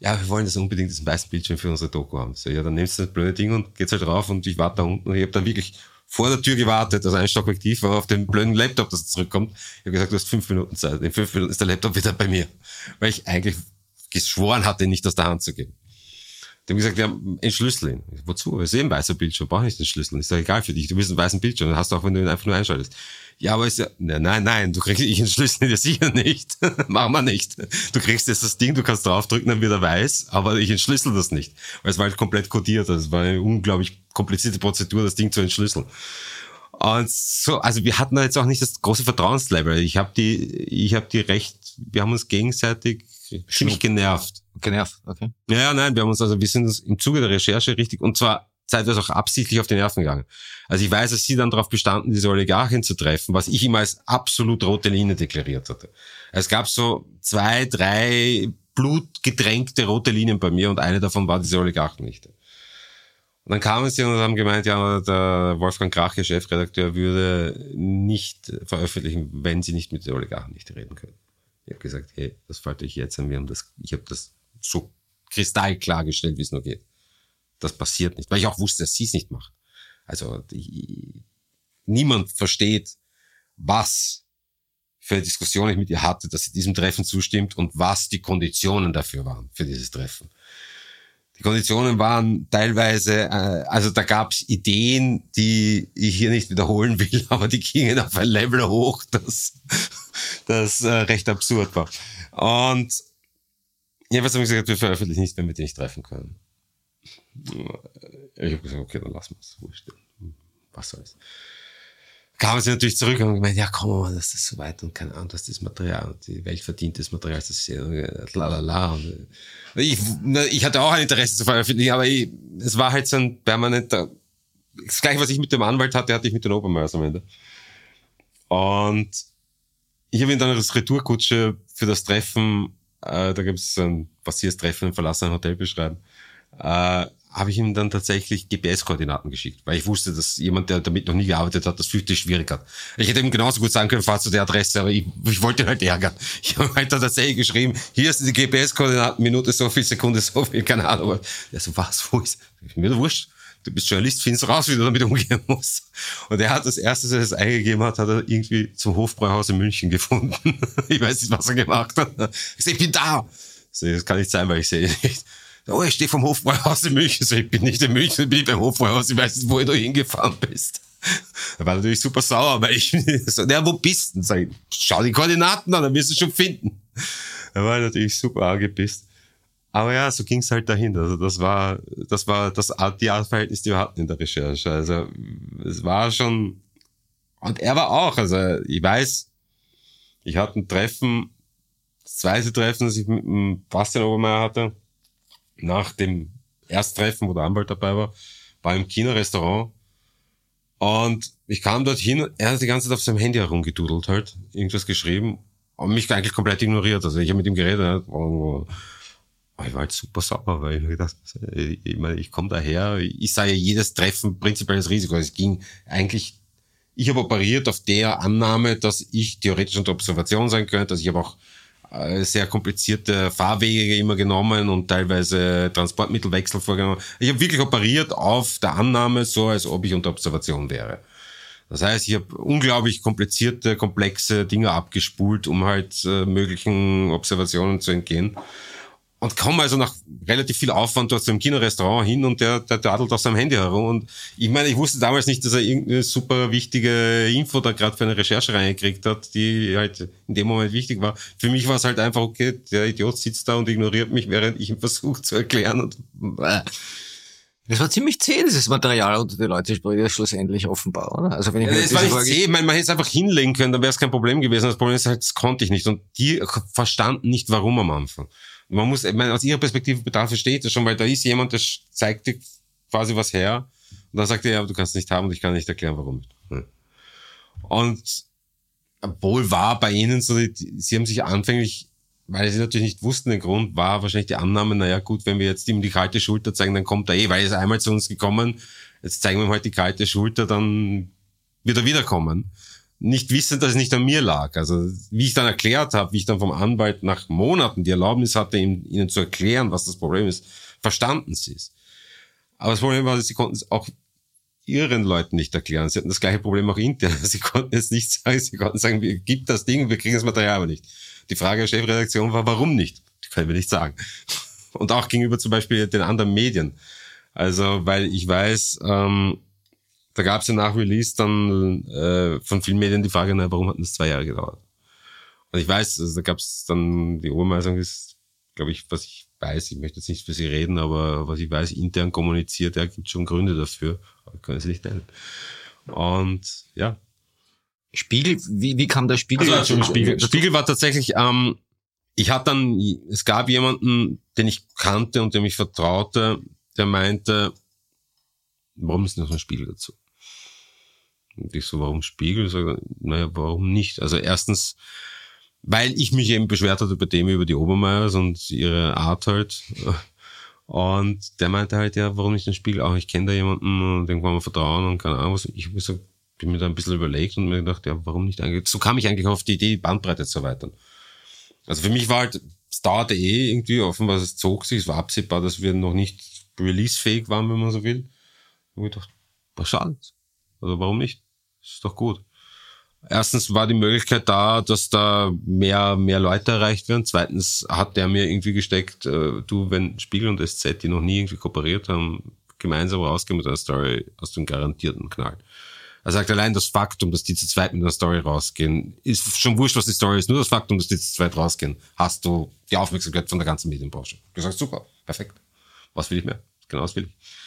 Ja, wir wollen das unbedingt, diesen weißen Bildschirm für unsere Doku haben. So, ja, dann nimmst du das blöde Ding und geht's halt drauf und ich warte da unten und ich habe dann wirklich vor der Tür gewartet, also ein Stockwerk war auf den blöden Laptop, dass er zurückkommt. Ich habe gesagt, du hast fünf Minuten Zeit. In fünf Minuten ist der Laptop wieder bei mir. Weil ich eigentlich geschworen hatte, nicht aus der Hand zu geben. Die haben gesagt, ja, entschlüssel ihn. Wozu? Wir sehen weißer Bildschirm, brauche nicht den Schlüssel. Ist doch egal für dich. Du willst einen weißen Bildschirm, dann hast du auch, wenn du ihn einfach nur einschaltest. Ja, aber ist ja, nein, nein, du kriegst, ich entschlüssel dir sicher nicht. Machen wir nicht. Du kriegst jetzt das Ding, du kannst draufdrücken, dann wird er weiß, aber ich entschlüssel das nicht. Weil es war halt komplett kodiert. Also es war eine unglaublich komplizierte Prozedur, das Ding zu entschlüsseln. Und so, also wir hatten da jetzt auch nicht das große Vertrauenslevel. Ich habe die, ich habe die recht, wir haben uns gegenseitig ziemlich genervt. Genervt, okay. Ja, ja, nein, wir haben uns also, wir sind uns im Zuge der Recherche richtig, und zwar zeitweise auch absichtlich auf die Nerven gegangen. Also ich weiß, dass sie dann darauf bestanden, diese Oligarchin zu treffen, was ich immer als absolut rote Linie deklariert hatte. Es gab so zwei, drei blutgetränkte rote Linien bei mir und eine davon war diese Oligarchennichte. Und dann kamen sie und haben gemeint, ja, der Wolfgang Krach, Chefredakteur, würde nicht veröffentlichen, wenn sie nicht mit den Oligarchen nicht reden können. Ich habe gesagt, hey, das falte ich jetzt an. Wir haben das, ich habe das so kristallklar gestellt, wie es nur geht. Das passiert nicht, weil ich auch wusste, dass sie es nicht macht. Also die, niemand versteht, was für eine Diskussion ich mit ihr hatte, dass sie diesem Treffen zustimmt und was die Konditionen dafür waren, für dieses Treffen. Die Konditionen waren teilweise, äh, also da gab es Ideen, die ich hier nicht wiederholen will, aber die gingen auf ein Level hoch, das, das äh, recht absurd war. Und jedenfalls habe ich gesagt, wir veröffentlichen nicht, wenn wir die nicht treffen können. Ich habe gesagt, okay, dann lassen wir es. Was soll's kamen sie natürlich zurück und gemeint, ja komm, das ist so weit und keine Ahnung, dass das Material und die Welt verdient das Material, das ist ja lalala. Und ich, ich hatte auch ein Interesse zu veröffentlichen, aber ich, es war halt so ein permanenter, das gleiche, was ich mit dem Anwalt hatte, hatte ich mit den Obermeiers am Ende. Und ich habe ihm dann als Retourkutsche für das Treffen, äh, da gibt es ein passiertes Treffen im verlassenen Hotel beschreiben, äh, habe ich ihm dann tatsächlich GPS-Koordinaten geschickt, weil ich wusste, dass jemand, der damit noch nie gearbeitet hat, das fürchterlich schwierig hat. Ich hätte ihm genauso gut sagen können, fahr zu der Adresse, aber ich, ich wollte ihn halt ärgern. Ich habe halt tatsächlich geschrieben, hier ist die GPS-Koordinaten, Minute so viel, Sekunde so viel, keine Ahnung. Er so, was, wo ist? Mir doch wurscht. Du bist Journalist, findest raus, wie du damit umgehen musst. Und er hat das erste, als er eingegeben hat, hat er irgendwie zum Hofbräuhaus in München gefunden. ich weiß nicht, was er gemacht hat. Ich sag, ich bin da. So, das kann nicht sein, weil ich sehe nicht oh, ich stehe vom Hofbräuhaus in München. So, ich bin nicht in München, ich bin beim Hofbräuhaus, ich weiß nicht, wo du hingefahren bist. Er war natürlich super sauer, weil ich so, ja, wo bist du? Sag ich, schau die Koordinaten an, dann wirst du schon finden. Er war natürlich super angepisst. Aber ja, so ging's halt dahin. Also das war, das war das die Art Verhältnis, die wir hatten in der Recherche. Also es war schon, und er war auch, also ich weiß, ich hatte ein Treffen, das zweite Treffen, das ich mit dem Bastian Obermeier hatte, nach dem Ersttreffen, wo der Anwalt dabei war, war im China-Restaurant und ich kam dorthin, er hat die ganze Zeit auf seinem Handy herumgedudelt halt, irgendwas geschrieben und mich eigentlich komplett ignoriert. Also ich habe mit ihm geredet, aber ich war halt super sauer, weil ich mir gedacht, ich, meine, ich komme daher, ich sah ja jedes Treffen prinzipielles Risiko. Es ging eigentlich, ich habe operiert auf der Annahme, dass ich theoretisch unter Observation sein könnte, dass ich aber auch sehr komplizierte Fahrwege immer genommen und teilweise Transportmittelwechsel vorgenommen. Ich habe wirklich operiert auf der Annahme, so als ob ich unter Observation wäre. Das heißt, ich habe unglaublich komplizierte, komplexe Dinge abgespult, um halt äh, möglichen Observationen zu entgehen. Und komme also nach relativ viel Aufwand dort zum Kinorestaurant hin und der, der dadelt auf seinem Handy herum. Und ich meine, ich wusste damals nicht, dass er irgendeine super wichtige Info da gerade für eine Recherche reingekriegt hat, die halt in dem Moment wichtig war. Für mich war es halt einfach, okay, der Idiot sitzt da und ignoriert mich, während ich ihm versuche zu erklären. Und, äh. Das war ziemlich zäh, dieses Material unter die Leute spricht schlussendlich offenbar, oder? Also wenn ich ja, das war nicht zäh, ich meine, man hätte es einfach hinlegen können, dann wäre es kein Problem gewesen. Das Problem ist halt, das konnte ich nicht. Und die verstanden nicht, warum am Anfang. Man muss, ich meine, aus ihrer Perspektive bedarf versteht das schon, weil da ist jemand, der zeigt dir quasi was her. Und dann sagt er, ja, du kannst es nicht haben und ich kann nicht erklären, warum. Und obwohl war bei ihnen so, sie haben sich anfänglich, weil sie natürlich nicht wussten, den Grund war wahrscheinlich die Annahme, naja gut, wenn wir jetzt ihm die kalte Schulter zeigen, dann kommt er eh, weil er ist einmal zu uns gekommen, jetzt zeigen wir ihm halt die kalte Schulter, dann wird er wiederkommen nicht wissend, dass es nicht an mir lag. Also wie ich dann erklärt habe, wie ich dann vom Anwalt nach Monaten die Erlaubnis hatte, ihnen zu erklären, was das Problem ist, verstanden sie es. Aber das Problem war, sie konnten es auch ihren Leuten nicht erklären. Sie hatten das gleiche Problem auch intern. Sie konnten es nicht sagen. Sie konnten sagen, wir gibt das Ding, wir kriegen das Material aber nicht. Die Frage der Chefredaktion war, warum nicht? Die können wir nicht sagen. Und auch gegenüber zum Beispiel den anderen Medien. Also, weil ich weiß, ähm, da gab es ja nach Release dann äh, von vielen Medien die Frage, na, warum hat das zwei Jahre gedauert? Und ich weiß, also da gab es dann, die Obermeisterung ist, glaube ich, was ich weiß, ich möchte jetzt nicht für sie reden, aber was ich weiß, intern kommuniziert, ja, gibt schon Gründe dafür, aber können sie nicht nennen. Und ja. Spiegel, wie, wie kam der Spiegel? Also, Spiegel, Spiegel war tatsächlich, ähm, ich hatte dann, es gab jemanden, den ich kannte und dem ich vertraute, der meinte, warum ist noch ein Spiegel dazu? Und ich so, warum Spiegel? So, naja, warum nicht? Also erstens, weil ich mich eben beschwert hatte bei dem über die Obermeiers und ihre Art halt. Und der meinte halt, ja, warum nicht den Spiegel auch? Ich kenne da jemanden und irgendwann mal vertrauen und keine Ahnung was. Ich so, bin mir da ein bisschen überlegt und mir gedacht, ja, warum nicht eigentlich? So kam ich eigentlich auf die Idee, die Bandbreite zu erweitern. Also für mich war halt, es dauerte eh irgendwie, offenbar es zog sich, es war absehbar, dass wir noch nicht releasefähig waren, wenn man so will. Und ich dachte, was schadet? Also warum nicht? Ist doch gut. Erstens war die Möglichkeit da, dass da mehr, mehr Leute erreicht werden. Zweitens hat der mir irgendwie gesteckt, äh, du, wenn Spiegel und SZ, die noch nie irgendwie kooperiert haben, gemeinsam rausgehen mit einer Story aus dem garantierten Knall. Er sagt allein das Faktum, dass die zu zweit mit einer Story rausgehen, ist schon wurscht, was die Story ist. Nur das Faktum, dass die zu zweit rausgehen, hast du die Aufmerksamkeit von der ganzen Medienbranche. Du sagst, super, perfekt. Was will ich mehr? Genau das will ich.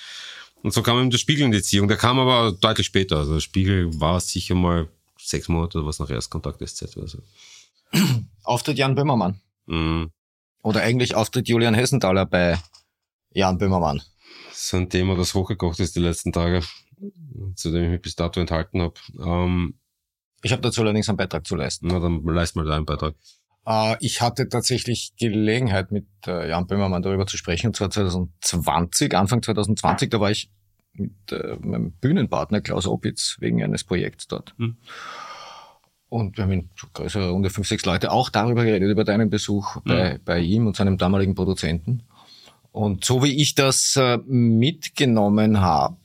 Und so kam ihm der Spiegel in die Ziehung. Der kam aber deutlich später. Also der Spiegel war sicher mal sechs Monate oder was nach Erstkontakt SZ oder so. Auftritt Jan Böhmermann. Mhm. Oder eigentlich Auftritt Julian Hessenthaler bei Jan Böhmermann. Das ist ein Thema, das hochgekocht ist die letzten Tage, zu dem ich mich bis dato enthalten habe. Ähm, ich habe dazu allerdings einen Beitrag zu leisten. Na, dann leist mal deinen Beitrag. Äh, ich hatte tatsächlich Gelegenheit, mit äh, Jan Böhmermann darüber zu sprechen, und zwar 2020, Anfang 2020, da war ich mit äh, meinem Bühnenpartner Klaus Opitz wegen eines Projekts dort. Hm. Und wir haben in größerer Runde fünf, sechs Leute auch darüber geredet, über deinen Besuch hm. bei, bei ihm und seinem damaligen Produzenten. Und so wie ich das äh, mitgenommen habe,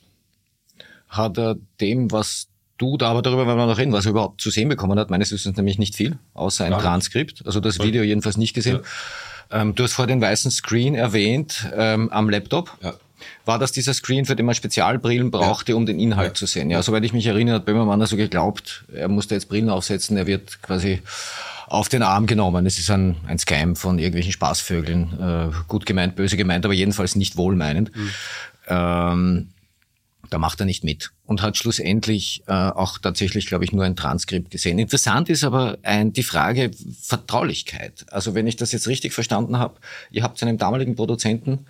hat er dem, was du da, aber darüber werden wir noch reden, was er überhaupt zu sehen bekommen hat. Meines Wissens nämlich nicht viel, außer ein ja. Transkript. Also das Video jedenfalls nicht gesehen. Ja. Ähm, du hast vor den weißen Screen erwähnt ähm, am Laptop. Ja. War das dieser Screen, für den man Spezialbrillen brauchte, um den Inhalt zu sehen? Ja, soweit ich mich erinnere, hat Böhmermann also geglaubt, er musste jetzt Brillen aufsetzen, er wird quasi auf den Arm genommen. Es ist ein, ein Scam von irgendwelchen Spaßvögeln, äh, gut gemeint, böse gemeint, aber jedenfalls nicht wohlmeinend. Mhm. Ähm, da macht er nicht mit und hat schlussendlich äh, auch tatsächlich, glaube ich, nur ein Transkript gesehen. Interessant ist aber ein, die Frage Vertraulichkeit. Also wenn ich das jetzt richtig verstanden habe, ihr habt einem damaligen Produzenten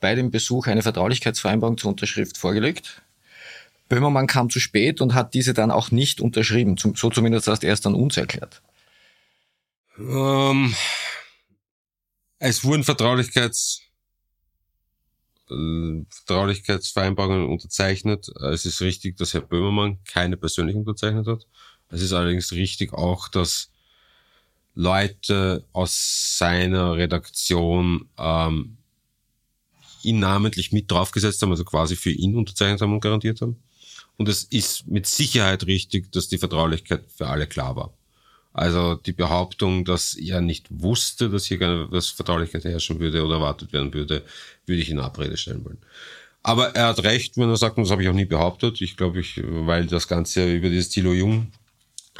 bei dem Besuch eine Vertraulichkeitsvereinbarung zur Unterschrift vorgelegt. Böhmermann kam zu spät und hat diese dann auch nicht unterschrieben. So zumindest hast er es dann uns erklärt. Ähm, es wurden Vertraulichkeits Vertraulichkeitsvereinbarungen unterzeichnet. Es ist richtig, dass Herr Böhmermann keine persönlich unterzeichnet hat. Es ist allerdings richtig auch, dass Leute aus seiner Redaktion ähm, ihn namentlich mit draufgesetzt haben, also quasi für ihn unterzeichnet haben und garantiert haben. Und es ist mit Sicherheit richtig, dass die Vertraulichkeit für alle klar war. Also die Behauptung, dass er nicht wusste, dass hier keine dass Vertraulichkeit herrschen würde oder erwartet werden würde, würde ich in Abrede stellen wollen. Aber er hat recht, wenn er sagt, und das habe ich auch nie behauptet. Ich glaube, ich, weil das Ganze über dieses Thilo Jung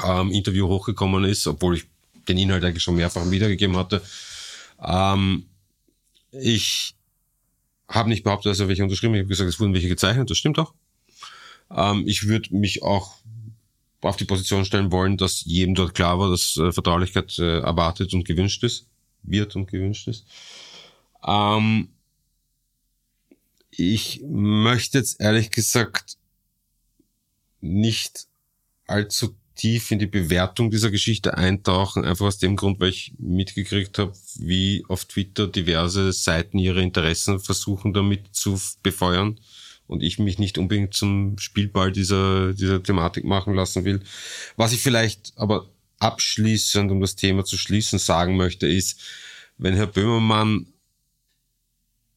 ähm, Interview hochgekommen ist, obwohl ich den Inhalt eigentlich schon mehrfach wiedergegeben hatte. Ähm, ich habe nicht behauptet, dass er welche unterschrieben. Ich habe gesagt, es wurden welche gezeichnet. Das stimmt auch. Ähm, ich würde mich auch auf die Position stellen wollen, dass jedem dort klar war, dass äh, Vertraulichkeit äh, erwartet und gewünscht ist, wird und gewünscht ist. Ähm, ich möchte jetzt ehrlich gesagt nicht allzu tief in die Bewertung dieser Geschichte eintauchen, einfach aus dem Grund, weil ich mitgekriegt habe, wie auf Twitter diverse Seiten ihre Interessen versuchen damit zu befeuern und ich mich nicht unbedingt zum Spielball dieser, dieser Thematik machen lassen will. Was ich vielleicht aber abschließend, um das Thema zu schließen, sagen möchte, ist, wenn Herr Böhmermann,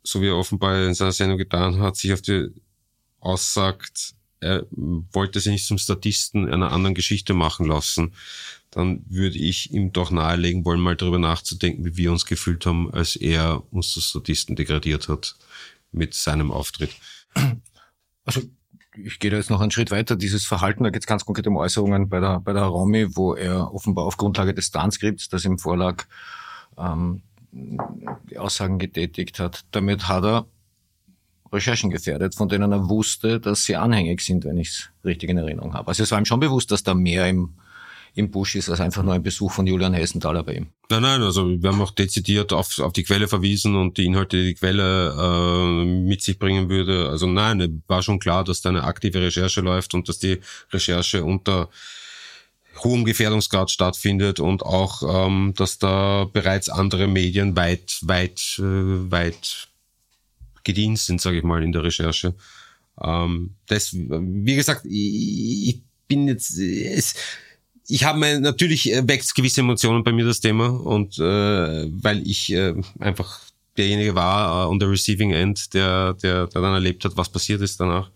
so wie er offenbar in seiner Sendung getan hat, sich auf die aussagt, er wollte sich nicht zum Statisten einer anderen Geschichte machen lassen, dann würde ich ihm doch nahelegen wollen, mal darüber nachzudenken, wie wir uns gefühlt haben, als er uns zu Statisten degradiert hat mit seinem Auftritt. Also ich gehe da jetzt noch einen Schritt weiter. Dieses Verhalten, da geht es ganz konkret um Äußerungen bei der, bei der Romy, wo er offenbar auf Grundlage des Transkripts, das ihm vorlag, ähm, die Aussagen getätigt hat. Damit hat er Recherchen gefährdet, von denen er wusste, dass sie anhängig sind, wenn ich es richtig in Erinnerung habe. Also es war ihm schon bewusst, dass da mehr im, im Busch ist, als einfach nur ein Besuch von Julian Hessenthaler bei ihm. Nein, nein, also wir haben auch dezidiert auf, auf die Quelle verwiesen und die Inhalte, die die Quelle äh, mit sich bringen würde. Also nein, war schon klar, dass da eine aktive Recherche läuft und dass die Recherche unter hohem Gefährdungsgrad stattfindet und auch, ähm, dass da bereits andere Medien weit, weit, äh, weit gedient sind, sage ich mal, in der Recherche. Ähm, das, wie gesagt, ich, ich bin jetzt, es, ich habe natürlich äh, weckt gewisse Emotionen bei mir das Thema und äh, weil ich äh, einfach derjenige war uh, on the receiving end, der, der, der dann erlebt hat, was passiert ist danach.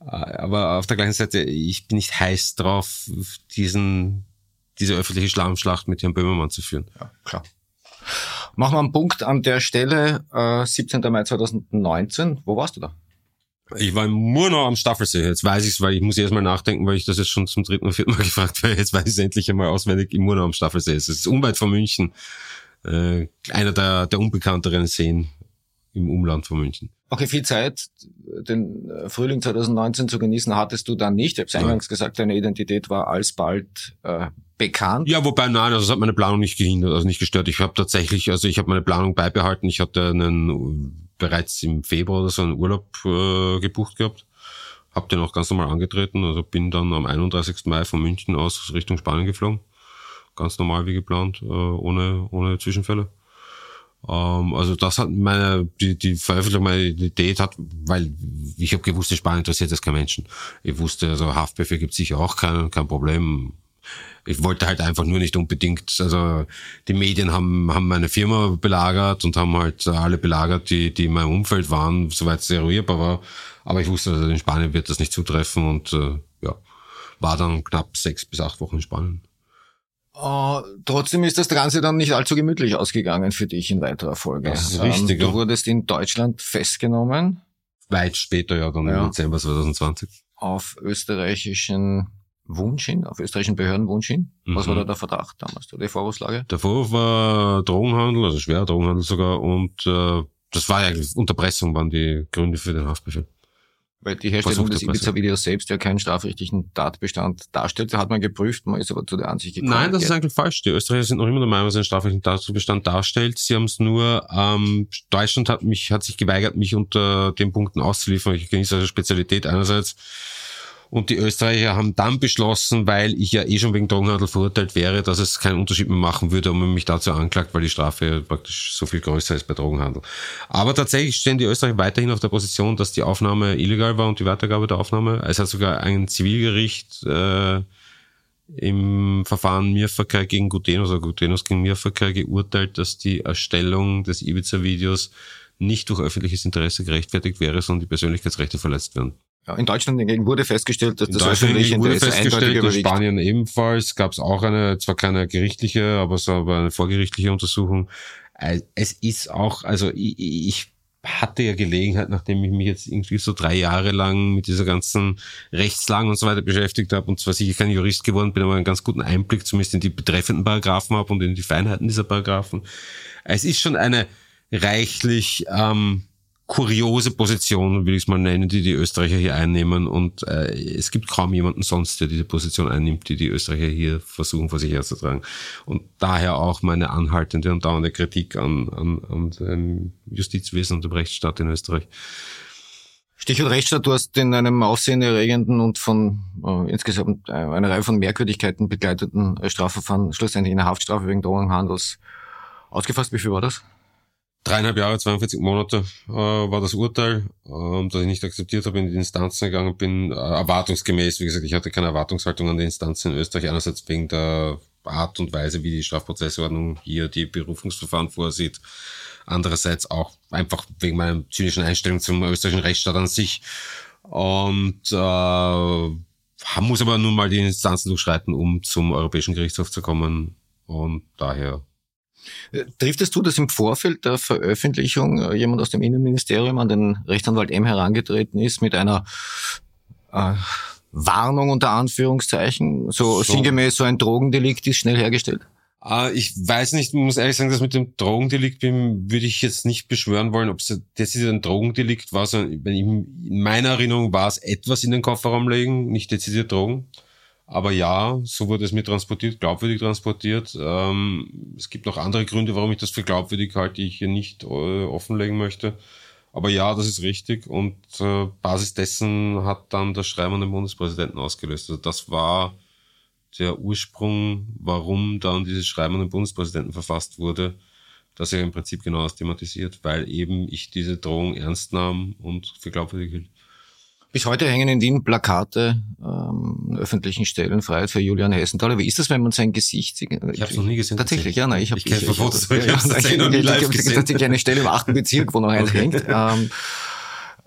Uh, aber auf der gleichen Seite, ich bin nicht heiß drauf, diesen, diese öffentliche Schlammschlacht mit Herrn Böhmermann zu führen. Ja, klar. Machen wir einen Punkt an der Stelle. Äh, 17. Mai 2019. Wo warst du da? Ich war im Murnau am Staffelsee. Jetzt weiß ich es, weil ich muss erst mal nachdenken, weil ich das jetzt schon zum dritten oder vierten Mal gefragt werde. Jetzt weiß ich es endlich einmal auswendig im Murnau am Staffelsee. Es ist unweit von München. Äh, einer der, der unbekannteren Seen im Umland von München. Okay, viel Zeit, den Frühling 2019 zu genießen, hattest du dann nicht. Ich habe es eingangs gesagt, deine Identität war alsbald äh, bekannt. Ja, wobei nein, also es hat meine Planung nicht gehindert, also nicht gestört. Ich habe tatsächlich, also ich habe meine Planung beibehalten. Ich hatte einen bereits im Februar oder so einen Urlaub äh, gebucht gehabt. Hab den auch ganz normal angetreten, also bin dann am 31. Mai von München aus Richtung Spanien geflogen. Ganz normal wie geplant, äh, ohne, ohne Zwischenfälle. Ähm, also das hat meine, die, die Veröffentlichung meiner Identität hat, weil ich habe gewusst, in Spanien interessiert das kein Menschen. Ich wusste, also Haftbefehl gibt sicher auch kein, kein Problem. Ich wollte halt einfach nur nicht unbedingt, also die Medien haben, haben meine Firma belagert und haben halt alle belagert, die, die in meinem Umfeld waren, soweit es eruierbar war. Aber ich wusste, also in Spanien wird das nicht zutreffen und äh, ja, war dann knapp sechs bis acht Wochen in Spanien. Uh, trotzdem ist das Ganze dann nicht allzu gemütlich ausgegangen für dich in weiterer Folge. Das ist richtig. Ähm, du wurdest in Deutschland festgenommen. Weit später, ja, dann ja. im Dezember 2020. Auf österreichischen Wunsch hin, auf österreichischen Behörden Wunsch hin. Was mhm. war da der Verdacht damals, die Vorwurfslage? Der Vorwurf war Drogenhandel, also schwerer Drogenhandel sogar, und äh, das war ja Unterpressung, waren die Gründe für den Haftbefehl. Weil die Herstellung des Ibiza-Videos selbst ja keinen strafrechtlichen Tatbestand darstellt, hat man geprüft, man ist aber zu der Ansicht gekommen. Nein, das ist eigentlich falsch. Die Österreicher sind noch immer der Meinung, dass ein strafrechtlichen Tatbestand darstellt. Sie haben es nur, ähm, Deutschland hat mich, hat sich geweigert, mich unter den Punkten auszuliefern. Ich genieße also Spezialität einerseits und die Österreicher haben dann beschlossen, weil ich ja eh schon wegen Drogenhandel verurteilt wäre, dass es keinen Unterschied mehr machen würde, ob man mich dazu anklagt, weil die Strafe praktisch so viel größer ist bei Drogenhandel. Aber tatsächlich stehen die Österreicher weiterhin auf der Position, dass die Aufnahme illegal war und die Weitergabe der Aufnahme. Es hat sogar ein Zivilgericht äh, im Verfahren Mirverkehr gegen Gutenus oder Gutenus gegen Mirverkehr geurteilt, dass die Erstellung des Ibiza-Videos nicht durch öffentliches Interesse gerechtfertigt wäre, sondern die Persönlichkeitsrechte verletzt werden. Ja, in Deutschland hingegen wurde festgestellt, dass In das öffentliche wurde Interesse festgestellt, in. Spanien ebenfalls gab es auch eine, zwar keine gerichtliche, aber es war eine vorgerichtliche Untersuchung. Äh, Es ist auch, also ich, ich hatte ja Gelegenheit, nachdem ich mich jetzt irgendwie so drei Jahre lang mit dieser ganzen Rechtslagen und so weiter beschäftigt habe und zwar sicher kein Jurist geworden bin, aber einen ganz guten Einblick zumindest in die betreffenden Paragraphen habe und in die Feinheiten dieser Paragraphen. Es ist schon eine reichlich ähm, kuriose Position, will ich es mal nennen, die die Österreicher hier einnehmen. Und äh, es gibt kaum jemanden sonst, der diese Position einnimmt, die die Österreicher hier versuchen, vor sich herzutragen. Und daher auch meine anhaltende und dauernde Kritik an, an, an dem Justizwesen und dem Rechtsstaat in Österreich. Stichwort Rechtsstaat, du hast in einem aufsehenerregenden und von äh, insgesamt äh, einer Reihe von Merkwürdigkeiten begleiteten Strafverfahren schlussendlich eine Haftstrafe wegen Drogenhandels ausgefasst. Wie viel war das? Dreieinhalb Jahre, 42 Monate äh, war das Urteil, ähm, das ich nicht akzeptiert habe, in die Instanzen gegangen bin, äh, erwartungsgemäß. Wie gesagt, ich hatte keine Erwartungshaltung an die Instanzen in Österreich, einerseits wegen der Art und Weise, wie die Strafprozessordnung hier die Berufungsverfahren vorsieht, andererseits auch einfach wegen meiner zynischen Einstellung zum österreichischen Rechtsstaat an sich. Und äh, muss aber nun mal die Instanzen durchschreiten, um zum Europäischen Gerichtshof zu kommen. Und daher Trifft es zu, dass im Vorfeld der Veröffentlichung äh, jemand aus dem Innenministerium an den Rechtsanwalt M herangetreten ist mit einer äh, Warnung unter Anführungszeichen, so, So. sinngemäß so ein Drogendelikt ist schnell hergestellt? Äh, ich weiß nicht, muss ehrlich sagen, das mit dem Drogendelikt bin, würde ich jetzt nicht beschwören wollen, ob es dezidiert ein Drogendelikt war, sondern in meiner Erinnerung war es etwas in den Kofferraum legen, nicht dezidiert Drogen. Aber ja, so wurde es mir transportiert, glaubwürdig transportiert. Ähm, es gibt noch andere Gründe, warum ich das für glaubwürdig halte, die ich hier nicht äh, offenlegen möchte. Aber ja, das ist richtig. Und äh, Basis dessen hat dann das Schreiben an den Bundespräsidenten ausgelöst. Also das war der Ursprung, warum dann dieses Schreiben an den Bundespräsidenten verfasst wurde, das er im Prinzip genau das thematisiert, weil eben ich diese Drohung ernst nahm und für glaubwürdig hielt. Bis heute hängen in Wien Plakate ähm, öffentlichen Stellen frei für Julian Hessenthaler. Wie ist das, wenn man sein Gesicht sieht? Ich habe es noch nie gesehen. Tatsächlich, ja, nein, ich habe Ich ich habe es ich, tatsächlich noch nie live ich, ich, gesehen. tatsächlich eine Stelle im achten Bezirk, wo noch eins hängt. Ähm, äh,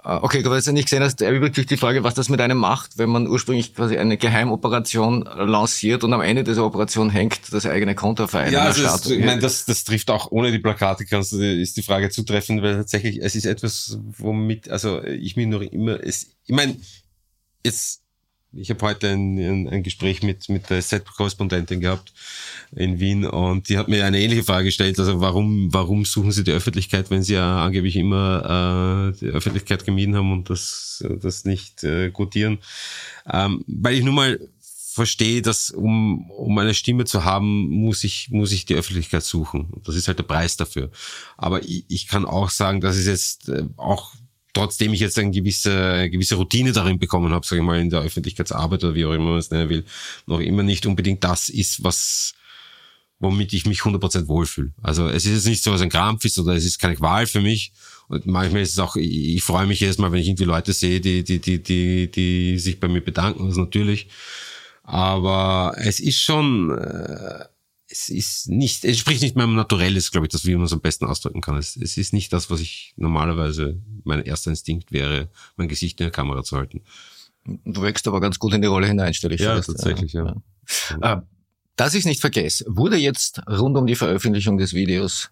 okay, du hast ja nicht gesehen hast, wirklich die Frage, was das mit einem macht, wenn man ursprünglich quasi eine Geheimoperation lanciert und am Ende dieser Operation hängt das eigene Konterverein Ja, einer also Stadt. es, ich meine, das, das trifft auch ohne die Plakate, kannst du, ist die Frage zutreffend, weil tatsächlich, es ist etwas, womit, also ich mir noch immer, es, ich meine, jetzt, ich habe heute ein, ein, ein Gespräch mit, mit der Set-Korrespondentin gehabt in Wien und die hat mir eine ähnliche Frage gestellt, also warum, warum suchen sie die Öffentlichkeit, wenn sie ja angeblich immer äh, die Öffentlichkeit gemieden haben und das, das nicht äh, quotieren. Ähm, weil ich nun mal verstehe, dass um, um eine Stimme zu haben, muss ich, muss ich die Öffentlichkeit suchen. Das ist halt der Preis dafür. Aber ich, ich kann auch sagen, dass es jetzt äh, auch trotzdem ich jetzt eine gewisse, gewisse Routine darin bekommen habe, sage ich mal, in der Öffentlichkeitsarbeit oder wie auch immer man es nennen will, noch immer nicht unbedingt das ist, was womit ich mich 100% wohlfühle. Also es ist jetzt nicht so, was ein Krampf ist oder es ist keine Qual für mich. Und manchmal ist es auch, ich, freue mich jedes Mal, wenn ich irgendwie Leute sehe, die, die, die, die, die sich bei mir bedanken, das natürlich. Aber es ist schon, äh, es ist nicht, es spricht nicht meinem Naturelles, glaube ich, das wie man es am besten ausdrücken kann. Es, es ist nicht das, was ich normalerweise, mein erster Instinkt wäre, mein Gesicht in der Kamera zu halten. Du wächst aber ganz gut in die Rolle hinein, stelle ich Ja, fest. tatsächlich, ja. Äh, Dass ich es nicht vergesse, wurde jetzt rund um die Veröffentlichung des Videos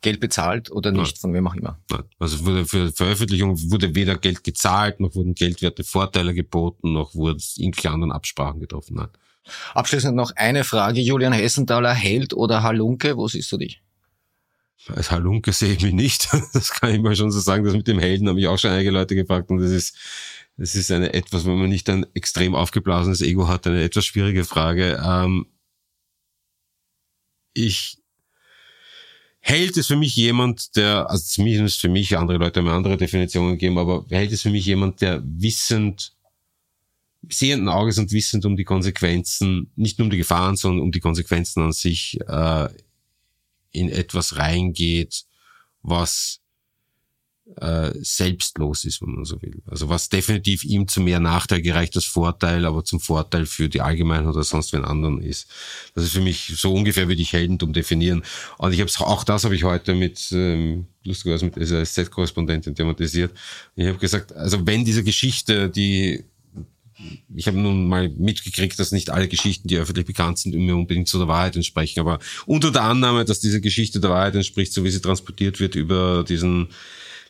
Geld bezahlt oder nicht, von wem auch immer? Nein. Also wurde für Veröffentlichung wurde weder Geld gezahlt, noch wurden geldwerte Vorteile geboten, noch wurden irgendwelche anderen Absprachen getroffen. Nein. Abschließend noch eine Frage. Julian Hessenthaler, Held oder Halunke? Wo siehst du dich? Als Halunke sehe ich mich nicht. Das kann ich mal schon so sagen. Das mit dem Helden habe ich auch schon einige Leute gefragt und das ist, das ist eine etwas, wenn man nicht ein extrem aufgeblasenes Ego hat, eine etwas schwierige Frage. Ähm, ich Held ist für mich jemand, der, also zumindest für mich, andere Leute haben andere Definitionen gegeben, aber Held ist für mich jemand, der wissend, sehenden Auges und wissend um die Konsequenzen, nicht nur um die Gefahren, sondern um die Konsequenzen an sich äh, in etwas reingeht, was äh, selbstlos ist, wenn man so will. Also was definitiv ihm zu mehr Nachteil gereicht als Vorteil, aber zum Vorteil für die Allgemeinheit oder sonst wen anderen ist. Das ist für mich so ungefähr, würde ich Heldentum definieren. Und ich habe auch das habe ich heute mit ähm, lustigerweise mit SZ-Korrespondentin thematisiert. Ich habe gesagt, also wenn diese Geschichte, die ich habe nun mal mitgekriegt, dass nicht alle Geschichten, die öffentlich bekannt sind, immer unbedingt zu der Wahrheit entsprechen. Aber unter der Annahme, dass diese Geschichte der Wahrheit entspricht, so wie sie transportiert wird über diesen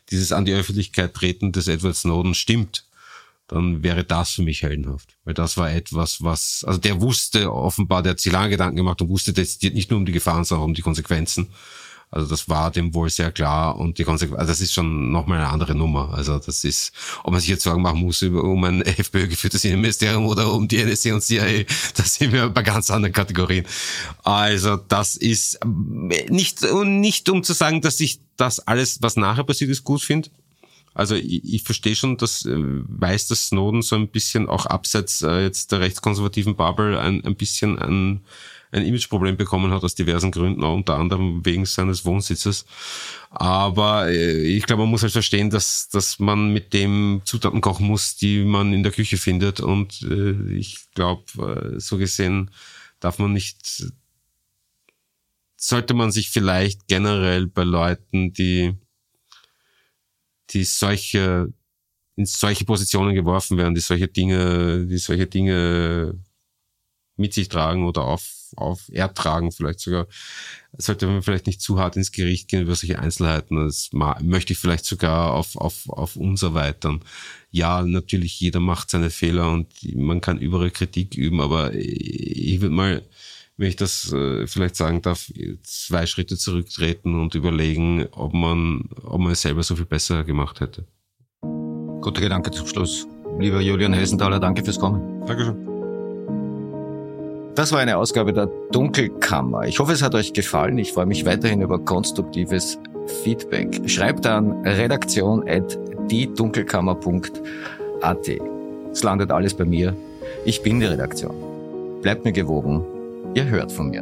dieses an die Öffentlichkeit treten des Edward Snowden stimmt, dann wäre das für mich heldenhaft. Weil das war etwas, was, also der wusste offenbar, der hat sich lange Gedanken gemacht und wusste dezidiert nicht nur um die Gefahren, sondern um die Konsequenzen. Also das war dem wohl sehr klar und die Konsequenz, also das ist schon nochmal eine andere Nummer. Also das ist, ob man sich jetzt Sorgen machen muss über, um ein FPÖ-geführtes Innenministerium oder um die NSC und CIA, das sind wir bei ganz anderen Kategorien. Also das ist nicht, nicht um zu sagen, dass ich das alles, was nachher passiert ist, gut finde. Also ich, ich verstehe schon, dass äh, weiß, dass Snowden so ein bisschen auch abseits äh, jetzt der rechtskonservativen Bubble ein, ein bisschen ein ein Imageproblem bekommen hat aus diversen Gründen, unter anderem wegen seines Wohnsitzes. Aber äh, ich glaube, man muss halt verstehen, dass, dass man mit dem Zutaten kochen muss, die man in der Küche findet. Und äh, ich glaube, äh, so gesehen darf man nicht, sollte man sich vielleicht generell bei Leuten, die, die solche, in solche Positionen geworfen werden, die solche Dinge, die solche Dinge mit sich tragen oder auf auf ertragen, vielleicht sogar, sollte man vielleicht nicht zu hart ins Gericht gehen über solche Einzelheiten. Das möchte ich vielleicht sogar auf, auf, auf uns erweitern. Ja, natürlich, jeder macht seine Fehler und man kann überall Kritik üben, aber ich würde mal, wenn ich das äh, vielleicht sagen darf, zwei Schritte zurücktreten und überlegen, ob man, ob man es selber so viel besser gemacht hätte. Guter Gedanke zum Schluss. Lieber Julian Hessenthaler, danke fürs Kommen. Dankeschön. Das war eine Ausgabe der Dunkelkammer. Ich hoffe, es hat euch gefallen. Ich freue mich weiterhin über konstruktives Feedback. Schreibt an redaktion.diedunkelkammer.at. Es landet alles bei mir. Ich bin die Redaktion. Bleibt mir gewogen. Ihr hört von mir.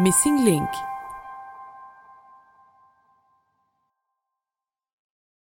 Missing Link